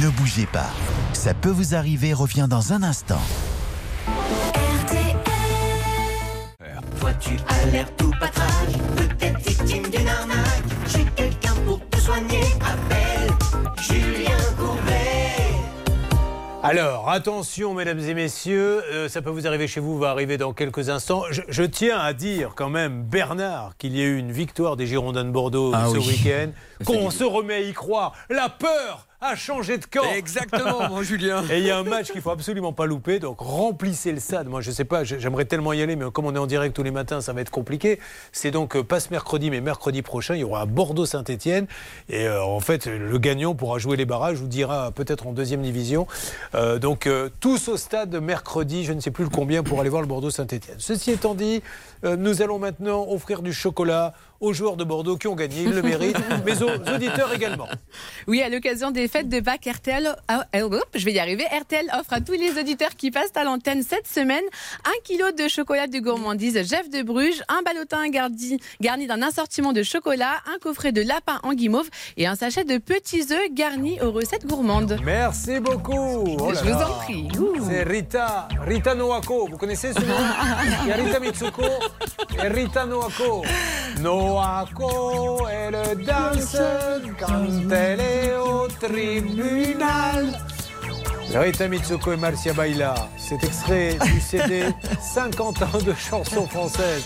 Ne bougez pas. Ça peut vous arriver revient dans un instant. Toi tu as l'air tout patrage, peut-être victime d'une arnaque. J'ai quelqu'un pour te soigner, appelle Julien Courbet. Alors, attention, mesdames et messieurs, euh, ça peut vous arriver chez vous, va arriver dans quelques instants. Je, je tiens à dire quand même, Bernard, qu'il y a eu une victoire des Girondins de Bordeaux Ah ce oui. week-end, <laughs> qu'on se remet à y croire. La peur a changé de camp. Exactement, mon <laughs> Julien. Et il y a un match qu'il faut absolument pas louper, donc remplissez le stade. Moi, je sais pas, j'aimerais tellement y aller, mais comme on est en direct tous les matins, ça va être compliqué. C'est donc euh, pas ce mercredi, mais mercredi prochain, il y aura Bordeaux-Saint-Etienne. Et euh, en fait, le gagnant pourra jouer les barrages ou dira peut-être en deuxième division. Euh, donc, euh, tous au stade mercredi, je ne sais plus le combien, pour aller voir le Bordeaux-Saint-Etienne. Ceci étant dit, euh, nous allons maintenant offrir du chocolat aux joueurs de Bordeaux qui ont gagné, ils le méritent, <laughs> mais aux auditeurs également. Oui, à l'occasion des fêtes de Pâques, RTL, ah, euh, je vais y arriver, RTL offre à tous les auditeurs qui passent à l'antenne cette semaine un kilo de chocolat de gourmandise Jeff de Bruges, un ballotin garni, garni d'un assortiment de chocolat, un coffret de lapin en guimauve et un sachet de petits œufs garnis aux recettes gourmandes. Merci beaucoup. Oh Je vous en prie. C'est Rita, Rita Noako. Vous connaissez ce nom? Il y a Rita Mitsuko Rita Noako. Noako, elle danse quand elle est au tribunal. Rita Mitsuko et Marcia Baila. C'est extrait du CD 50 ans de chansons françaises.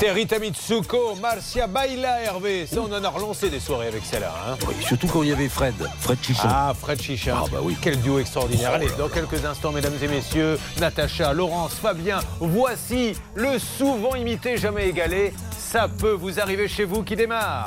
C'était Rita Mitsuko, Marcia Baila, Hervé. Ça, on en a relancé des soirées avec celle-là. hein. Oui, surtout quand il y avait Fred, Fred Chichon. Ah, Fred Chichin. Ah, bah oui. Quel duo extraordinaire. Oh Allez, dans quelques instants, mesdames et messieurs, Natacha, Laurence, Fabien, voici le souvent imité, jamais égalé. Ça peut vous arriver chez vous qui démarre.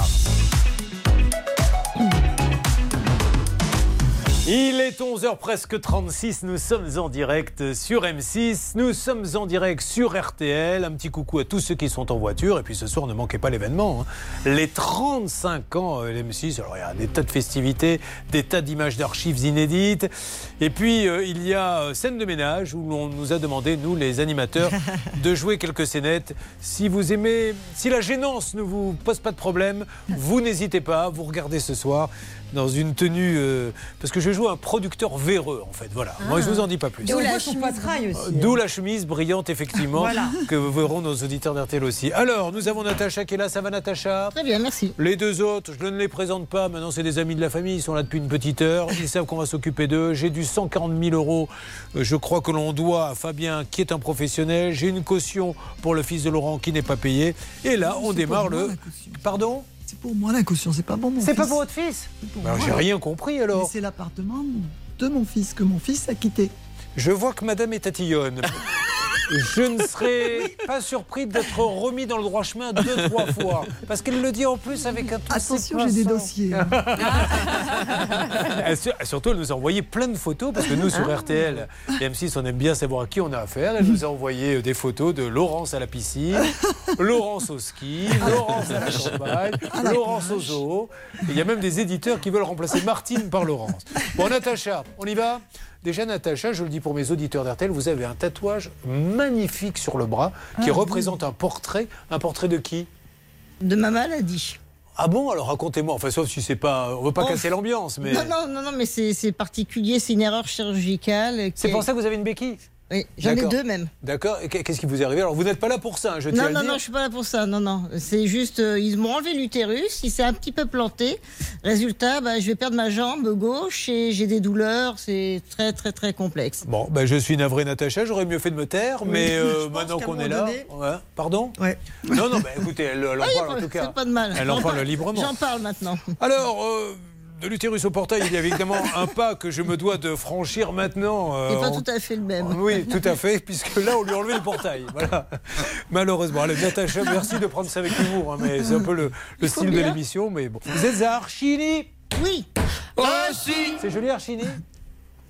Il est 11h presque 36, nous sommes en direct sur M6, nous sommes en direct sur RTL. Un petit coucou à tous ceux qui sont en voiture. Et puis ce soir, ne manquez pas l'événement. hein. Les 35 ans euh, l'M6, alors il y a des tas de festivités, des tas d'images d'archives inédites. Et puis euh, il y a euh, scène de ménage où l'on nous a demandé, nous les animateurs, <laughs> de jouer quelques scénettes. Si vous aimez, si la gênance ne vous pose pas de problème, vous n'hésitez pas, vous regardez ce soir dans une tenue euh, parce que je joue un producteur véreux en fait voilà moi je vous en dis pas plus Et on voit son poitrail aussi. D'où la chemise brillante, effectivement, Voilà. que verront nos auditeurs d'RTL aussi. Alors, nous avons Natacha qui est là. Ça va, Natacha? Très bien, merci. Les deux autres, je ne les présente pas. Maintenant, c'est des amis de la famille. Ils sont là depuis une petite heure. Ils savent qu'on va s'occuper d'eux. J'ai du 140 000 euros. euh, Je crois que l'on doit à Fabien, qui est un professionnel. J'ai une caution pour le fils de Laurent qui n'est pas payé. Et là, on démarre le. Pardon? C'est pour moi la caution, c'est pas pour mon fils. C'est pas pour votre fils pour Alors, moi. J'ai rien compris alors. C'est l'appartement de mon fils que mon fils a quitté. Je vois que madame est tatillonne. <laughs> je ne serais pas surpris d'être remis dans le droit chemin deux, trois fois. Parce qu'elle le dit en plus avec un ton Attention, j'ai des dossiers. <laughs> surtout, elle nous a envoyé plein de photos parce que nous, sur Ah. RTL et M6, on aime bien savoir à qui on a affaire. Elle nous a envoyé euh, des photos de Laurence à la piscine, <laughs> Laurence au ski, Laurence à la campagne, Laurence au zoo. Il y a même des éditeurs qui veulent remplacer Martine par Laurence. Bon, Natacha, on y va? Déjà, Natacha, je le dis pour mes auditeurs d'RTL, vous avez un tatouage magnifique sur le bras qui Ah, représente un portrait. Un portrait de qui? De ma maladie. Ah bon? Alors racontez-moi. Enfin, sauf si c'est pas. On veut pas Oh. casser l'ambiance, mais. Non, non, non, non, mais c'est c'est particulier, c'est une erreur chirurgicale. C'est pour ça que vous avez une béquille? Oui, j'en ai D'accord. deux même. D'accord. Qu'est-ce qui vous est arrivé? Alors, vous n'êtes pas là pour ça, hein, je tiens Non, à non, dire. non, je suis pas là pour ça. Non, non. C'est juste, euh, ils m'ont enlevé l'utérus, il s'est un petit peu planté. Résultat, bah, je vais perdre ma jambe gauche et j'ai des douleurs. C'est très, très, très complexe. Bon, ben, je suis navré, Natacha. J'aurais mieux fait de me taire, mais euh, <laughs> maintenant qu'on est là. donné- Ouais. Pardon? Ouais. Non, non, ben, écoutez, elle, elle en parle en tout cas. C'est pas de mal. Elle en parle- librement. J'en parle maintenant. Alors, euh, de l'utérus au portail, il y a évidemment <laughs> un pas que je me dois de franchir maintenant. euh, pas tout à fait le même. Oui, <laughs> tout à fait, puisque là, on lui a enlevé le portail. Voilà. Malheureusement. Allez, Natacha, merci de prendre ça avec humour, hein, mais c'est un peu le, style de l'émission. Mais bon. Vous êtes à Archini? Oui. C'est joli, Archini?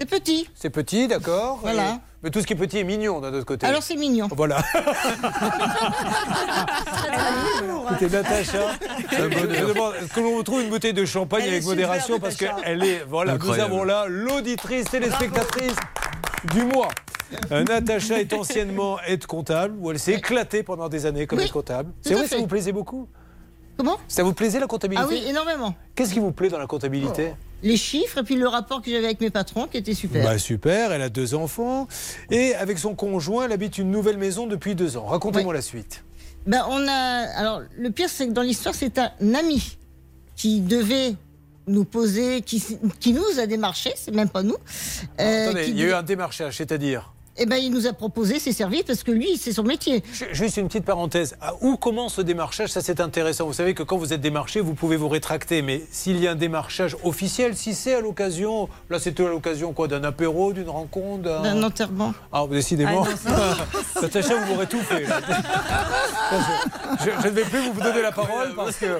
C'est petit. C'est petit, d'accord. Voilà. Et- Mais tout ce qui est petit est mignon d'un autre côté. Alors c'est mignon. Voilà. <laughs> Écoutez, Natacha, je, je demande, est-ce que l'on retrouve une bouteille de champagne avec modération parce qu'elle est, voilà, Incroyable. nous avons là l'auditrice téléspectatrice du mois. Euh, Natacha est anciennement aide comptable où elle s'est éclatée pendant des années comme Oui, aide comptable. tout C'est vrai, ça vous plaisait beaucoup? Comment? Ça vous plaisait la comptabilité? Ah oui, énormément. Qu'est-ce qui vous plaît dans la comptabilité? Les chiffres et puis le rapport que j'avais avec mes patrons qui était super. Bah, super, elle a deux enfants et avec son conjoint, elle habite une nouvelle maison depuis deux ans. Racontez-moi la suite. Ben, on a. Alors, le pire, c'est que dans l'histoire, c'est un ami qui devait nous poser, qui, qui nous a démarché, c'est même pas nous. euh, Attendez, qui il y a eu un démarchage, c'est-à-dire? Eh ben, il nous a proposé ses services parce que lui, c'est son métier. Juste une petite parenthèse. À Où commence le démarchage? Ça, c'est intéressant. Vous savez que quand vous êtes démarché, vous pouvez vous rétracter. Mais s'il y a un démarchage officiel, si c'est à l'occasion, là, c'était à l'occasion quoi D'un apéro, d'une rencontre d'un- enterrement. Ah, décidément. Natacha, <laughs> vous m'aurez tout fait. je, ne vais plus vous donner la parole parce que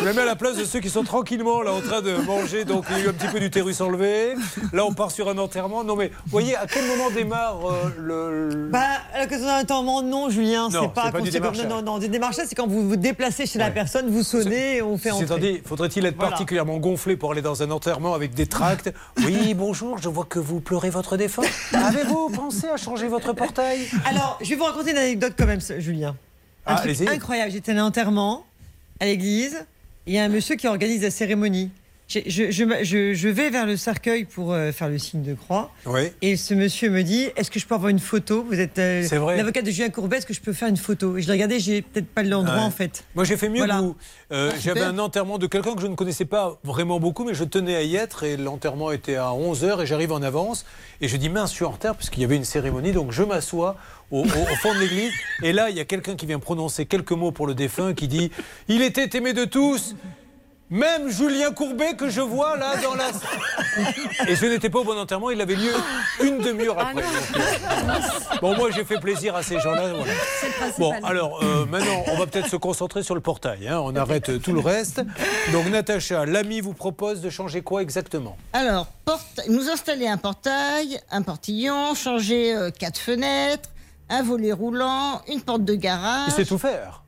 je me mets à la place de ceux qui sont tranquillement là en train de manger. Donc il y a eu un petit peu d'utérus enlevé. Là, on part sur un enterrement. Non, mais voyez, à quel moment démarre euh, le. Bah, à l'occasion d'un enterrement, non, Julien, c'est pas, pas du démarchage. Non, non, du démarchage, c'est quand vous vous déplacez chez la personne, vous sonnez et on fait entrer. C'est-à-dire, faudrait-il être Voilà. particulièrement gonflé pour aller dans un enterrement avec des tracts <laughs> Oui, bonjour, je vois que vous pleurez votre défunt. Avez-vous pensé à changer votre portail? Alors, je vais vous raconter une anecdote quand même, Julien. Un Ah, truc incroyable. J'étais à un enterrement à l'église. et Il y a un monsieur qui organise la cérémonie. Je, je- je- je- je vais vers le cercueil pour euh, faire le signe de croix. Oui. Et ce monsieur me dit Est-ce que je peux avoir une photo? Vous êtes euh, l'avocat de Julien Courbet, est-ce que je peux faire une photo? Et je l'ai regardé, j'ai peut-être pas l'endroit Ouais. en fait. Moi, j'ai fait mieux Voilà. que vous. Euh, Ah, J'avais un enterrement de quelqu'un que je ne connaissais pas vraiment beaucoup, mais je tenais à y être. Et l'enterrement était à 11h et j'arrive en avance. Et je dis, mince, je suis en retard parce qu'il y avait une cérémonie. Donc je m'assois au, au- au fond de l'église. Et là, il y a quelqu'un qui vient prononcer quelques mots pour le défunt qui dit Il était aimé de tous. Même Julien Courbet que je vois là dans la... Et je n'étais pas au bon enterrement, il avait lieu une demi-heure après. Donc, euh, bon, moi j'ai fait plaisir à ces gens-là. voilà. Bon, alors euh, maintenant, on va peut-être se concentrer sur le portail. hein. On arrête euh, tout le reste. Donc Natacha, l'ami vous propose de changer quoi exactement? Alors, porte- nous installer un portail, un portillon, changer euh, quatre fenêtres, un volet roulant, une porte de garage. Il sait tout faire.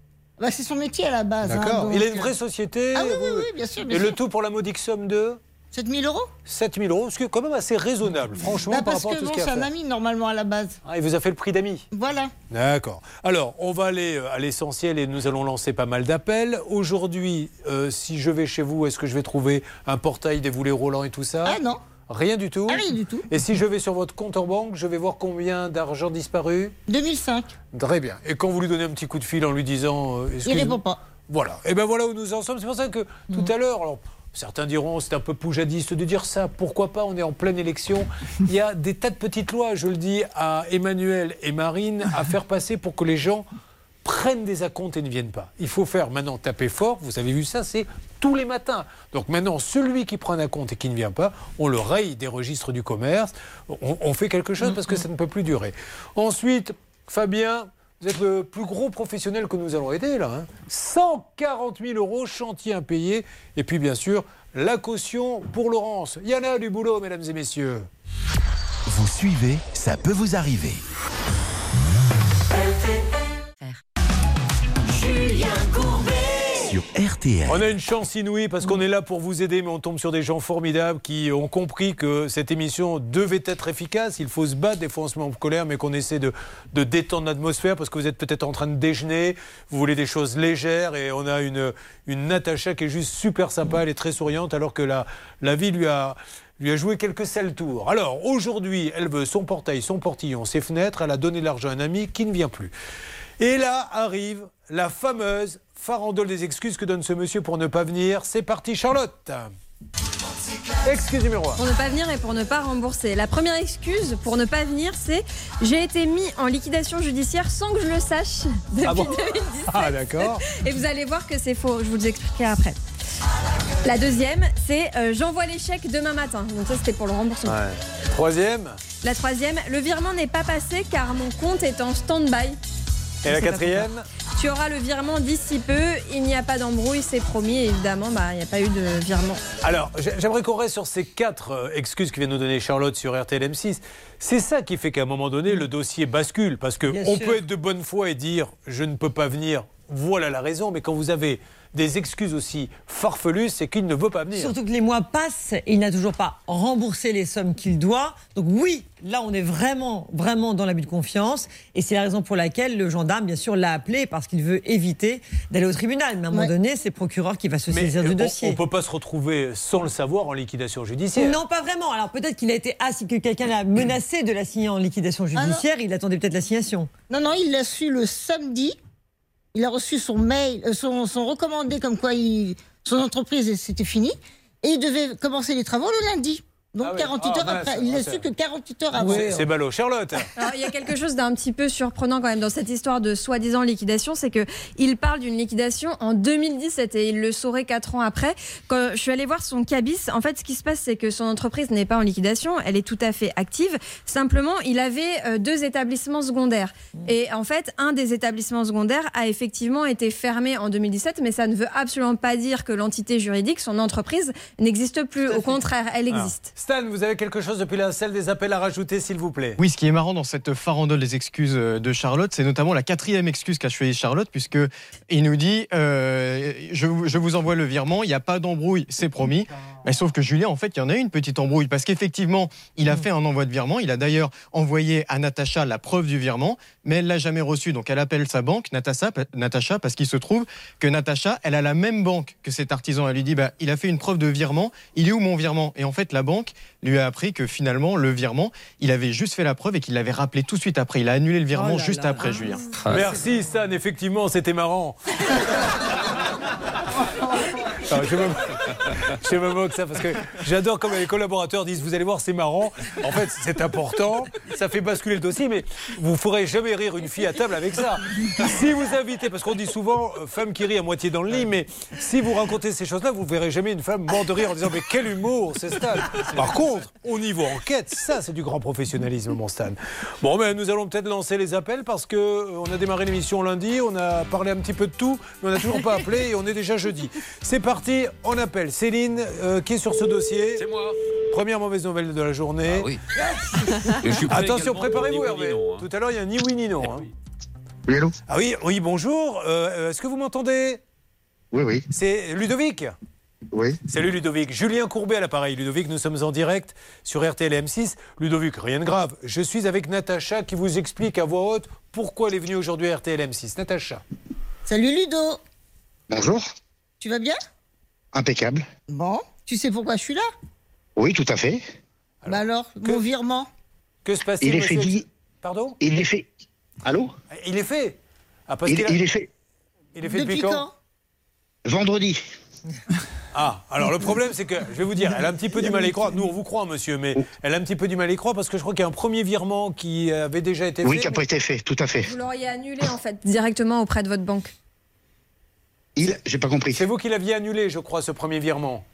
Bah, c'est son métier à la base. hein, D'accord. il a une euh, vraie société. Ah oui, oui, vous- oui, bien sûr. bien Et le tout pour la modique somme de 7000 euros? 7000 euros, ce qui est quand même assez raisonnable, franchement, Bah, par à que tout bon, ce qu'il y c'est à un ami normalement à la base. Ah, il vous a fait le prix d'ami Voilà. D'accord. Alors, on va aller euh, à l'essentiel et nous allons lancer pas mal d'appels. Aujourd'hui, euh, si je vais chez vous, est-ce que je vais trouver un portail, des volets roulants et tout ça? Ah non. Rien du tout rien du tout. Et si je vais sur votre compte en banque, je vais voir combien d'argent disparu? 2005. Très bien. Et quand vous lui donnez un petit coup de fil en lui disant... euh, Il répond pas. Voilà. Et ben voilà où nous en sommes. C'est pour ça que tout à l'heure, alors certains diront c'est un peu poujadiste de dire ça. Pourquoi pas? On est en pleine élection. Il y a des tas de petites lois, je le dis à Emmanuel et Marine, à faire passer pour que les gens prennent des acomptes et ne viennent pas. Il faut faire maintenant taper fort. Vous avez vu ça, c'est tous les matins. Donc maintenant, celui qui prend un compte et qui ne vient pas, on le raye des registres du commerce. On, on fait quelque chose parce que ça ne peut plus durer. Ensuite, Fabien, vous êtes le plus gros professionnel que nous allons aider là. hein. 140 000 euros, chantier impayé. Et puis bien sûr, la caution pour Laurence. Il y en a du boulot, mesdames et messieurs. Vous suivez, ça peut vous arriver. On a une chance inouïe parce qu'on est là pour vous aider, mais on tombe sur des gens formidables qui ont compris que cette émission devait être efficace. Il faut se battre, des fois on se met en colère, mais qu'on essaie de, détendre l'atmosphère parce que vous êtes peut-être en train de déjeuner, vous voulez des choses légères et on a une, Natacha qui est juste super sympa, elle est très souriante alors que la, la vie lui a lui a joué quelques sales tours. Alors aujourd'hui, elle veut son portail, son portillon, ses fenêtres, elle a donné de l'argent à un ami qui ne vient plus. Et là arrive la fameuse farandole des excuses que donne ce monsieur pour ne pas venir. C'est parti Charlotte Excuse numéro 1. Pour ne pas venir et pour ne pas rembourser. La première excuse pour ne pas venir, c'est j'ai été mis en liquidation judiciaire sans que je le sache <laughs> depuis Ah bon 2017. Ah d'accord. Et vous allez voir que c'est faux. Je vous expliquerai après. La deuxième, c'est euh, j'envoie les chèques demain matin. Donc ça, c'était pour le remboursement. Ouais. Troisième. La troisième, le virement n'est pas passé car mon compte est en stand-by. Et la quatrième Tu auras le virement d'ici peu. Il n'y a pas d'embrouille, c'est promis. Et évidemment, bah, il n'y a pas eu de virement. Alors, j'ai- j'aimerais qu'on reste sur ces quatre euh, excuses que vient nous donner Charlotte sur RTL M6. C'est ça qui fait qu'à un moment donné, le dossier bascule. Parce qu'on peut être de bonne foi et dire je ne peux pas venir, voilà la raison. Mais quand vous avez des excuses aussi farfelues, c'est qu'il ne veut pas venir. Surtout que les mois passent et il n'a toujours pas remboursé les sommes qu'il doit. Donc oui, là on est vraiment, vraiment dans l'abus de confiance. Et c'est la raison pour laquelle le gendarme, bien sûr, l'a appelé parce qu'il veut éviter d'aller au tribunal. Mais à un moment donné, c'est le procureur qui va se saisir euh, du on- dossier. on ne peut pas se retrouver sans le savoir en liquidation judiciaire. Non, pas vraiment. Alors peut-être qu'il a été assis, que quelqu'un l'a menacé de la signer en liquidation judiciaire. il attendait peut-être l'assignation. Non, non, il l'a su le samedi. Il a reçu son mail, euh, son, son recommandé comme quoi il- son entreprise c'était fini. Et il devait commencer les travaux le lundi. Donc Ah ouais. 48 Ah, heures mince. après. Il l'a Ah, su que 48 heures avant. C'est- C'est ballot. Charlotte Alors, il y a quelque chose d'un petit peu surprenant quand même dans cette histoire de soi-disant liquidation, c'est que il parle d'une liquidation en 2017 et il le saurait quatre ans après. Quand je suis allée voir son cabis, en fait, ce qui se passe, c'est que son entreprise n'est pas en liquidation, elle est tout à fait active. Simplement, il avait euh, deux établissements secondaires et en fait, un des établissements secondaires a effectivement été fermé en 2017, mais ça ne veut absolument pas dire que l'entité juridique, son entreprise, n'existe plus. Au contraire, elle Alors, existe. Stan, vous avez quelque chose depuis la salle des appels à rajouter, s'il vous plaît? Oui, ce qui est marrant dans cette farandole des excuses euh, de Charlotte, c'est notamment la quatrième excuse qu'a choisi Charlotte, puisque il nous dit euh, je, vous- je vous envoie le virement, il n'y a pas d'embrouille, c'est promis. Mais sauf que Julien, en fait, il y en a une petite embrouille, parce qu'effectivement, il a fait un envoi de virement, il a d'ailleurs envoyé à Natacha la preuve du virement, mais elle l'a jamais reçu. Donc elle appelle sa banque, Natacha, Natacha parce qu'il se trouve que Natacha, elle a la même banque que cet artisan. Elle lui dit bah, il a fait une preuve de virement, il est où mon virement? Et en fait, la banque lui a appris que finalement, le virement, il avait juste fait la preuve et qu'il l'avait rappelé tout de suite après. Il a annulé le virement Oh là juste là. après, Julien. Merci Stan, effectivement, c'était marrant. <laughs> Ah, je, me... <laughs> je me moque ça parce que j'adore quand les collaborateurs disent vous allez voir c'est marrant. En fait c'est important, ça fait basculer le dossier mais vous ne ferez jamais rire une fille à table avec ça. Si vous invitez, parce qu'on dit souvent euh, femme qui rit à moitié dans le lit, mais si vous racontez ces choses-là vous ne verrez jamais une femme morte de rire en disant mais quel humour c'est Stan. Par contre au niveau enquête ça c'est du grand professionnalisme mon Stan. Bon mais nous allons peut-être lancer les appels parce que euh, on a démarré l'émission lundi, on a parlé un petit peu de tout, mais on n'a toujours pas appelé et on est déjà jeudi. C'est parti, on appelle Céline euh, qui est sur ce dossier. C'est moi. Première mauvaise nouvelle de la journée. oui. <laughs> Et je suis prêt Attention, préparez-vous oui Hervé. ni non, hein. Tout à l'heure il y a ni oui ni non. hein. Oui, allô Ah oui, oui, bonjour. Euh, Est-ce que vous m'entendez? Oui, oui. C'est Ludovic? Oui. Salut Ludovic. Julien Courbet à l'appareil. Ludovic, nous sommes en direct sur RTL M6. Ludovic, rien de grave. Je suis avec Natacha qui vous explique à voix haute pourquoi elle est venue aujourd'hui à RTL M6. Natacha. Salut Ludo. Bonjour. Tu vas bien? Impeccable. Bon. Tu sais pourquoi je suis là? Oui, tout à fait. Bah alors, mon virement Que se passe-t-il Il est fait dit. Pardon? Il est fait. Allô? Il est fait. Ah, parce il, qu'il a- il est fait Il est fait Depuis depuis, quand? vendredi. <laughs> Ah, alors le problème, c'est que, je vais vous dire, elle a un petit peu du mal à y croire. Nous, on vous croit, monsieur, mais elle a un petit peu du mal à y croire parce que je crois qu'il y a un premier virement qui avait déjà été Oui, fait. qui n'a pas été fait, tout à fait. Vous l'auriez annulé en fait directement auprès de votre banque. Il, j'ai pas compris. C'est vous qui l'aviez annulé, je crois, ce premier virement.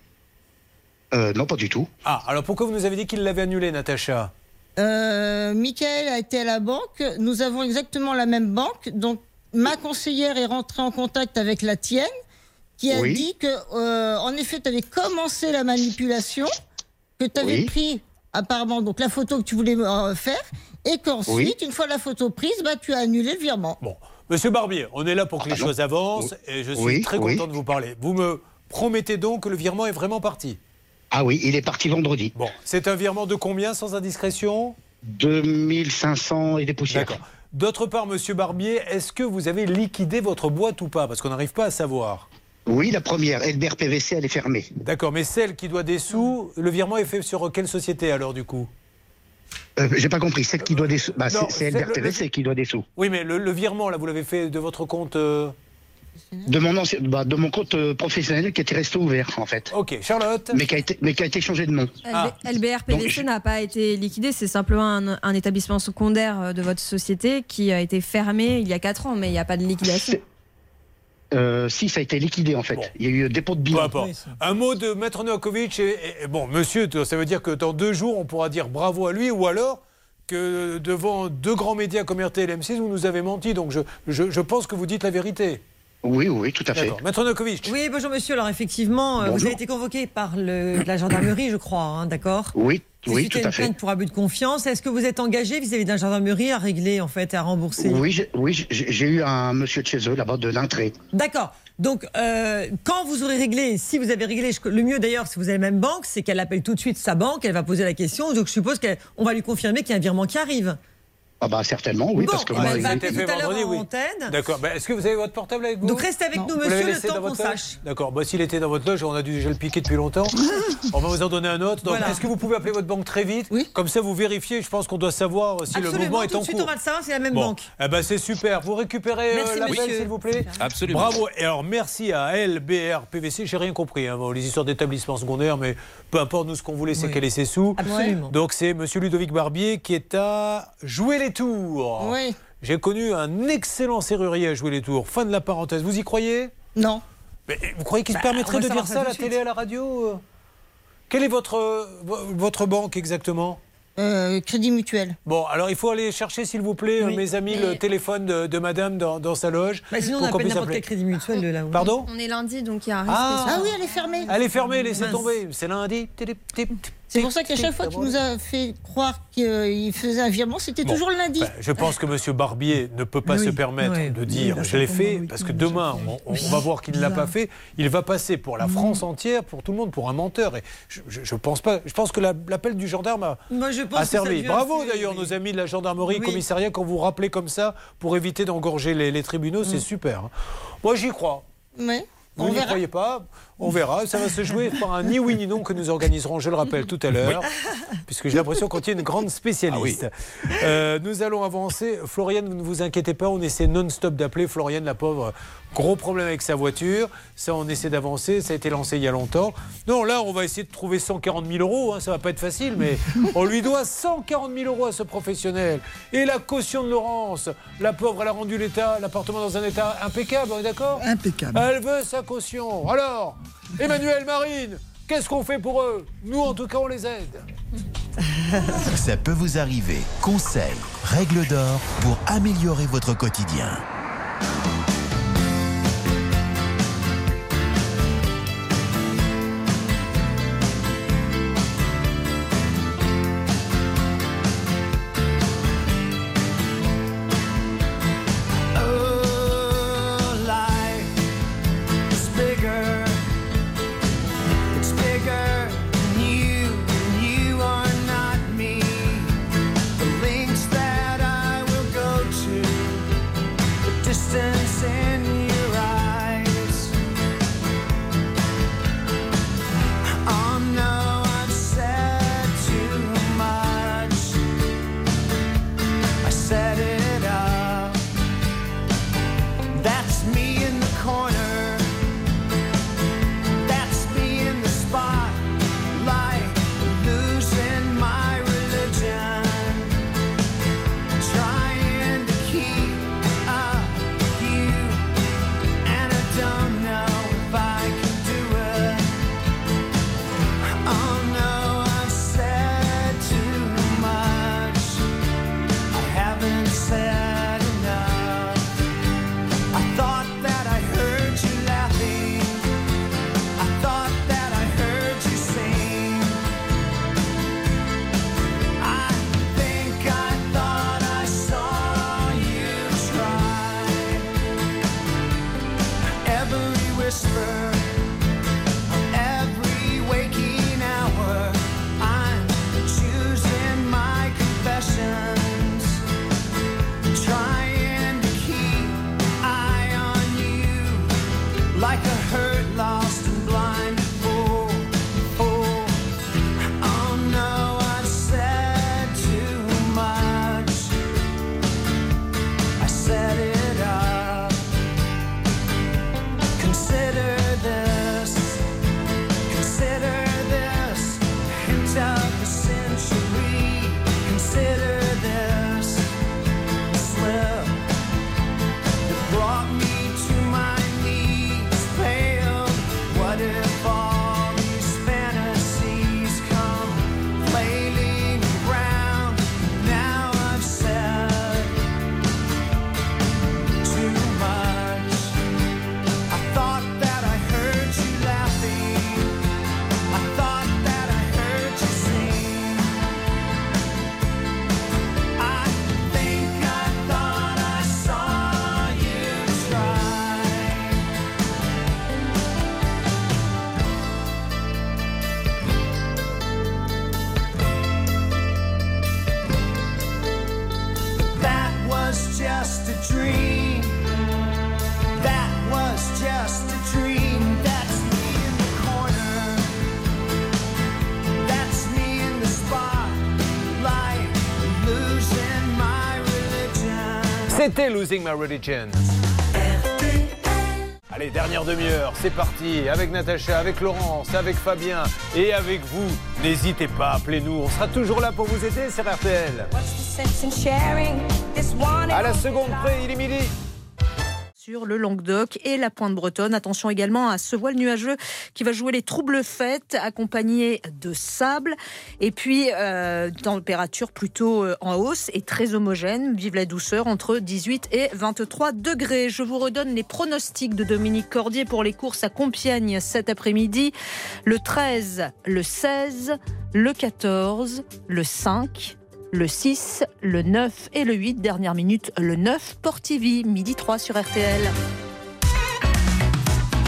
Euh, non, pas du tout. Ah, alors pourquoi vous nous avez dit qu'il l'avait annulé, Natacha? Euh, Michael a été à la banque. Nous avons exactement la même banque. Donc, ma conseillère est rentrée en contact avec la tienne, qui a Oui. dit que, euh, en effet, tu avais commencé la manipulation, que tu avais Oui. pris apparemment donc la photo que tu voulais euh, faire, et qu'ensuite, Oui. une fois la photo prise, bah, tu as annulé le virement. Bon, Monsieur Barbier, on est là pour que les Ah, choses avancent et je suis Oui, très oui. content de vous parler. Vous me promettez donc que le virement est vraiment parti Ah oui, il est parti vendredi. Bon, c'est un virement de combien sans indiscrétion? 2500 et des poussières. D'accord. D'autre part, Monsieur Barbier, est-ce que vous avez liquidé votre boîte ou pas? Parce qu'on n'arrive pas à savoir. Oui, la première, Elbert PVC, elle est fermée. D'accord, mais celle qui doit des sous, le virement est fait sur quelle société alors du coup? Euh, J'ai pas compris, celle qui doit des sous. Bah, c'est- c'est c'est le- qui doit des sous. Oui, mais le, le virement, là, vous l'avez fait de votre compte. euh, De mon, ancien, bah, de mon compte euh, professionnel qui était resté ouvert, en fait. Ok, Charlotte Mais qui a été, mais qui a été changé de nom. Ah. LBR PVC n'a pas été liquidé, c'est simplement un, un établissement secondaire de votre société qui a été fermé il y a 4 ans, mais il n'y a pas de liquidation. Euh, si, ça a été liquidé, en fait. Il y a eu dépôt de bilan. Un mot de Maître Novakovic. Et, et- bon, monsieur, ça veut dire que dans deux jours, on pourra dire bravo à lui ou alors que devant deux grands médias comme RTL et M6, vous nous avez menti. Donc je, je, je pense que vous dites la vérité. Oui, oui, tout à fait. Maître Novakovic. Oui, bonjour monsieur. Alors effectivement, euh, vous avez été convoqué par le, la gendarmerie, je crois, hein, d'accord? Oui, C'est oui, tout à une fait. pour abus de confiance. Est-ce que vous êtes engagé vis-à-vis la gendarmerie à régler, en fait, à rembourser? Oui, j'ai oui, j'ai- eu un monsieur de chez eux, là-bas, de l'entrée. D'accord. Donc, euh, quand vous aurez réglé, si vous avez réglé, le mieux d'ailleurs, si vous avez la même banque, c'est qu'elle appelle tout de suite sa banque, elle va poser la question. Donc, je suppose qu'on va lui confirmer qu'il y a un virement qui arrive. Ah bah certainement, oui, Bon, parce que moi, été fait tout vendredi, en oui. D'accord. Ben, Est-ce que vous avez votre portable avec vous Donc, restez avec nous, monsieur, le temps dans qu'on sache. D'accord. Bah, S'il était dans votre loge, on a dû déjà le piquer depuis longtemps. <laughs> on va vous en donner un autre. Donc, Voilà. est-ce que vous pouvez appeler votre banque très vite Comme ça, vous vérifiez. Je pense qu'on doit savoir si le Absolument, mouvement est tout en de suite, cours. on va le savoir, c'est la même Bon. banque. Eh ben, c'est super. Vous récupérez euh, Merci, l'appel, monsieur. s'il vous plaît Absolument. Bravo. Et alors, merci à LBR PVC. J'ai rien compris. hein, bon, les histoires d'établissements secondaires, mais peu importe, nous, ce qu'on voulait, c'est Oui. qu'elle ait ses sous. Absolument. Donc, c'est monsieur Ludovic Barbier qui est à jouer les tours. Oui. J'ai connu un excellent serrurier à jouer les tours. Fin de la parenthèse. Vous y croyez? Non. Mais vous croyez qu'il Bah, se permettrait on va de dire ça ça à la télé, à la radio? Quelle est votre, vo- votre banque exactement? Euh, crédit mutuel. Bon, alors il faut aller chercher, s'il vous plaît, Oui. mes amis, le téléphone de, de madame dans, dans sa loge. Bah, sinon, on appelle n'importe quel crédit mutuel de là où. Pardon? On est lundi, donc il y a un risque. Ah. Ah oui, elle est fermée. Elle est fermée, laissez tomber. C'est lundi. Tip, tip, tip, C'est pour ça qu'à chaque fois qu'il nous a fait croire qu'il faisait un virement, c'était Bon. toujours le lundi. Ben, je pense que M. Barbier ne peut pas Oui, se permettre oui, de dire je l'ai fait, oui, parce que demain, on, on va voir qu'il ne l'a pas fait. Il va passer pour la France entière, pour tout le monde, pour un menteur. Et je, je- je pense pas. Je pense que la- l'appel du gendarme a, Moi, je pense a servi. Bravo d'ailleurs oui. nos amis de la gendarmerie, Oui. commissariat, quand vous rappelez comme ça pour éviter d'engorger les, les tribunaux, Mm. c'est super. hein. Moi, j'y crois. Ouais. Vous n'y croyez pas On verra. Ça va se jouer par un ni oui ni non que nous organiserons, je le rappelle, tout à l'heure. Puisque j'ai l'impression qu'on tient une grande spécialiste. Euh, nous allons avancer. Floriane, ne vous inquiétez pas, on essaie non-stop d'appeler. Floriane, la pauvre, gros problème avec sa voiture. Ça, on essaie d'avancer. Ça a été lancé il y a longtemps. Non, là, on va essayer de trouver 140 000 euros. hein. Ça va pas être facile, mais <laughs> on lui doit 140 000 euros à ce professionnel. Et la caution de Laurence, la pauvre, elle a rendu l'état, l'appartement dans un état impeccable, on est d'accord? Impeccable. elle veut sa Alors, Emmanuel, Marine, qu'est-ce qu'on fait pour eux? Nous, en tout cas, on les aide. Ça peut vous arriver. Conseils, règles d'or pour améliorer votre quotidien. C'était Losing My Religion. Allez, dernière demi-heure, c'est parti. Avec Natacha, avec Laurence, avec Fabien et avec vous. N'hésitez pas, appelez-nous. On sera toujours là pour vous aider sur RTL. À la seconde près, il est midi. Le Languedoc et la Pointe Bretonne. Attention également à ce voile nuageux qui va jouer les troubles fêtes accompagné de sable et puis euh, température plutôt euh, en hausse et très homogène. Vive la douceur entre 18 et 23 degrés. Je vous redonne les pronostics de Dominique Cordier pour les courses à Compiègne cet après-midi. Le 13, le 16, le 14, le 5, le 6, le 9 et le 8. Dernière minute, le 9, Portivy, midi 3 sur RTL.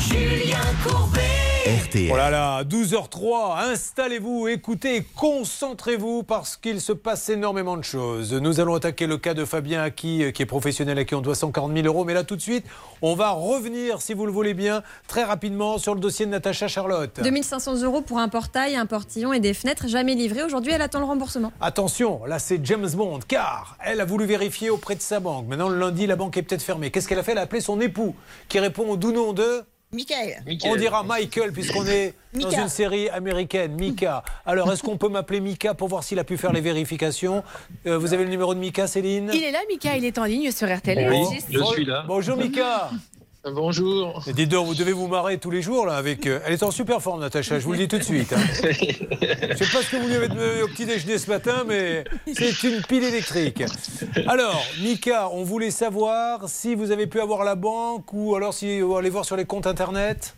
Julien Courbet. Oh là là, 12h03, installez-vous, écoutez, concentrez-vous parce qu'il se passe énormément de choses. Nous allons attaquer le cas de Fabien Aki, euh, qui est professionnel à qui on doit 140 000 euros. Mais là, tout de suite, on va revenir, si vous le voulez bien, très rapidement sur le dossier de Natacha Charlotte. 2500 euros pour un portail, un portillon et des fenêtres jamais livrés. Aujourd'hui, elle attend le remboursement. Attention, là c'est James Bond, car elle a voulu vérifier auprès de sa banque. Maintenant, le lundi, la banque est peut-être fermée. Qu'est-ce qu'elle a fait? Elle a appelé son époux, qui répond au doux nom de... Michael. On dira Michael puisqu'on est dans une série américaine, Mika. Alors est-ce qu'on peut m'appeler Mika pour voir s'il a pu faire les vérifications Euh, Vous avez le numéro de Mika, Céline? Il est là, Mika, il est en ligne sur RTL. Je suis là. Bonjour Mika. Bonjour. Dites donc, vous devez vous marrer tous les jours là avec. euh, Elle est en super forme, Natacha. Je vous le dis tout de suite. hein. <laughs> Je sais pas ce que vous lui avez donné au petit déjeuner ce matin, mais c'est une pile électrique. Alors, Mika, on voulait savoir si vous avez pu avoir la banque ou alors si vous allez voir sur les comptes internet.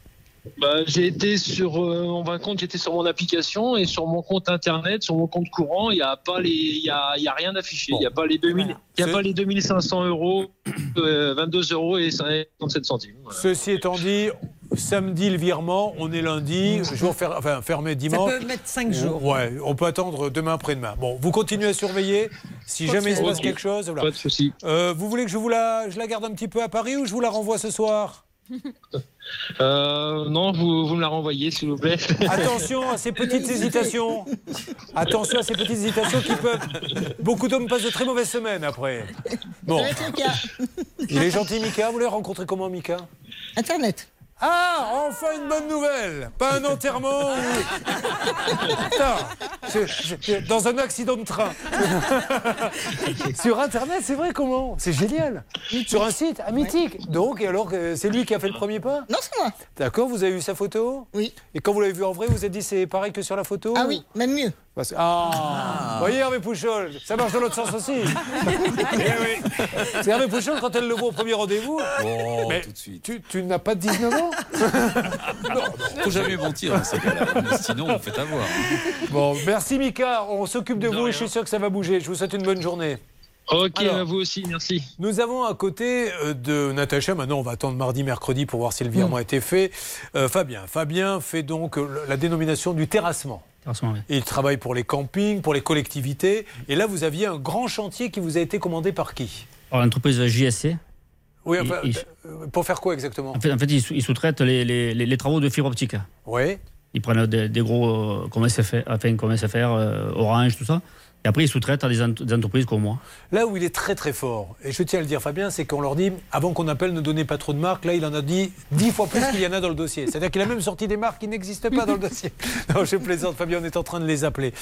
Bah, j'ai été sur euh, mon de compte, j'étais sur mon application et sur mon compte internet, sur mon compte courant, il n'y a pas les, il y a, y a rien affiché. Il n'y a pas les 2000, il y a pas les 2500 euros, <clears throat> euh, 22 euros et 57 centimes. Voilà. Ceci étant dit, samedi le virement, on est lundi, jour fer- enfin, fermé dimanche. peut mettre cinq jours. Ouais, on peut attendre demain après-demain. Bon, vous continuez à surveiller. Si jamais il se passe quelque chose, voilà. Pas de souci. Euh, vous voulez que je vous la, je la garde un petit peu à Paris ou je vous la renvoie ce soir? <laughs> Euh, non, vous, vous me la renvoyez, s'il vous plaît. <laughs> Attention à ces petites hésitations. Attention à ces petites hésitations qui peuvent. Beaucoup d'hommes passent de très mauvaises semaines après. Bon. Il est gentil, Mika. Vous l'avez rencontré comment, Mika? Internet. Ah, enfin une bonne nouvelle Pas un enterrement ou... Putain, je- je- je- dans un accident de train. <laughs> Sur Internet, c'est vrai comment? C'est génial. Sur un site, ah, mythique. Donc, et alors, que c'est lui qui a fait le premier pas? Non, c'est moi. D'accord, vous avez eu sa photo? Oui. Et quand vous l'avez vu en vrai, vous vous êtes dit c'est pareil que sur la photo? Ah oui, même mieux. Parce que- Ah, Vous voyez Hervé Pouchol, ça marche dans l'autre sens aussi. <laughs> Eh oui. C'est Hervé Pouchol, quand elle le voit au premier rendez-vous. Oh, mais tout de suite. Tu, tu n'as pas 19 ans <laughs> Faut jamais mentir dans ces cas-là. <laughs> Sinon, on fait avoir. Bon, merci Mika, on s'occupe de vous et je suis sûr que ça va bouger. Je vous souhaite une bonne journée. Ok, Alors, à vous aussi, merci. Nous avons à côté euh, de Natacha, maintenant on va attendre mardi, mercredi pour voir si le virement a été fait. Euh, Fabien. Fabien fait donc euh, la dénomination du terrassement. Il travaille pour les campings, pour les collectivités. Et là, vous aviez un grand chantier qui vous a été commandé par qui? Alors, l'entreprise JSC. Oui, enfin, Il- pour faire quoi exactement? En fait, en fait, ils sous- ils sous-traitent les, les- les- les travaux de fibre optique. Oui. Ils prennent des, des gros euh, comme SFR, enfin, comme SFR euh, Orange, tout ça. Et après, ils sous-traitent à des, ent- des entreprises comme moi. Là où il est très très fort, et je tiens à le dire Fabien, c'est qu'on leur dit, avant qu'on appelle, ne donnez pas trop de marques. Là, il en a dit dix fois plus qu'il y en a dans le dossier. C'est-à-dire qu'il a même sorti des marques qui n'existent pas dans le dossier. <laughs> Non, je plaisante, Fabien, on est en train de les appeler.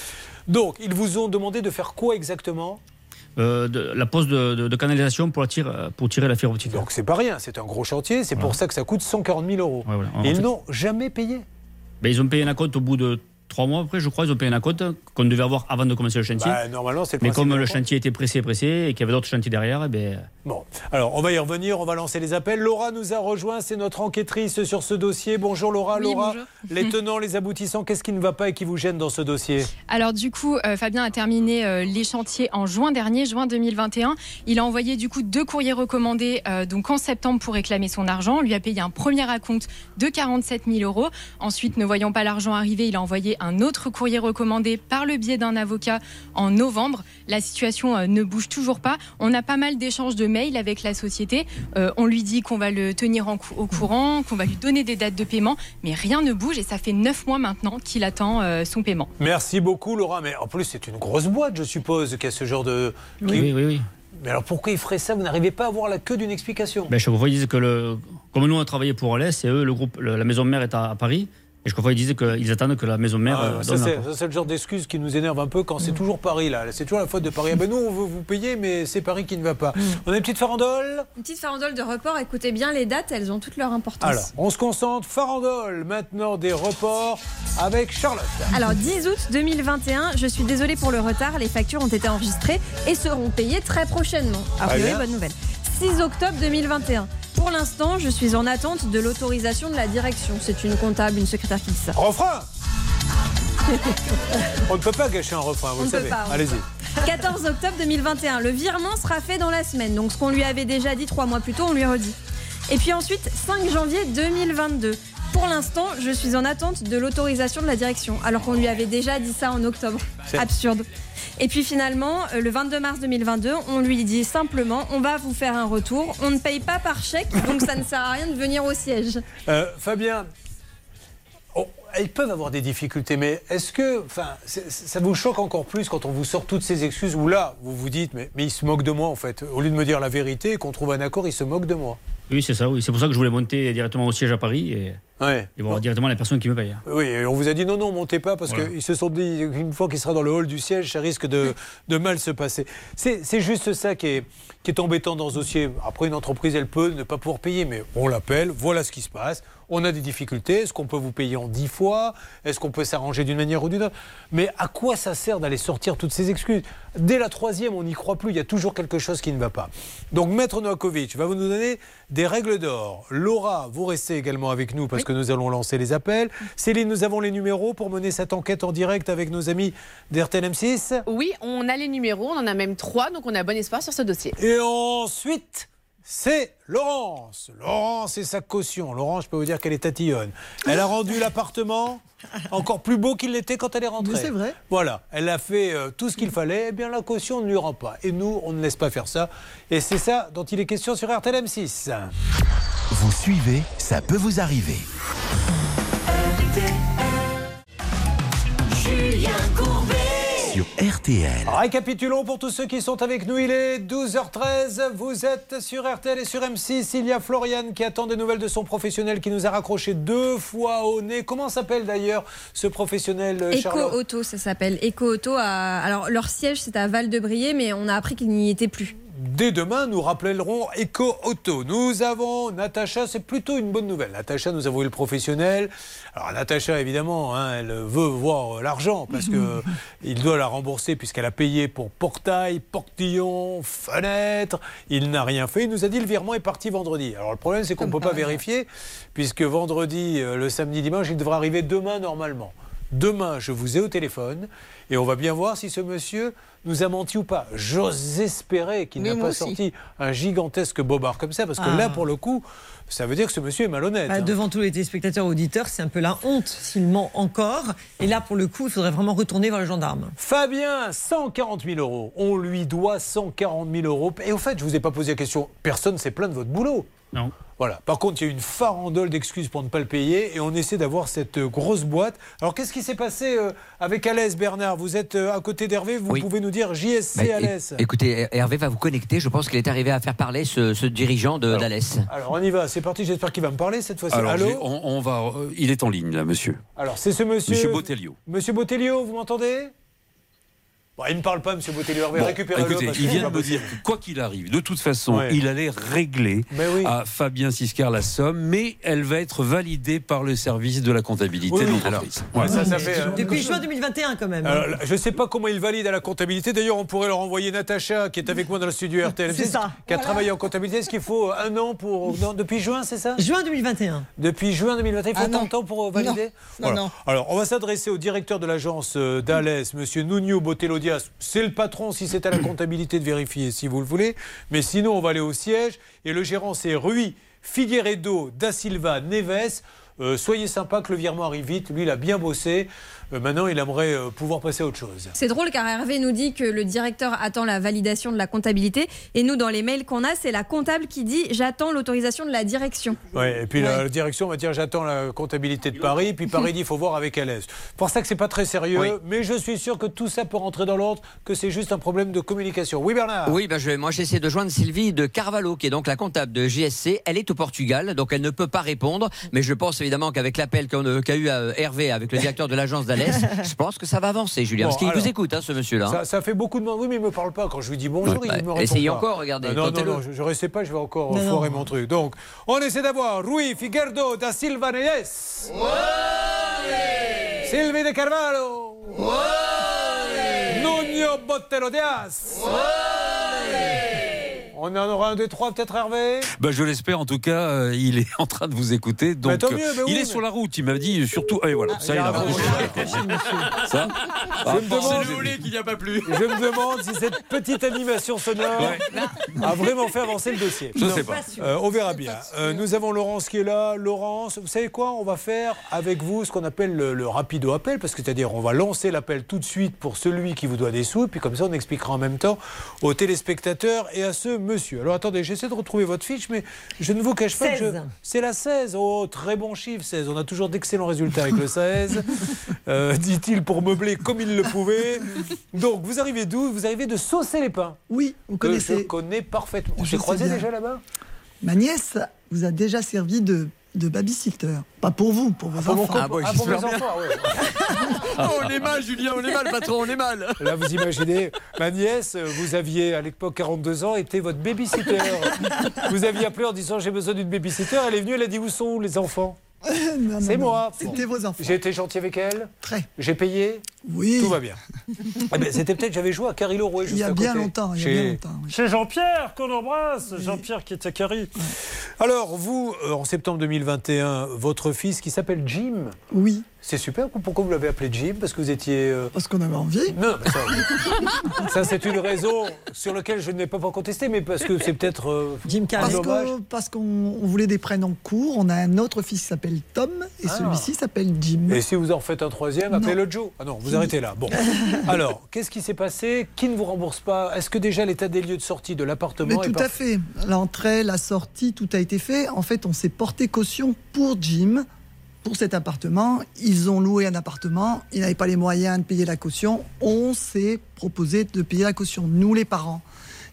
Donc, ils vous ont demandé de faire quoi exactement? Euh, de, la pose de, de- de canalisation pour, la tire- pour tirer la fibre optique. Donc, c'est pas rien, c'est un gros chantier, c'est pour ça que ça coûte 140 000 euros. Ouais, voilà. En Et ils n'ont jamais payé. Ben, ils ont payé un compte au bout de trois mois, après, je crois, ils ont payé un compte qu'on devait avoir avant de commencer le chantier. Bah, normalement, c'est Mais comme le chantier était pressé, pressé, et qu'il y avait d'autres chantiers derrière, eh ben, Bon, alors on va y revenir, on va lancer les appels. Laura nous a rejoint, c'est notre enquêtrice sur ce dossier. Bonjour Laura, Oui, Laura, bonjour. les <laughs> tenants, les aboutissants, qu'est-ce qui ne va pas et qui vous gêne dans ce dossier? Alors du coup, euh, Fabien a terminé euh, les chantiers en juin dernier, juin 2021. Il a envoyé du coup deux courriers recommandés euh, donc en septembre pour réclamer son argent. On lui a payé un premier acompte de 47 000 euros. Ensuite, ne voyant pas l'argent arriver, il a envoyé un autre courrier recommandé par le biais d'un avocat en novembre. La situation euh, ne bouge toujours pas. On a pas mal d'échanges de mails avec la société. Euh, on lui dit qu'on va le tenir en cou- au courant, qu'on va lui donner des dates de paiement, mais rien ne bouge et ça fait neuf mois maintenant qu'il attend euh, son paiement. Merci beaucoup Laura, mais en plus c'est une grosse boîte je suppose qui a ce genre de... oui, oui, oui. Mais alors pourquoi ils feraient ça? Vous n'arrivez pas à avoir la queue d'une explication? Ben, fois, ils disent que, le, comme nous, on a travaillé pour Alès, et eux, le groupe, le- la maison mère est à, à Paris. Et chaque fois, ils disent qu'ils attendent que la maison mère Ah, euh, ça, donne c'est, l'accord. ça, c'est le genre d'excuse qui nous énerve un peu quand Mm. c'est toujours Paris là. C'est toujours la faute de Paris. Ah ben nous on veut vous payer mais c'est Paris qui ne va Mm. pas. On a une petite farandole Une petite farandole de report, écoutez bien les dates, elles ont toute leur importance. Alors, on se concentre. Farandole maintenant des reports avec Charlotte. Alors 10 août 2021, je suis désolée pour le retard, les factures ont été enregistrées et seront payées très prochainement. A priori, bonne nouvelle. 6 octobre 2021. Pour l'instant, je suis en attente de l'autorisation de la direction. C'est une comptable, une secrétaire qui dit ça. Refrain <laughs> On ne peut pas gâcher un refrain, vous On le savez. Allez-y. 14 octobre 2021. Le virement sera fait dans la semaine. Donc ce qu'on lui avait déjà dit trois mois plus tôt, on lui redit. Et puis ensuite, 5 janvier 2022. Pour l'instant, je suis en attente de l'autorisation de la direction, alors qu'on lui avait déjà dit ça en octobre. Absurde. Et puis finalement, euh, le 22 mars 2022, on lui dit simplement, on va vous faire un retour. On ne paye pas par chèque, donc ça ne sert à rien de venir au siège. <laughs> Euh, Fabien, oh, ils peuvent avoir des difficultés, mais est-ce que enfin, ça vous choque encore plus quand on vous sort toutes ces excuses où là, vous vous dites, mais, mais ils se moquent de moi en fait. Au lieu de me dire la vérité et qu'on trouve un accord, ils se moquent de moi. Oui, c'est ça, oui. C'est pour ça que je voulais monter directement au siège à Paris et, Ouais. et voir directement la personne qui me paye. Oui, et on vous a dit non, non, montez pas parce Voilà. qu'ils se sont dit qu'une fois qu'il sera dans le hall du siège, ça risque de, de mal se passer. C'est c'est juste ça qui est, qui est embêtant dans ce dossier. Après, une entreprise, elle peut ne pas pouvoir payer, mais on l'appelle, voilà ce qui se passe. On a des difficultés. Est-ce qu'on peut vous payer en dix fois Est-ce qu'on peut s'arranger d'une manière ou d'une autre? Mais à quoi ça sert d'aller sortir toutes ces excuses? Dès la troisième, on n'y croit plus. Il y a toujours quelque chose qui ne va pas. Donc, Maître Novakovic va vous nous donner des règles d'or. Laura, vous restez également avec nous parce que nous allons lancer les appels. Céline, nous avons les numéros pour mener cette enquête en direct avec nos amis d'RTL M6. Oui, on a les numéros, on en a même trois, donc on a bon espoir sur ce dossier. Et ensuite, c'est Laurence. Laurence et sa caution. Laurence, je peux vous dire qu'elle est tatillonne. Elle a rendu l'appartement encore plus beau qu'il l'était quand elle est rentrée. C'est vrai. Voilà, elle a fait euh, tout ce qu'il fallait. Eh bien, la caution ne lui rend pas. Et nous, on ne laisse pas faire ça. Et c'est ça dont il est question sur RTL M6. Vous suivez, ça peut vous arriver. Julien Courbet. Sur RTL. Récapitulons pour tous ceux qui sont avec nous. Il est 12h13. Vous êtes sur RTL et sur M6. Il y a Floriane qui attend des nouvelles de son professionnel qui nous a raccroché deux fois au nez. Comment s'appelle d'ailleurs ce professionnel, euh, Eco Auto, ça s'appelle. Eco Auto, alors leur siège c'est à Val-de-Briey, mais on a appris qu'il n'y était plus. Dès demain, nous rappellerons Eco Auto. Nous avons Natacha, c'est plutôt une bonne nouvelle. Natacha, nous avons eu le professionnel. Alors Natacha, évidemment, hein, elle veut voir euh, l'argent parce que <laughs> il doit la rembourser puisqu'elle a payé pour portail, portillon, fenêtre. Il n'a rien fait. Il nous a dit le virement est parti vendredi. Alors le problème, c'est qu'on ne peut pas vérifier puisque vendredi, euh, le samedi, dimanche, il devrait arriver demain normalement. Demain, je vous ai au téléphone et on va bien voir si ce monsieur nous a menti ou pas. J'ose espérer qu'il n'a pas aussi. sorti un gigantesque bobard comme ça parce que Ah. là, pour le coup, ça veut dire que ce monsieur est malhonnête. Bah, hein. devant tous les téléspectateurs auditeurs, c'est un peu la honte s'il ment encore. Et là, pour le coup, il faudrait vraiment retourner vers le gendarme. Fabien, 140 000 euros. On lui doit 140 000 euros. Et au fait, je vous ai pas posé la question. Personne s'est plaint de votre boulot. Non. Voilà. Par contre, il y a une farandole d'excuses pour ne pas le payer et on essaie d'avoir cette euh, grosse boîte. Alors, qu'est-ce qui s'est passé euh, avec Alès, Bernard? Vous êtes euh, à côté d'Hervé, vous Oui. pouvez nous dire JSC Bah, Alès écoutez, Hervé va vous connecter. Je pense qu'il est arrivé à faire parler ce, ce dirigeant d'Alès. Alors, on y va, c'est parti. J'espère qu'il va me parler cette fois-ci. Allô? on, on va, euh, il est en ligne là, monsieur. Alors, c'est ce monsieur. Monsieur Botelio. Monsieur Botelio, vous m'entendez? Bon, Il ne parle pas, Botelio. Hervé, Bon, récupérez-le. écoutez, il vient de me dire que quoi qu'il arrive, de toute façon, Ouais. il allait régler oui. à Fabien Siscar la somme, mais elle va être validée par le service de la comptabilité Oui, de l'entreprise. Euh, Depuis juin 2021, quand même. hein. Alors, je ne sais pas comment il valide à la comptabilité. D'ailleurs, on pourrait leur envoyer Natacha, qui est avec moi dans le studio RTL, C'est ça. qui a travaillé en comptabilité. Est-ce qu'il faut un an pour. non, depuis juin, c'est ça? Juin 2021. Depuis juin 2021, il faut Ah, de temps pour valider? Non, non, non. Alors, on va s'adresser au directeur de l'agence euh, d'Alès, monsieur Nuno Botello C'est le patron, si c'est à la comptabilité de vérifier, si vous le voulez. Mais sinon, on va aller au siège. Et le gérant, c'est Rui Figueiredo da Silva Neves. Euh, soyez sympa que le virement arrive vite. Lui, il a bien bossé. Euh, maintenant, il aimerait euh, pouvoir passer à autre chose. C'est drôle car Hervé nous dit que le directeur attend la validation de la comptabilité et nous dans les mails qu'on a c'est la comptable qui dit j'attends l'autorisation de la direction. Ouais, et puis la, la direction va dire j'attends la comptabilité de Paris, puis Paris dit il faut voir avec LS. Pour ça que c'est pas très sérieux, Oui. mais je suis sûr que tout ça peut rentrer dans l'ordre, que c'est juste un problème de communication. Oui Bernard Oui, ben je, moi j'essaie de joindre Sylvie de Carvalho, qui est donc la comptable de JSC. Elle est au Portugal, donc elle ne peut pas répondre. Mais je pense évidemment qu'avec l'appel euh, qu'a eu euh, Hervé avec le directeur de l'agence d'Alès, <laughs> je pense que ça va avancer, Julien. Bon, parce qu'il alors, vous écoute, hein, ce monsieur-là. Ça, ça fait beaucoup de monde. Oui, mais il me parle pas. Quand je lui dis bonjour, Ouais, il me bah, répond essayez pas. encore, regardez, Ah, non, non, non, je, je restais pas, je vais encore Non, foirer non. mon truc. Donc, on essaie d'avoir Rui Figueiredo da Silva Neves. Sylvie de Carvalho. Nuno Botero Diaz. On en aura un des trois, peut-être Hervé? Bah, je l'espère, en tout cas, euh, il est <laughs> en train de vous écouter. Donc, tant mieux, euh, bah oui, il est mais- sur la route. Il m'a dit surtout. Et voilà, ça, il a. Ça, Je me demande- c'est le volet qui n'y a pas plus. Je me demande si cette petite animation sonore a vraiment fait avancer le dossier. Je sais pas. Euh, on verra bien. Euh, nous avons Laurence qui est là. Laurence, vous savez quoi? On va faire avec vous ce qu'on appelle le, le rapido appel, parce que c'est-à-dire on va lancer l'appel tout de suite pour celui qui vous doit des sous, et puis comme ça on expliquera en même temps aux téléspectateurs et à ce monsieur. Alors attendez, j'essaie de retrouver votre fiche, mais je ne vous cache pas que je- 16. c'est la 16. Oh, très bon chiffre, 16. On a toujours d'excellents résultats avec le 16. <laughs> Euh, Dit-il pour meubler comme il le pouvait. Donc, vous arrivez d'où? Vous arrivez de saucer les pins. Oui, vous Que connaissez. je connais parfaitement. On s'est bien. déjà là-bas? Ma nièce vous a déjà servi de, de babysitter. Pas pour vous, pour vos mon enfants. ah, pour mes enfants, ouais. <laughs> on est mal, Julien, on est mal, patron, on est mal. Là, vous imaginez, ma nièce, vous aviez à l'époque 42 ans, était votre babysitter. vous aviez appelé en disant j'ai besoin d'une babysitter. Elle est venue, elle a dit où sont les enfants? <laughs> C'est moi. C'était vos enfants. J'ai été gentil avec elle Très. J'ai payé Oui. Tout va bien. <laughs> Eh ben, C'était peut-être, j'avais joué à Carilo Rouet juste Il y a à bien côté. longtemps, il y a Chez- bien longtemps. oui. Chez Jean-Pierre qu'on embrasse, Jean-Pierre qui est à Carrie. Alors, vous, euh, en septembre 2021, votre fils qui s'appelle Jim, Oui, c'est super. Pourquoi vous l'avez appelé Jim? Parce que vous étiez. euh, parce qu'on avait envie. Non, mais ça, ça, c'est une raison sur laquelle je ne vais pas pas contester, mais parce que c'est peut-être. euh, Jim un Parce dommage. que- parce qu'on on voulait des prénoms courts. On a un autre fils qui s'appelle Tom et Ah. celui-ci s'appelle Jim. Et si vous en refaites un troisième, appelez-le Joe. Ah non, vous arrêtez là. Bon. <laughs> Alors, qu'est-ce qui s'est passé? Qui ne vous rembourse pas? Est-ce que déjà l'état des lieux de sortie de Mais l'appartement est tout à fait. L'entrée, la sortie, tout a été fait. En fait, on s'est porté caution pour Jim, pour cet appartement. Ils ont loué un appartement. Ils n'avaient pas les moyens de payer la caution. On s'est proposé de payer la caution, nous les parents.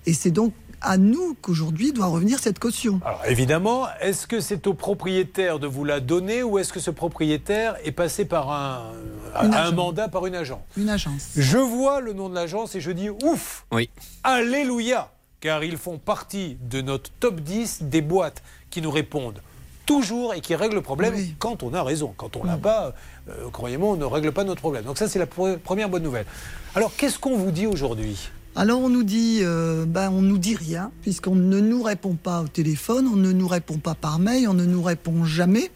Et c'est donc à nous qu'aujourd'hui doit revenir cette caution. Alors évidemment, est-ce que c'est au propriétaire de vous la donner ou est-ce que ce propriétaire est passé par un, mandat par une agence Une agence. Je vois le nom de l'agence et je dis ouf Oui. Alléluia Car ils font partie de notre top 10 des boîtes qui nous répondent toujours et qui règlent le problème Oui. quand on a raison. Quand on l'a pas, euh, croyez-moi, on ne règle pas notre problème. Donc ça, c'est la pre- première bonne nouvelle. Alors, qu'est-ce qu'on vous dit aujourd'hui? Alors on nous dit, euh, ben on nous dit rien puisqu'on ne nous répond pas au téléphone, on ne nous répond pas par mail, on ne nous répond jamais.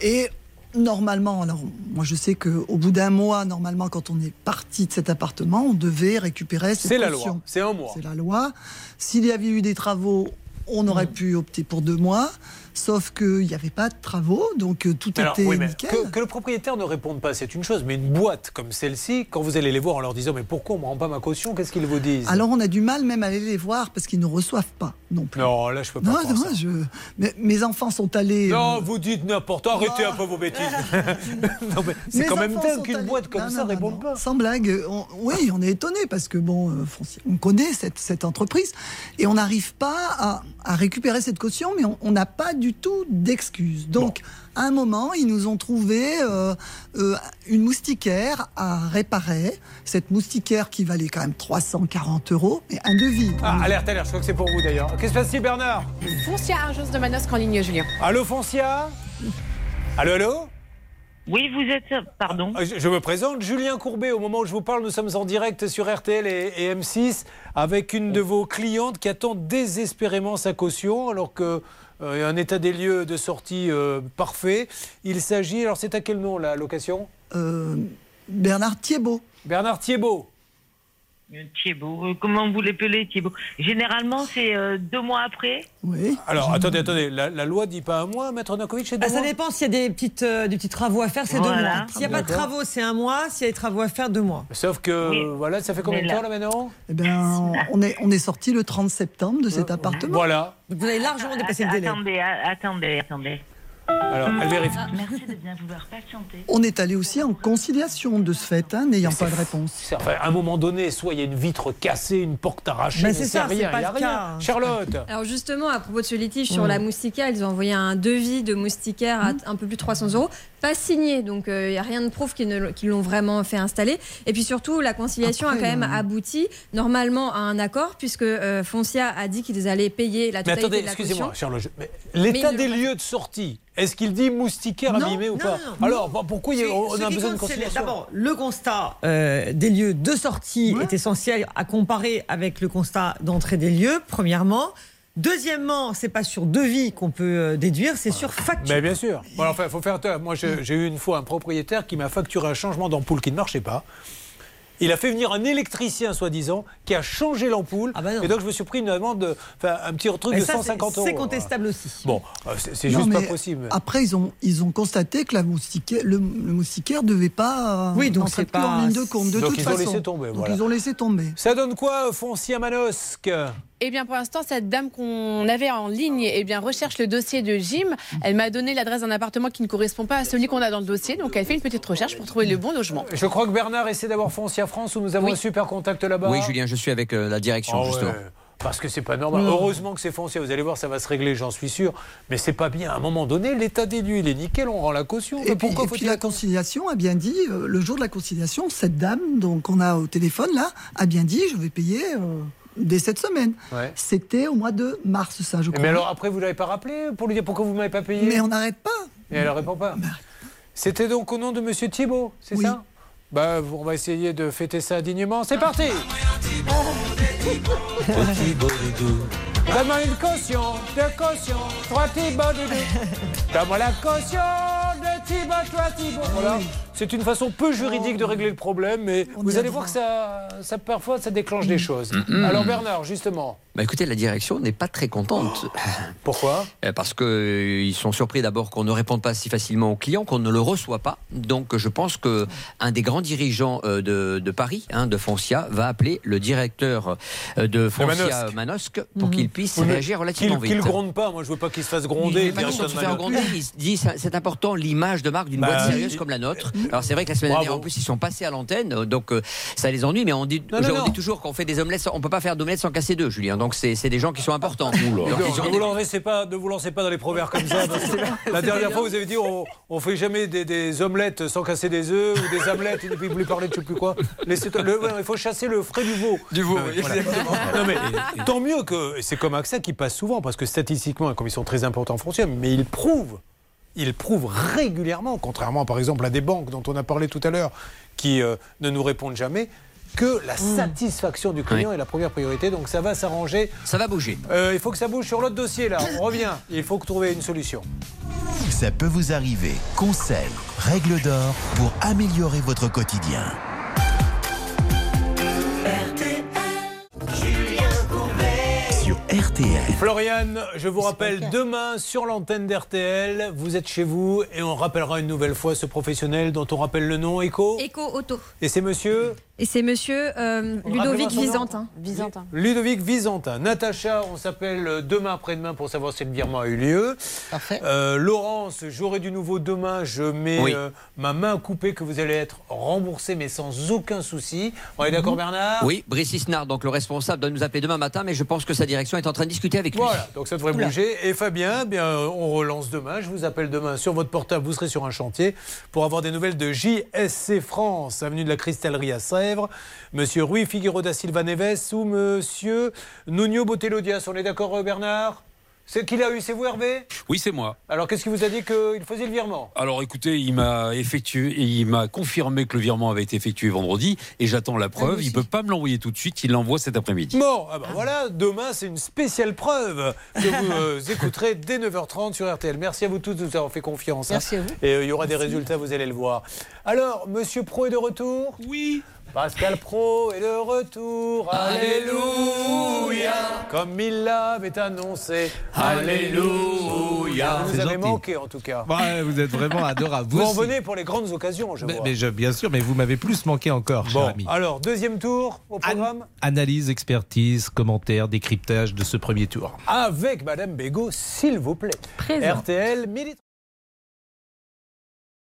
Et normalement, alors moi je sais que au bout d'un mois, normalement quand on est parti de cet appartement, on devait récupérer cette C'est la loi, c'est un mois. C'est la loi. S'il y avait eu des travaux, on aurait pu opter pour deux mois. Sauf qu'il n'y avait pas de travaux, donc euh, tout Alors, était oui, nickel. que, que le propriétaire ne réponde pas, c'est une chose. Mais une boîte comme celle-ci, quand vous allez les voir en leur disant mais pourquoi on ne me rend pas ma caution, qu'est-ce qu'ils vous disent? Alors on a du mal même à aller les voir parce qu'ils ne reçoivent pas non plus. Non, là je peux pas. Non, non, ça. je... mais mes enfants sont allés. Non, euh, vous dites n'importe. Arrêtez un peu vos bêtises. <laughs> c'est mes quand même dingue qu'une allés- boîte comme Non, ça non, réponde pas. Sans blague, on- oui, on est étonné parce que bon, euh, on connaît cette, cette entreprise et on n'arrive pas à, à récupérer cette caution, mais on- on n'a pas du tout d'excuses. Donc, à un moment, ils nous ont trouvé euh, euh, une moustiquaire à réparer. Cette moustiquaire qui valait quand même 340 euros, mais un devis. Ah, alerte, alerte, je crois que c'est pour vous d'ailleurs. Qu'est-ce qui se passe-t-il, Bernard? Foncia Agence de Manosque en ligne, Julien. Allô, Foncia? Allô, allô? Oui, vous êtes. Pardon. Ah, Je je me présente, Julien Courbet. Au moment où je vous parle, nous sommes en direct sur RTL et, et M6 avec une de vos clientes qui attend désespérément sa caution alors que euh, un état des lieux de sortie euh, parfait. Il s'agit, alors c'est à quel nom la location? Euh, Bernard Thiebaud. Bernard Thiebaud. Thibault. Euh, Comment vous l'appelez, Thibault Généralement, c'est euh, deux mois après? Oui. Alors, attendez, attendez. La, la loi dit pas un mois, Maître Nakovic, c'est deux Ah, ça dépend s'il y a des, petites, euh, des petits travaux à faire, c'est deux mois. S'il n'y a pas de travaux, c'est un mois. S'il y a des travaux à faire, deux mois. Sauf que, Oui. voilà, ça fait combien de temps, là- maintenant? Eh ben, on est, on est sorti le 30 septembre de cet appartement. Voilà. Vous avez largement dépassé le délai. Attendez, attendez, attendez. Alors, elle vérifie. Merci de bien vouloir patienter. On est allé aussi en conciliation de ce fait, hein, n'ayant pas de réponse. C'est- enfin, à un moment donné, soit il y a une vitre cassée, une porte arrachée, mais c'est ça, rien, c'est pas il y a le rien. cas, hein. Charlotte Alors justement, à propos de ce litige sur la moustiquaire, ils ont envoyé un devis de moustiquaire à un peu plus de 300 euros, pas signé, donc il n'y a rien de prouve qu'ils l'ont vraiment fait installer. Et puis surtout, la conciliation Après, a quand même euh, abouti normalement à un accord, puisque euh, Foncia a dit qu'ils allaient payer la Mais totalité attendez, de la excusez-moi, mais L'état Mais des le- lieux de sortie, est-ce qu'il dit moustiquaire Non, abîmé ou pas non, non. Alors, pourquoi il y a- Ce- on a besoin de conciliation D'abord, le constat euh, des lieux de sortie est essentiel à comparer avec le constat d'entrée des lieux, premièrement. Deuxièmement, c'est pas sur devis qu'on peut euh, déduire, c'est sur facture. Mais bien sûr. Bon, alors, enfin, faut faire. Moi, j'ai eu une fois un propriétaire qui m'a facturé un changement d'ampoule qui ne marchait pas. Il a fait venir un électricien, soi-disant, qui a changé l'ampoule. et donc, je me suis pris une amende, de- enfin, un petit truc Et de ça, c'est- 150 euros. C'est contestable aussi. Bon, euh, c'est juste pas possible. Après, ils ont, ils ont constaté que la moustiquaire, le, le moustiquaire ne devait pas euh, Oui, donc c'est plus pas- en ligne de compte. De Donc, toute ils ont façon. laissé tomber, Donc, voilà. ils ont laissé tomber. Ça donne quoi, Foncia Manosque? Eh bien, pour l'instant, cette dame qu'on avait en ligne eh bien, recherche le dossier de Jim. Elle m'a donné l'adresse d'un appartement qui ne correspond pas à celui qu'on a dans le dossier. Donc, elle fait une petite recherche pour trouver le bon logement. Je crois que Bernard essaie d'avoir Foncia France où nous avons Oui. un super contact là-bas. Oui, Julien, je suis avec euh, la direction, Ah ouais, justement. Parce que c'est pas normal. Mm. Heureusement que c'est foncier. Vous allez voir, ça va se régler, j'en suis sûr. Mais c'est pas bien. À un moment donné, l'état des lieux, il est nickel, on rend la caution. Et Mais puis, pourquoi et puis la conciliation a bien dit, euh, le jour de la conciliation, cette dame, donc on a au téléphone là, a bien dit, je vais payer euh, dès cette semaine. Ouais. C'était au mois de mars, ça, je crois. Mais alors après, vous l'avez pas rappelé pour lui dire pourquoi vous m'avez pas payé? Mais on n'arrête pas. Et elle répond pas. C'était donc au nom de Monsieur Thibault, c'est ça? Bah, on va essayer de fêter ça dignement. C'est parti <laughs> Donne-moi une caution, deux cautions, trois Thibault. Donne-moi la caution de Thibault. Voilà. C'est une façon peu juridique de régler le problème, mais vous allez voir que ça, ça parfois, ça déclenche des choses. Mhm. Alors Bernard, justement. Bah écoutez, la direction n'est pas très contente. Pourquoi <laughs> Euh, Parce qu'ils sont surpris d'abord qu'on ne réponde pas si facilement aux clients, qu'on ne le reçoit pas. Donc je pense que un des grands dirigeants euh, de, de Paris, hein, de Foncia, va appeler le directeur euh, de Foncia Manosque. Manosque pour Mhm. qu'il puisse Oui, réagir relativement qu'il- vite. Qu'il gronde pas, moi je veux pas qu'il se fasse gronder. Il n'est pas question de se faire gronder. Il se dit c'est important l'image de marque d'une Bah, boîte sérieuse comme la nôtre. Alors c'est vrai que la semaine dernière en plus ils sont passés à l'antenne, euh, donc euh, ça les ennuie. Mais on dit, Non, non, on non. dit toujours qu'on fait des omelettes, sans- on peut pas faire d'omelettes sans casser deux, Julien. Donc c'est des gens qui sont importants. Donc, Ne vous, lancez pas, ne vous lancez pas dans les proverbes comme ça. <laughs> parce que la dernière fois, vous avez dit on, on fait jamais des, des omelettes sans casser des œufs ou des omelettes et puis vous voulez parler de je sais plus quoi. Laissez le- ouais, il faut chasser le frais du veau. Du veau, Euh, oui, voilà. exactement. <laughs> Non, mais tant mieux que c'est comme AXA qui passe souvent parce que statistiquement, comme ils sont très importants en frontière, mais ils prouvent. Ils prouvent régulièrement, contrairement par exemple à des banques dont on a parlé tout à l'heure, qui euh, ne nous répondent jamais, que la satisfaction du client est la première priorité. Donc ça va s'arranger. Ça va bouger. Euh, il faut que ça bouge sur l'autre dossier là. On revient. Il faut trouver une solution. Ça peut vous arriver. Conseils, règles d'or pour améliorer votre quotidien. RTL. Floriane, je vous rappelle demain sur l'antenne d'RTL, vous êtes chez vous et on rappellera une nouvelle fois ce professionnel dont on rappelle le nom, Echo. Eco Auto. Et c'est monsieur Et c'est monsieur euh, Ludovic. Visantin. Visantin. Ludovic Visantin. Natacha, on s'appelle demain après-demain pour savoir si le virement a eu lieu. Parfait. Euh, Laurence, j'aurai du nouveau demain. Je mets Oui. euh, ma main coupée que vous allez être remboursé, mais sans aucun souci. On est d'accord, Bernard? Oui, Brice Isnard, donc le responsable, doit nous appeler demain matin, mais je pense que sa direction est en train de discuter avec lui. Voilà, donc ça devrait bouger. Et Fabien, eh bien, on relance demain. Je vous appelle demain sur votre portable. Vous serez sur un chantier pour avoir des nouvelles de JSC France, avenue de la Cristallerie à Sèvres. Monsieur Rui Figueroa da Silva Neves ou Monsieur Nuno Botelho Dias. On est d'accord, euh, Bernard? C'est qu'il a eu, c'est vous, Hervé? Oui, c'est moi. Alors, qu'est-ce qui vous a dit qu'il faisait le virement? Alors écoutez, il m'a effectué, il m'a confirmé que le virement avait été effectué vendredi et j'attends la preuve. Il peut pas me l'envoyer tout de suite, il l'envoie cet après-midi. Bon, ah bah voilà, demain c'est une spéciale preuve que vous euh, <laughs> écouterez dès 9h30 sur RTL. Merci à vous tous de nous avoir fait confiance. hein. Merci à vous. Et euh, il y aura des résultats, vous allez le voir. Alors, Monsieur Pro est de retour? Oui. Pascal Pro est de retour. Alléluia. Comme il l'avait annoncé. Alléluia. Vous nous avez gentil. manqué en tout cas. Ouais, vous êtes vraiment <laughs> adorable. Vous en venez pour les grandes occasions, je Mais, vois. mais je- bien sûr, mais vous m'avez plus manqué encore, cher ami. alors, deuxième tour au programme Analyse, expertise, commentaire, décryptage de ce premier tour. avec Madame Bégaud, s'il vous plaît. Présent. RTL, Midi